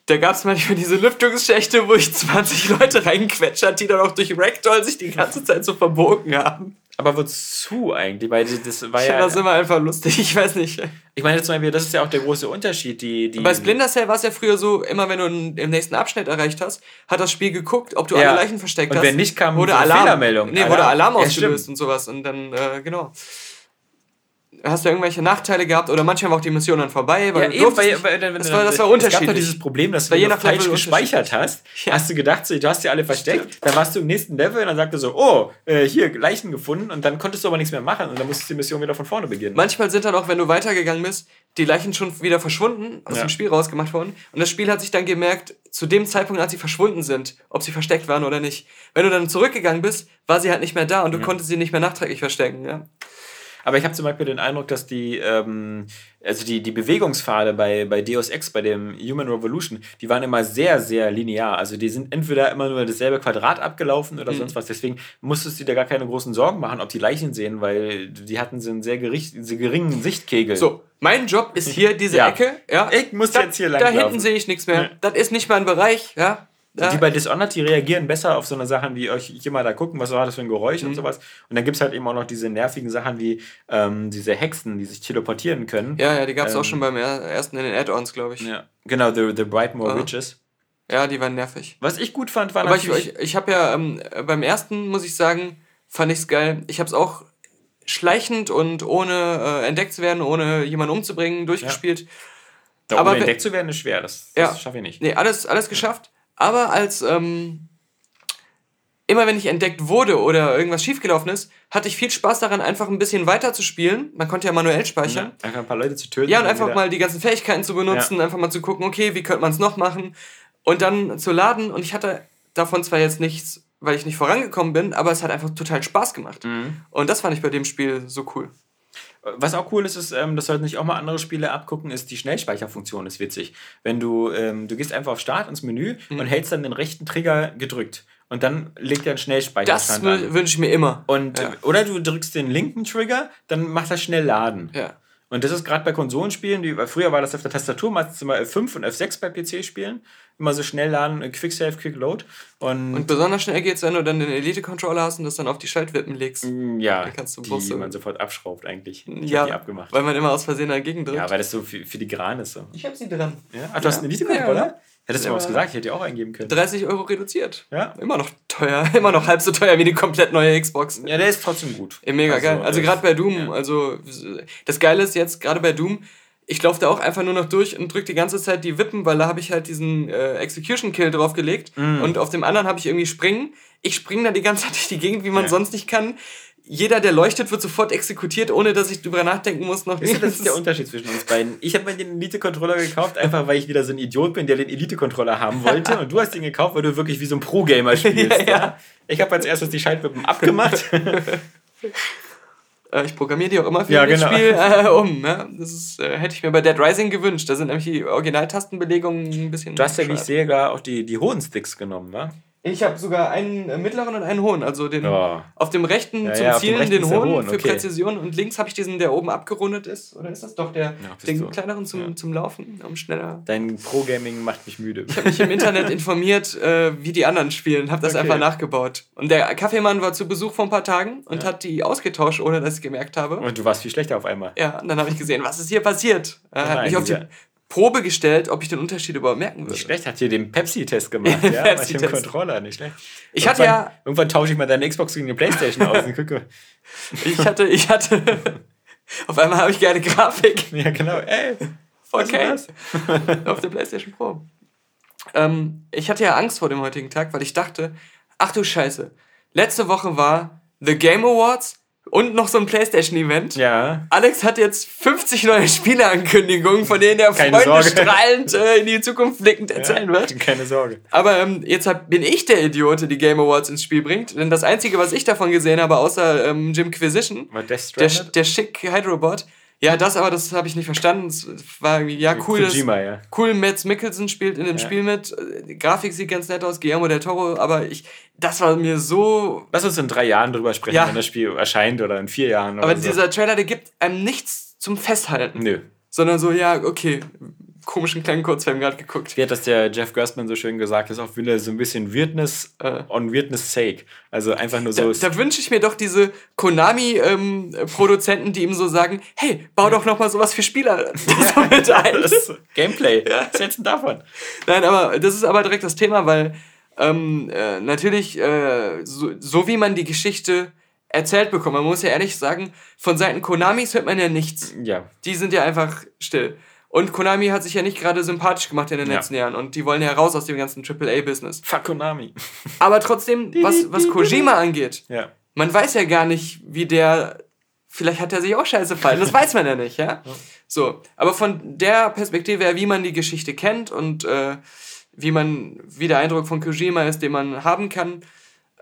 Da gab es manchmal diese Lüftungsschächte, wo ich 20 Leute reinquetscht hat, die dann auch durch Ragdoll sich die ganze Zeit so verbogen haben. Aber wozu eigentlich? Weil das war ich ja. Das immer einfach lustig, ich weiß nicht. Ich meine zum Beispiel, das ist ja auch der große Unterschied. Die, die Bei Splinter Cell war es ja früher so, immer wenn du im nächsten Abschnitt erreicht hast, hat das Spiel geguckt, ob du ja. alle Leichen versteckt und hast. Und wenn nicht kam, wurde so Alarm. Fehlermeldung. Nee, Alarm. wurde Alarm ausgelöst ja, und sowas. Und dann, äh, genau hast du irgendwelche Nachteile gehabt oder manchmal war auch die Mission dann vorbei. Weil ja, eben, weil, weil, das, war, das war unterschiedlich. Es gab dieses Problem, dass du je falsch gespeichert hast. Ja. Hast du gedacht, du hast die alle versteckt, Stimmt. dann warst du im nächsten Level und dann sagte so, oh, äh, hier, Leichen gefunden und dann konntest du aber nichts mehr machen und dann musstest du die Mission wieder von vorne beginnen. Manchmal sind dann auch, wenn du weitergegangen bist, die Leichen schon wieder verschwunden, aus ja. dem Spiel rausgemacht worden und das Spiel hat sich dann gemerkt, zu dem Zeitpunkt, als sie verschwunden sind, ob sie versteckt waren oder nicht. Wenn du dann zurückgegangen bist, war sie halt nicht mehr da und du ja. konntest sie nicht mehr nachträglich verstecken, ja. Aber ich habe zum Beispiel den Eindruck, dass die, ähm, also die, die Bewegungspfade bei, bei Deus Ex, bei dem Human Revolution, die waren immer sehr, sehr linear. Also die sind entweder immer nur dasselbe Quadrat abgelaufen oder mhm. sonst was. Deswegen musstest du dir gar keine großen Sorgen machen, ob die Leichen sehen, weil die hatten so einen sehr, gericht, sehr geringen Sichtkegel. So, mein Job ist hier diese ja. Ecke. Ja. Ich muss da, jetzt hier lang Da hinten sehe ich nichts mehr. Ja. Das ist nicht mein Bereich. Ja. Ja. Die bei Dishonored, die reagieren besser auf so eine Sachen wie euch hier mal da gucken, was war das für ein Geräusch mhm. und sowas. Und dann gibt es halt eben auch noch diese nervigen Sachen wie ähm, diese Hexen, die sich teleportieren können. Ja, ja, die gab es ähm, auch schon beim ersten in den Add-ons, glaube ich. Ja, genau, The, the Brightmore ah. Witches. Ja, die waren nervig. Was ich gut fand, war Aber natürlich... ich, ich, ich habe ja ähm, beim ersten, muss ich sagen, fand ich es geil. Ich habe es auch schleichend und ohne äh, entdeckt zu werden, ohne jemanden umzubringen, durchgespielt. Ja. Da Aber entdeckt zu werden ist schwer, das, das ja, schaffe ich nicht. Nee, alles, alles geschafft. Aber als, ähm, immer wenn ich entdeckt wurde oder irgendwas schiefgelaufen ist, hatte ich viel Spaß daran, einfach ein bisschen weiter zu spielen. Man konnte ja manuell speichern. Ja, einfach ein paar Leute zu töten. Ja, und einfach mal die ganzen Fähigkeiten zu benutzen, ja. einfach mal zu gucken, okay, wie könnte man es noch machen und dann zu laden. Und ich hatte davon zwar jetzt nichts, weil ich nicht vorangekommen bin, aber es hat einfach total Spaß gemacht. Mhm. Und das fand ich bei dem Spiel so cool. Was auch cool ist, ist, ähm, das sollten sich auch mal andere Spiele abgucken, ist die Schnellspeicherfunktion, ist witzig. Wenn du, ähm, du gehst einfach auf Start ins Menü mhm. und hältst dann den rechten Trigger gedrückt. Und dann legt er einen Schnellspeicherstand Das wünsche ich mir immer. Und, ja. Oder du drückst den linken Trigger, dann macht er schnell laden. Ja. Und das ist gerade bei Konsolenspielen, die, früher war das auf der Tastatur, meistens immer F5 und F6 bei PC-Spielen immer so schnell laden, äh, Quick Save, Quick Load. Und, und besonders schnell geht es, wenn du dann den Elite-Controller hast und das dann auf die Schaltwippen legst. Mm, ja, dann kannst du die Busse. man sofort abschraubt eigentlich. Ich ja, abgemacht. weil man immer aus Versehen dagegen drückt. Ja, weil das so filigran ist. So. Ich hab sie dran. Ja? Ach, du ja. hast einen Elite-Controller? Ja, Hättest du ja. was gesagt, ich hätte dir auch eingeben können. 30 Euro reduziert. Ja. Immer noch teuer. Immer noch halb so teuer wie die komplett neue Xbox. Ja, der ist trotzdem gut. Mega also, geil. Also gerade bei Doom, ja. also das Geile ist jetzt, gerade bei Doom, ich laufe da auch einfach nur noch durch und drücke die ganze Zeit die Wippen, weil da habe ich halt diesen äh, Execution Kill draufgelegt mm. und auf dem anderen habe ich irgendwie Springen. Ich springe da die ganze Zeit durch die Gegend, wie man ja. sonst nicht kann. Jeder, der leuchtet, wird sofort exekutiert, ohne dass ich drüber nachdenken muss. Noch nicht. Das ist der Unterschied zwischen uns beiden. Ich habe mir den Elite-Controller gekauft, einfach weil ich wieder so ein Idiot bin, der den Elite-Controller haben wollte. Und du hast den gekauft, weil du wirklich wie so ein Pro-Gamer spielst. ja, ja. Ich habe als erstes die Schaltwippen abgemacht. Äh, ich programmiere die auch immer für ja, das genau. Spiel äh, um. Ne? Das ist, äh, hätte ich mir bei Dead Rising gewünscht. Da sind nämlich die Originaltastenbelegungen ein bisschen. Du hast ja, wie ich sehe, gar auch die, die hohen Sticks genommen, ne? Ich habe sogar einen äh, mittleren und einen hohen. Also den oh. auf dem rechten ja, zum ja, Zielen rechten den hohen hohen, okay. für Präzision und links habe ich diesen, der oben abgerundet ist. Oder ist das doch der ja, den so. kleineren zum, zum Laufen, um schneller. Dein Pro-Gaming macht mich müde. Ich habe mich im Internet informiert, äh, wie die anderen spielen, habe das okay. einfach nachgebaut. Und der Kaffeemann war zu Besuch vor ein paar Tagen und hat die ausgetauscht, ohne dass ich gemerkt habe. Und du warst viel schlechter auf einmal. Ja, und dann habe ich gesehen, was ist hier passiert. Er hat mich auf die Probe gestellt, ob ich den Unterschied überhaupt merken würde. Nicht schlecht, hat hier den Pepsi-Test gemacht, ja? Pepsi -Test. Controller, nicht schlecht. Ich irgendwann, hatte ja. Irgendwann tausche ich mal deine Xbox gegen die Playstation aus und gucke. Ich hatte, ich hatte. auf einmal habe ich gerne Grafik. Ja, genau, ey. Okay. auf der Playstation Pro. Ähm, ich hatte ja Angst vor dem heutigen Tag, weil ich dachte, ach du Scheiße, letzte Woche war The Game Awards und noch so ein PlayStation-Event. Ja. Alex hat jetzt 50 neue Spieleankündigungen, von denen er keine Freunde Sorge. strahlend äh, in die Zukunft blickend erzählen ja, wird. Keine Sorge. Aber ähm, jetzt hab, bin ich der Idiot, der die Game Awards ins Spiel bringt. Denn das Einzige, was ich davon gesehen habe, außer ähm, Jim Quisition, der, der schick Hydrobot, ja, das aber, das habe ich nicht verstanden. Es war irgendwie, ja, cool. Kojima, ja. Cool, Mads Mikkelsen spielt in dem ja. Spiel mit. Die Grafik sieht ganz nett aus, Guillermo del Toro, aber ich, das war mir so. Lass uns in drei Jahren drüber sprechen, ja. wenn das Spiel erscheint oder in vier Jahren. aber so. dieser Trailer, der gibt einem nichts zum Festhalten. Nö. Sondern so, ja, okay, komischen kleinen Kurzfilm gerade geguckt. Wie hat das der Jeff Gerstmann so schön gesagt? Das ist auch wieder so ein bisschen Weirdness äh. on Weirdness sake. Also einfach nur so. Da, da wünsche ich mir doch diese Konami-Produzenten, ähm, die ihm so sagen: Hey, bau doch noch mal sowas für Spieler so mit ein. Das Gameplay. Ja. Was hältst du davon? Nein, aber das ist aber direkt das Thema, weil ähm, äh, natürlich, äh, so, so wie man die Geschichte erzählt bekommt. Man muss ja ehrlich sagen, von Seiten Konamis hört man ja nichts. Ja. Die sind ja einfach still. Und Konami hat sich ja nicht gerade sympathisch gemacht in den ja. letzten Jahren und die wollen ja raus aus dem ganzen AAA-Business. Fuck Konami. Aber trotzdem, was, was Kojima angeht, ja. man weiß ja gar nicht, wie der. Vielleicht hat er sich auch scheiße fallen, das weiß man ja nicht, ja? ja? So, aber von der Perspektive her, wie man die Geschichte kennt und äh, wie man, wie der Eindruck von Kojima ist, den man haben kann,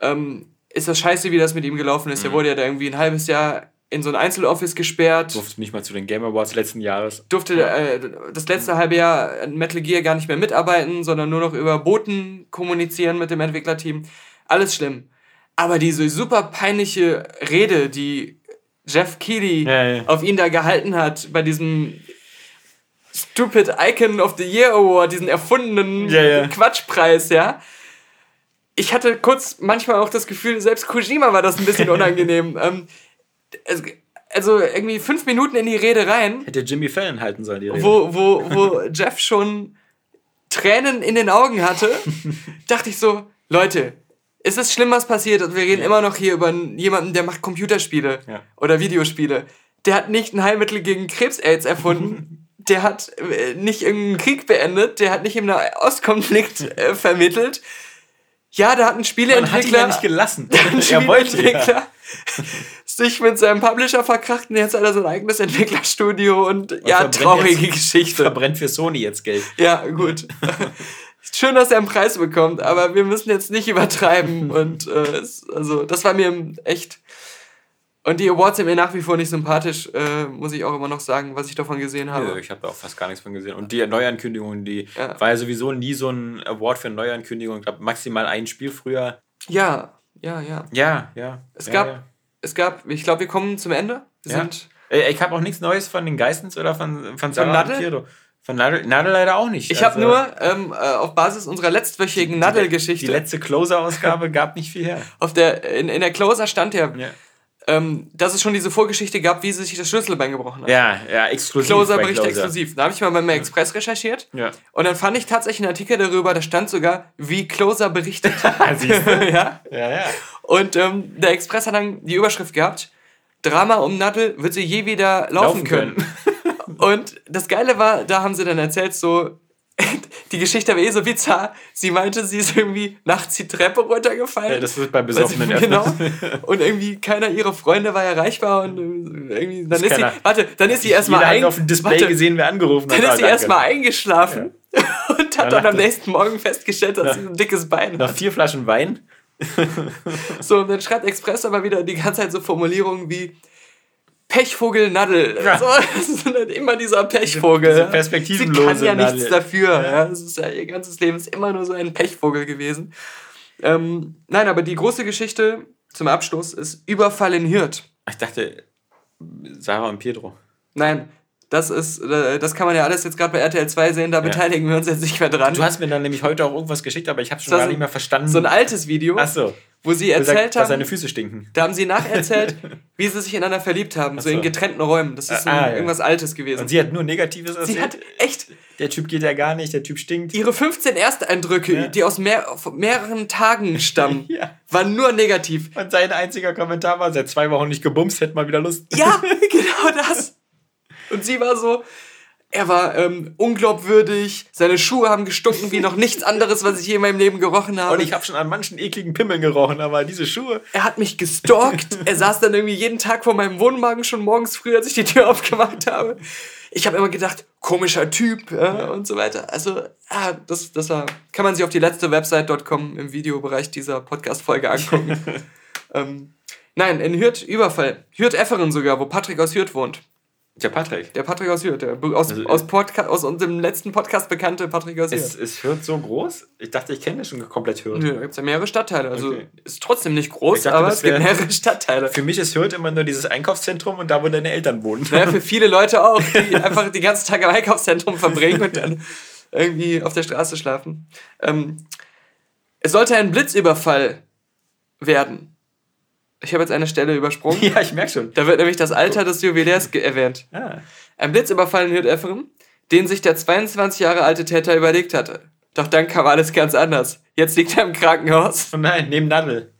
ähm, ist das scheiße, wie das mit ihm gelaufen ist. Mhm. Er wurde ja da irgendwie ein halbes Jahr in so ein Einzeloffice gesperrt. Durfte nicht mal zu den Game Awards letzten Jahres. Durfte äh, das letzte halbe Jahr in Metal Gear gar nicht mehr mitarbeiten, sondern nur noch über Boten kommunizieren mit dem Entwicklerteam. Alles schlimm. Aber diese super peinliche Rede, die Jeff Keighley ja, ja. auf ihn da gehalten hat, bei diesem Stupid Icon of the Year Award, diesen erfundenen ja, Quatschpreis, ja. Ich hatte kurz manchmal auch das Gefühl, selbst Kojima war das ein bisschen unangenehm. ähm, also irgendwie fünf Minuten in die Rede rein. Hätte Jimmy Fallon halten sollen, die Rede. Wo, wo, wo Jeff schon Tränen in den Augen hatte, dachte ich so, Leute, ist es schlimm, was passiert? Und wir reden ja. immer noch hier über jemanden, der macht Computerspiele ja. oder Videospiele. Der hat nicht ein Heilmittel gegen Krebs-Aids erfunden. der hat äh, nicht irgendeinen Krieg beendet. Der hat nicht im Ostkonflikt äh, vermittelt Ja, da hat ein Man hat ihn Spieleentwickler, ja nicht gelassen. er wollte ja. Sich mit seinem Publisher verkracht und jetzt hat er so ein eigenes Entwicklerstudio und, ja, verbrennt traurige jetzt- Geschichte. Verbrennt für Sony jetzt Geld. Ja, gut. Schön, dass er einen Preis bekommt, aber wir müssen jetzt nicht übertreiben. Und äh, also, das war mir echt. Und die Awards sind mir nach wie vor nicht sympathisch, äh, muss ich auch immer noch sagen, was ich davon gesehen habe. Nö, ich habe da auch fast gar nichts von gesehen. Und die Neuankündigung, die Ja. war ja sowieso nie so ein Award für Neuankündigung. Ich glaube, maximal ein Spiel früher. Ja, ja, ja. Ja, ja. Es ja, gab, Ja. Es gab, ich glaube, wir kommen zum Ende. Wir Ja. sind. Äh, Ich habe auch nichts Neues von den Geistens oder von, von Sarah Nadel? und Pierdo. Von Nadel, Nadel leider auch nicht. Ich habe Also, nur ähm, äh, auf Basis unserer letztwöchigen Die Nadel-Geschichte, letzte Closer-Ausgabe gab nicht viel her. auf der, in, in der Closer stand ja, Ja, ähm, dass es schon diese Vorgeschichte gab, wie sie sich das Schlüsselbein gebrochen hat. ja, ja exklusiv. Closer-Bericht Closer. exklusiv. Da habe ich mal beim Express recherchiert. Ja. Und dann fand ich tatsächlich einen Artikel darüber, da stand sogar, wie Closer berichtet. Siehst du? ja. ja, ja. Und ähm, der Express hat dann die Überschrift gehabt: Drama um Nadel, wird sie je wieder laufen, Laufen können. können. Und das Geile war, da haben sie dann erzählt, so, die Geschichte war eh so bizarr. Sie meinte, sie ist irgendwie nachts die Treppe runtergefallen. Ja, das wird bei Weil sie- Besoffenen genau. Und irgendwie keiner ihrer Freunde war erreichbar und äh, irgendwie dann ist sie, warte, dann ist sie erstmal ein, auf dem Display warte, gesehen, wer angerufen hat. dann Ah, ist sie erstmal eingeschlafen und hat Ja, dann am nach- nächsten Morgen festgestellt, dass sie ein dickes Bein Nach hat. vier Flaschen Wein. So, und dann schreibt Express aber wieder die ganze Zeit so Formulierungen wie Pechvogel Nadel. Ja. So, das ist halt immer dieser Pechvogel. diese ja. perspektivenlose Sie kann ja Nadel. nichts dafür. Ja. Das ist ja, ihr ganzes Leben ist immer nur so ein Pechvogel gewesen. Ähm, nein, aber die große Geschichte zum Abschluss ist Überfall in Hürth. Ich dachte, Sarah und Pedro. Nein, das ist, äh, das kann man ja alles jetzt gerade bei RTL 2 sehen, da beteiligen wir uns jetzt nicht mehr dran. Du hast mir dann nämlich heute auch irgendwas geschickt, aber ich habe schon Das gar nicht mehr verstanden. so ein altes Video, Ach so. wo sie Gesagt, erzählt dass haben, seine Füße stinken. Da haben sie nacherzählt, wie sie sich ineinander verliebt haben, so so. in getrennten Räumen. Das ist Ah, ein, ah, ja. irgendwas Altes gewesen. Und sie hat nur Negatives erzählt. Sie hat echt der Typ geht ja gar nicht, der Typ stinkt. ihre 15 Ersteindrücke, Ja. die aus mehr, mehreren Tagen stammen, Ja. waren nur negativ. Und sein einziger Kommentar war, seit zwei Wochen nicht gebumst, hätte mal wieder Lust. Ja, genau das. Und sie war so, er war ähm, unglaubwürdig, seine Schuhe haben gestunken wie noch nichts anderes, was ich je in meinem Leben gerochen habe. Und ich habe schon an manchen ekligen Pimmeln gerochen, aber diese Schuhe. Er hat mich gestalkt. er saß dann irgendwie jeden Tag vor meinem Wohnwagen schon morgens früh, als ich die Tür aufgemacht habe. Ich habe immer gedacht, komischer Typ ja, und so weiter. Also, ah, das, das war, kann man sich auf die letzte Website.com im Videobereich dieser Podcast-Folge angucken. ähm, nein, in Hürth Überfall. Hürth-Efferen sogar, wo Patrick aus Hürth wohnt. Der Patrick. Der Patrick aus Hürth, der aus, Also, aus, Podca aus unserem letzten Podcast bekannte Patrick aus Ist, Hürth. ist Hürth so groß? Ich dachte, ich kenne das schon komplett Hürth. Nö, da gibt es ja mehrere Stadtteile. Also Okay. ist trotzdem nicht groß, dachte, aber es gibt mehrere Stadtteile. Für mich ist Hürth immer nur dieses Einkaufszentrum und da, wo deine Eltern wohnen. Ja, für viele Leute auch, die einfach die ganzen Tage im Einkaufszentrum verbringen und dann irgendwie auf der Straße schlafen. Ähm, es sollte ein Blitzüberfall werden. Ich habe jetzt eine Stelle übersprungen. ja, ich merke schon. Da wird nämlich das Alter des ge- erwähnt. Ah. Ein Blitzüberfall in Hürth-Efferen, den sich der 22 Jahre alte Täter überlegt hatte. Doch dann kam alles ganz anders. Jetzt liegt er im Krankenhaus. Oh nein, neben Nadel.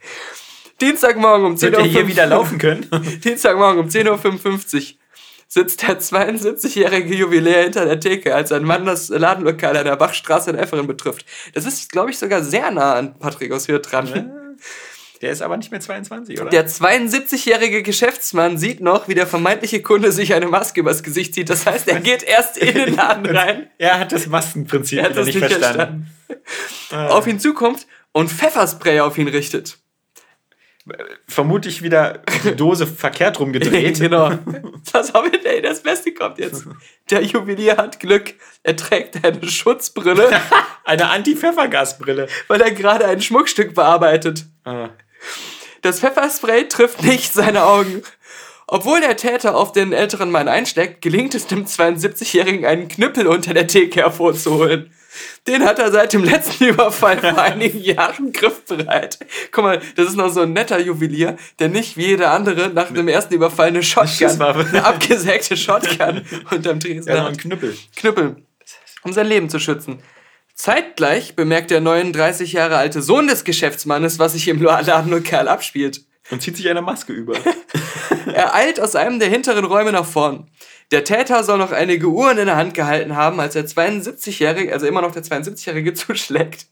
Dienstagmorgen um 10 Wird Uhr. er hier wieder laufen können? Dienstagmorgen um 10.55 Uhr sitzt der 72-jährige Jubiläer hinter der Theke, als ein Mann das Ladenlokal an der Bachstraße in Efferen betrifft. Das ist, glaube ich, sogar sehr nah an Patrick aus Hürth dran. Der ist aber nicht mehr 22, oder? Der 72-jährige Geschäftsmann sieht noch, wie der vermeintliche Kunde sich eine Maske übers Gesicht zieht. Das heißt, er geht erst in den Laden rein. er hat das Maskenprinzip Er hat das nicht verstanden. verstanden. Auf ihn zukommt und Pfefferspray auf ihn richtet. Vermutlich wieder die Dose verkehrt rumgedreht. genau. Pass auf, ey, das Beste kommt jetzt. Der Juwelier hat Glück. Er trägt eine Schutzbrille, Eine Anti-Pfeffergasbrille. weil er gerade ein Schmuckstück bearbeitet. Ah. Das Pfefferspray trifft nicht seine Augen. Obwohl der Täter auf den älteren Mann einsteckt, gelingt es dem 72-Jährigen, einen Knüppel unter der Theke hervorzuholen. Den hat er seit dem letzten Überfall vor einigen Jahren griffbereit. Guck mal, das ist noch so ein netter Juwelier, der nicht wie jeder andere nach dem ersten Überfall eine Shotgun, eine abgesägte Shotgun unterm Tresen Ja, hat. ein Knüppel. Knüppel, um sein Leben zu schützen. Zeitgleich bemerkt der 39 Jahre alte Sohn des Geschäftsmannes, was sich im Ladenlokal abspielt. Und zieht sich eine Maske über. Er eilt aus einem der hinteren Räume nach vorn. Der Täter soll noch einige Uhren in der Hand gehalten haben, als der 72-Jährige, also immer noch der 72-Jährige, zuschlägt.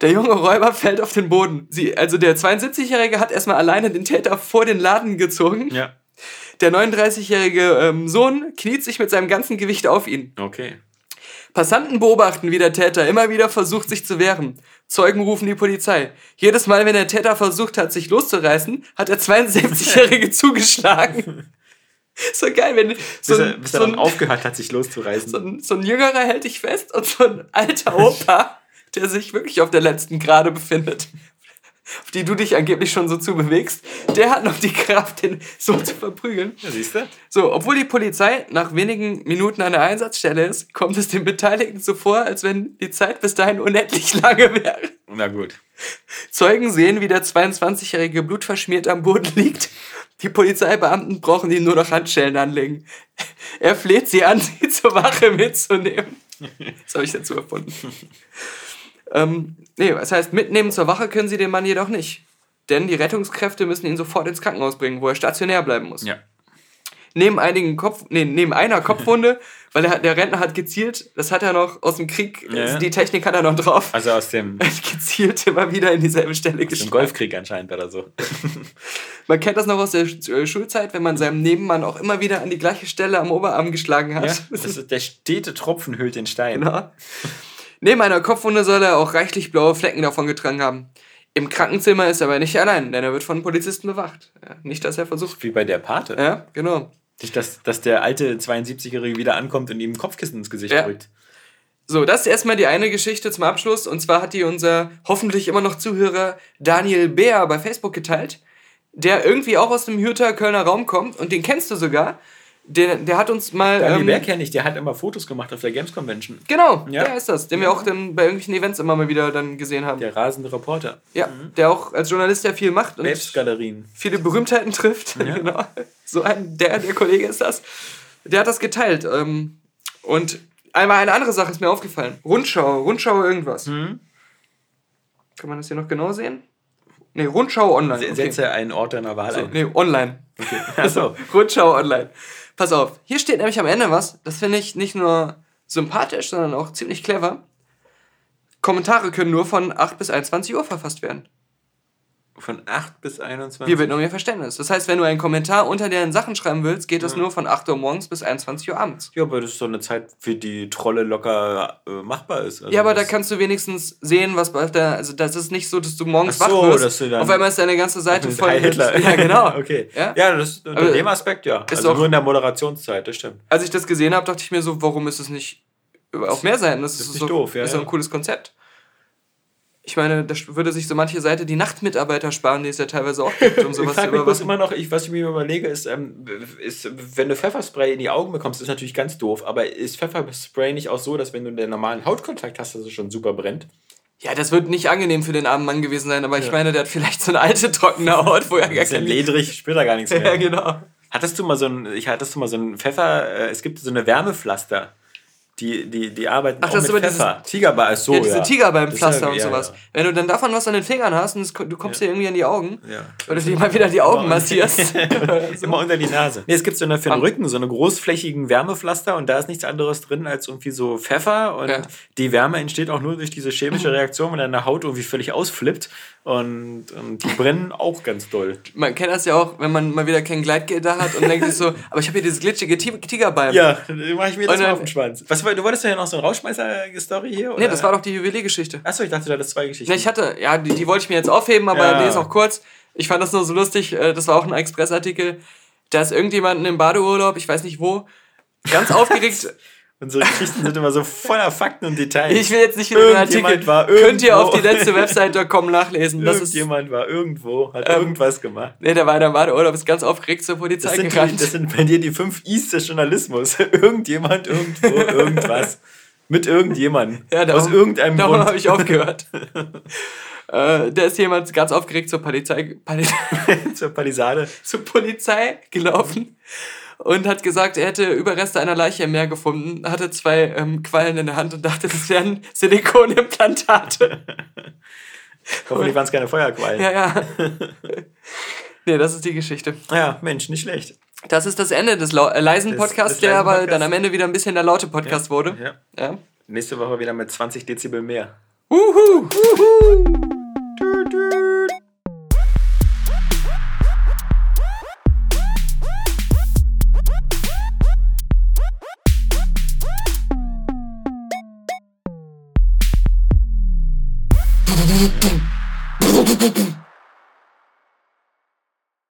Der junge Räuber fällt auf den Boden. Sie, also der 72-Jährige hat erstmal alleine den Täter vor den Laden gezogen. Ja. Der 39-jährige ähm, Sohn kniet sich mit seinem ganzen Gewicht auf ihn. Okay. Passanten beobachten, wie der Täter immer wieder versucht, sich zu wehren. Zeugen rufen die Polizei. Jedes Mal, wenn der Täter versucht hat, sich loszureißen, hat der 72-Jährige zugeschlagen. So geil, wenn so Bis er, ein, bis so, er dann ein, aufgehört hat, sich loszureißen. so, ein, so ein Jüngerer hält dich fest und so ein alter Opa, der sich wirklich auf der letzten Gerade befindet, auf die du dich angeblich schon so zu bewegst, der hat noch die Kraft, den so zu verprügeln. Ja, siehst du? So, obwohl die Polizei nach wenigen Minuten an der Einsatzstelle ist, kommt es den Beteiligten so vor, als wenn die Zeit bis dahin unendlich lange wäre. Na gut. Zeugen sehen, wie der 22-jährige blutverschmiert am Boden liegt. Die Polizeibeamten brauchen ihm nur noch Handschellen anlegen. Er fleht sie an, sie zur Wache mitzunehmen. Das habe ich dazu erfunden. Ähm, nee, das heißt, mitnehmen zur Wache können sie den Mann jedoch nicht. Denn die Rettungskräfte müssen ihn sofort ins Krankenhaus bringen, wo er stationär bleiben muss. Ja. Neben einigen Kopf, nee, neben einer Kopfwunde, weil er, der Rentner hat gezielt, das hat er noch aus dem Krieg, Ja. die Technik hat er noch drauf. Also aus dem, gezielt immer wieder in dieselbe Stelle geschlagen. Golfkrieg anscheinend oder so. Man kennt das noch aus der äh, Schulzeit, wenn man seinem Nebenmann auch immer wieder an die gleiche Stelle am Oberarm geschlagen hat. Ja, das ist, der stete Tropfen hüllt den Stein. Genau. Neben einer Kopfwunde soll er auch reichlich blaue Flecken davon getragen haben. Im Krankenzimmer ist er aber nicht allein, denn er wird von Polizisten bewacht. Ja, nicht, dass er versucht. Wie bei der Pate. Ja, genau. Nicht, dass, dass der alte 72-Jährige wieder ankommt und ihm ein Kopfkissen ins Gesicht Ja. drückt. So, das ist erstmal die eine Geschichte zum Abschluss. Und zwar hat die unser hoffentlich immer noch Zuhörer Daniel Beer bei Facebook geteilt, der irgendwie auch aus dem Hürter Kölner Raum kommt und den kennst du sogar. Der, der hat uns mal. Daniel ähm, Bär kenne ich, der hat immer Fotos gemacht auf der Games Convention. Genau, Ja. der ist das, den wir auch dann bei irgendwelchen Events immer mal wieder dann gesehen haben. Der rasende Reporter. Ja, der auch als Journalist ja viel macht und Babes-Galerien. viele Berühmtheiten trifft. genau. So ein, der, der Kollege ist das. Der hat das geteilt. Ähm, und einmal eine andere Sache ist mir aufgefallen. Rundschau, Rundschau irgendwas. Mhm. Kann man das hier noch genau sehen? Nee, Rundschau online. Okay. Setze einen Ort deiner Wahl So, ein. nee, online. Achso. Rundschau online. Pass auf, hier steht nämlich am Ende was, das finde ich nicht nur sympathisch, sondern auch ziemlich clever. Kommentare können nur von 8 bis 21 Uhr verfasst werden. Von 8 bis 21. Hier wird nur mehr Verständnis. Das heißt, wenn du einen Kommentar unter deren Sachen schreiben willst, geht das nur von 8 Uhr morgens bis 21 Uhr abends. Ja, aber das ist so eine Zeit, für die Trolle locker äh, machbar ist. Also Ja, aber da das- kannst du wenigstens sehen, was bei der. Also, das ist nicht so, dass du morgens Ach so, wach wirst. dass du dann- auf einmal ist deine ganze Seite mit voll. Hitler. Ja, genau. okay. Ja? Ja, das unter Aber dem Aspekt, ja. ist Also nur in der Moderationszeit, das stimmt. Als ich das gesehen habe, dachte ich mir so, warum ist es nicht auf mehr Seiten? Das, ist, nicht so, doof, ja, ist so ein ja. cooles Konzept. Ich meine, da würde sich so manche Seite die Nachtmitarbeiter sparen, die es ja teilweise auch gibt, um Ich sowas zu frage mich bloß überwachen. immer noch, ich, was ich mir überlege, ist, ähm, ist, wenn du Pfefferspray in die Augen bekommst, ist natürlich ganz doof, aber ist Pfefferspray nicht auch so, dass wenn du den normalen Hautkontakt hast, dass es schon super brennt? Ja, das wird nicht angenehm für den armen Mann gewesen sein, aber ich meine, der hat vielleicht so eine alte, trockene Haut, wo er gar Ist ja kein ledrig, spürt er gar nichts mehr. Ja, genau. Hattest du mal so ein, ich hattest du mal so ein Pfeffer, äh, es gibt so eine Wärmepflaster. Die, die, die arbeiten Ach, auch das ist mit dieses- Pfeffer. Tigerbar ist so, ja, diese ja. Ist ja- und ja, sowas. Wenn du dann davon was an den Fingern hast und es, du kommst dir irgendwie an die Augen, Ja. oder dir mal wieder die Augen massierst. Immer unter die Nase. Nee, es gibt so eine für den Rücken, so eine großflächigen Wärmepflaster und da ist nichts anderes drin als irgendwie so Pfeffer und Ja. die Wärme entsteht auch nur durch diese chemische Reaktion, wenn deine Haut irgendwie völlig ausflippt und, und die brennen auch ganz doll. Man kennt das ja auch, wenn man mal wieder kein Gleitgel da hat und denkt sich so, aber ich habe hier dieses glitschige Ti- Tigerbalm. Ja, dann mache ich mir das Und mal auf den Schwanz. Was, war- du wolltest ja noch so eine Rausschmeißer-Story hier? Nee, das war doch die Juweliergeschichte. Achso, ich dachte, du hattest zwei Geschichten. Ne, ich hatte, ja, die, die wollte ich mir jetzt aufheben, aber Ja. die ist auch kurz. Ich fand das nur so lustig, äh, das war auch ein Expressartikel. Da ist irgendjemand im Badeurlaub, ich weiß nicht wo, ganz aufgeregt. Unsere Geschichten sind immer so voller Fakten und Details. Ich will jetzt nicht wieder den Artikel. war Könnt ihr auf irgendwo. die letzte Website.com nachlesen. Das ist, Irgendjemand war irgendwo, hat Ähm, irgendwas gemacht. nee, der war in der Badeurlaub, ist ganz aufgeregt zur Polizei Das sind, die, gerannt. das sind bei dir die fünf Is des Journalismus. Irgendjemand, irgendwo, irgendwas. Mit irgendjemandem. Ja, Aus darum- irgendeinem Darum Grund. habe ich aufgehört. äh, da ist jemand ganz aufgeregt zur Polizei, Poli Zur Palisade. zur Polizei gelaufen und hat gesagt, er hätte Überreste einer Leiche im Meer gefunden, hatte zwei ähm, Quallen in der Hand und dachte, das wären Silikonimplantate. Hoffentlich waren es keine Feuerquallen. ja, ja. nee, das ist die Geschichte. Ja, Mensch, nicht schlecht. Das ist das Ende des äh, leisen Podcasts, der aber Podcasts. dann am Ende wieder ein bisschen der laute Podcast wurde. Ja. Ja. Nächste Woche wieder mit 20 Dezibel mehr. Uhu. Du, du.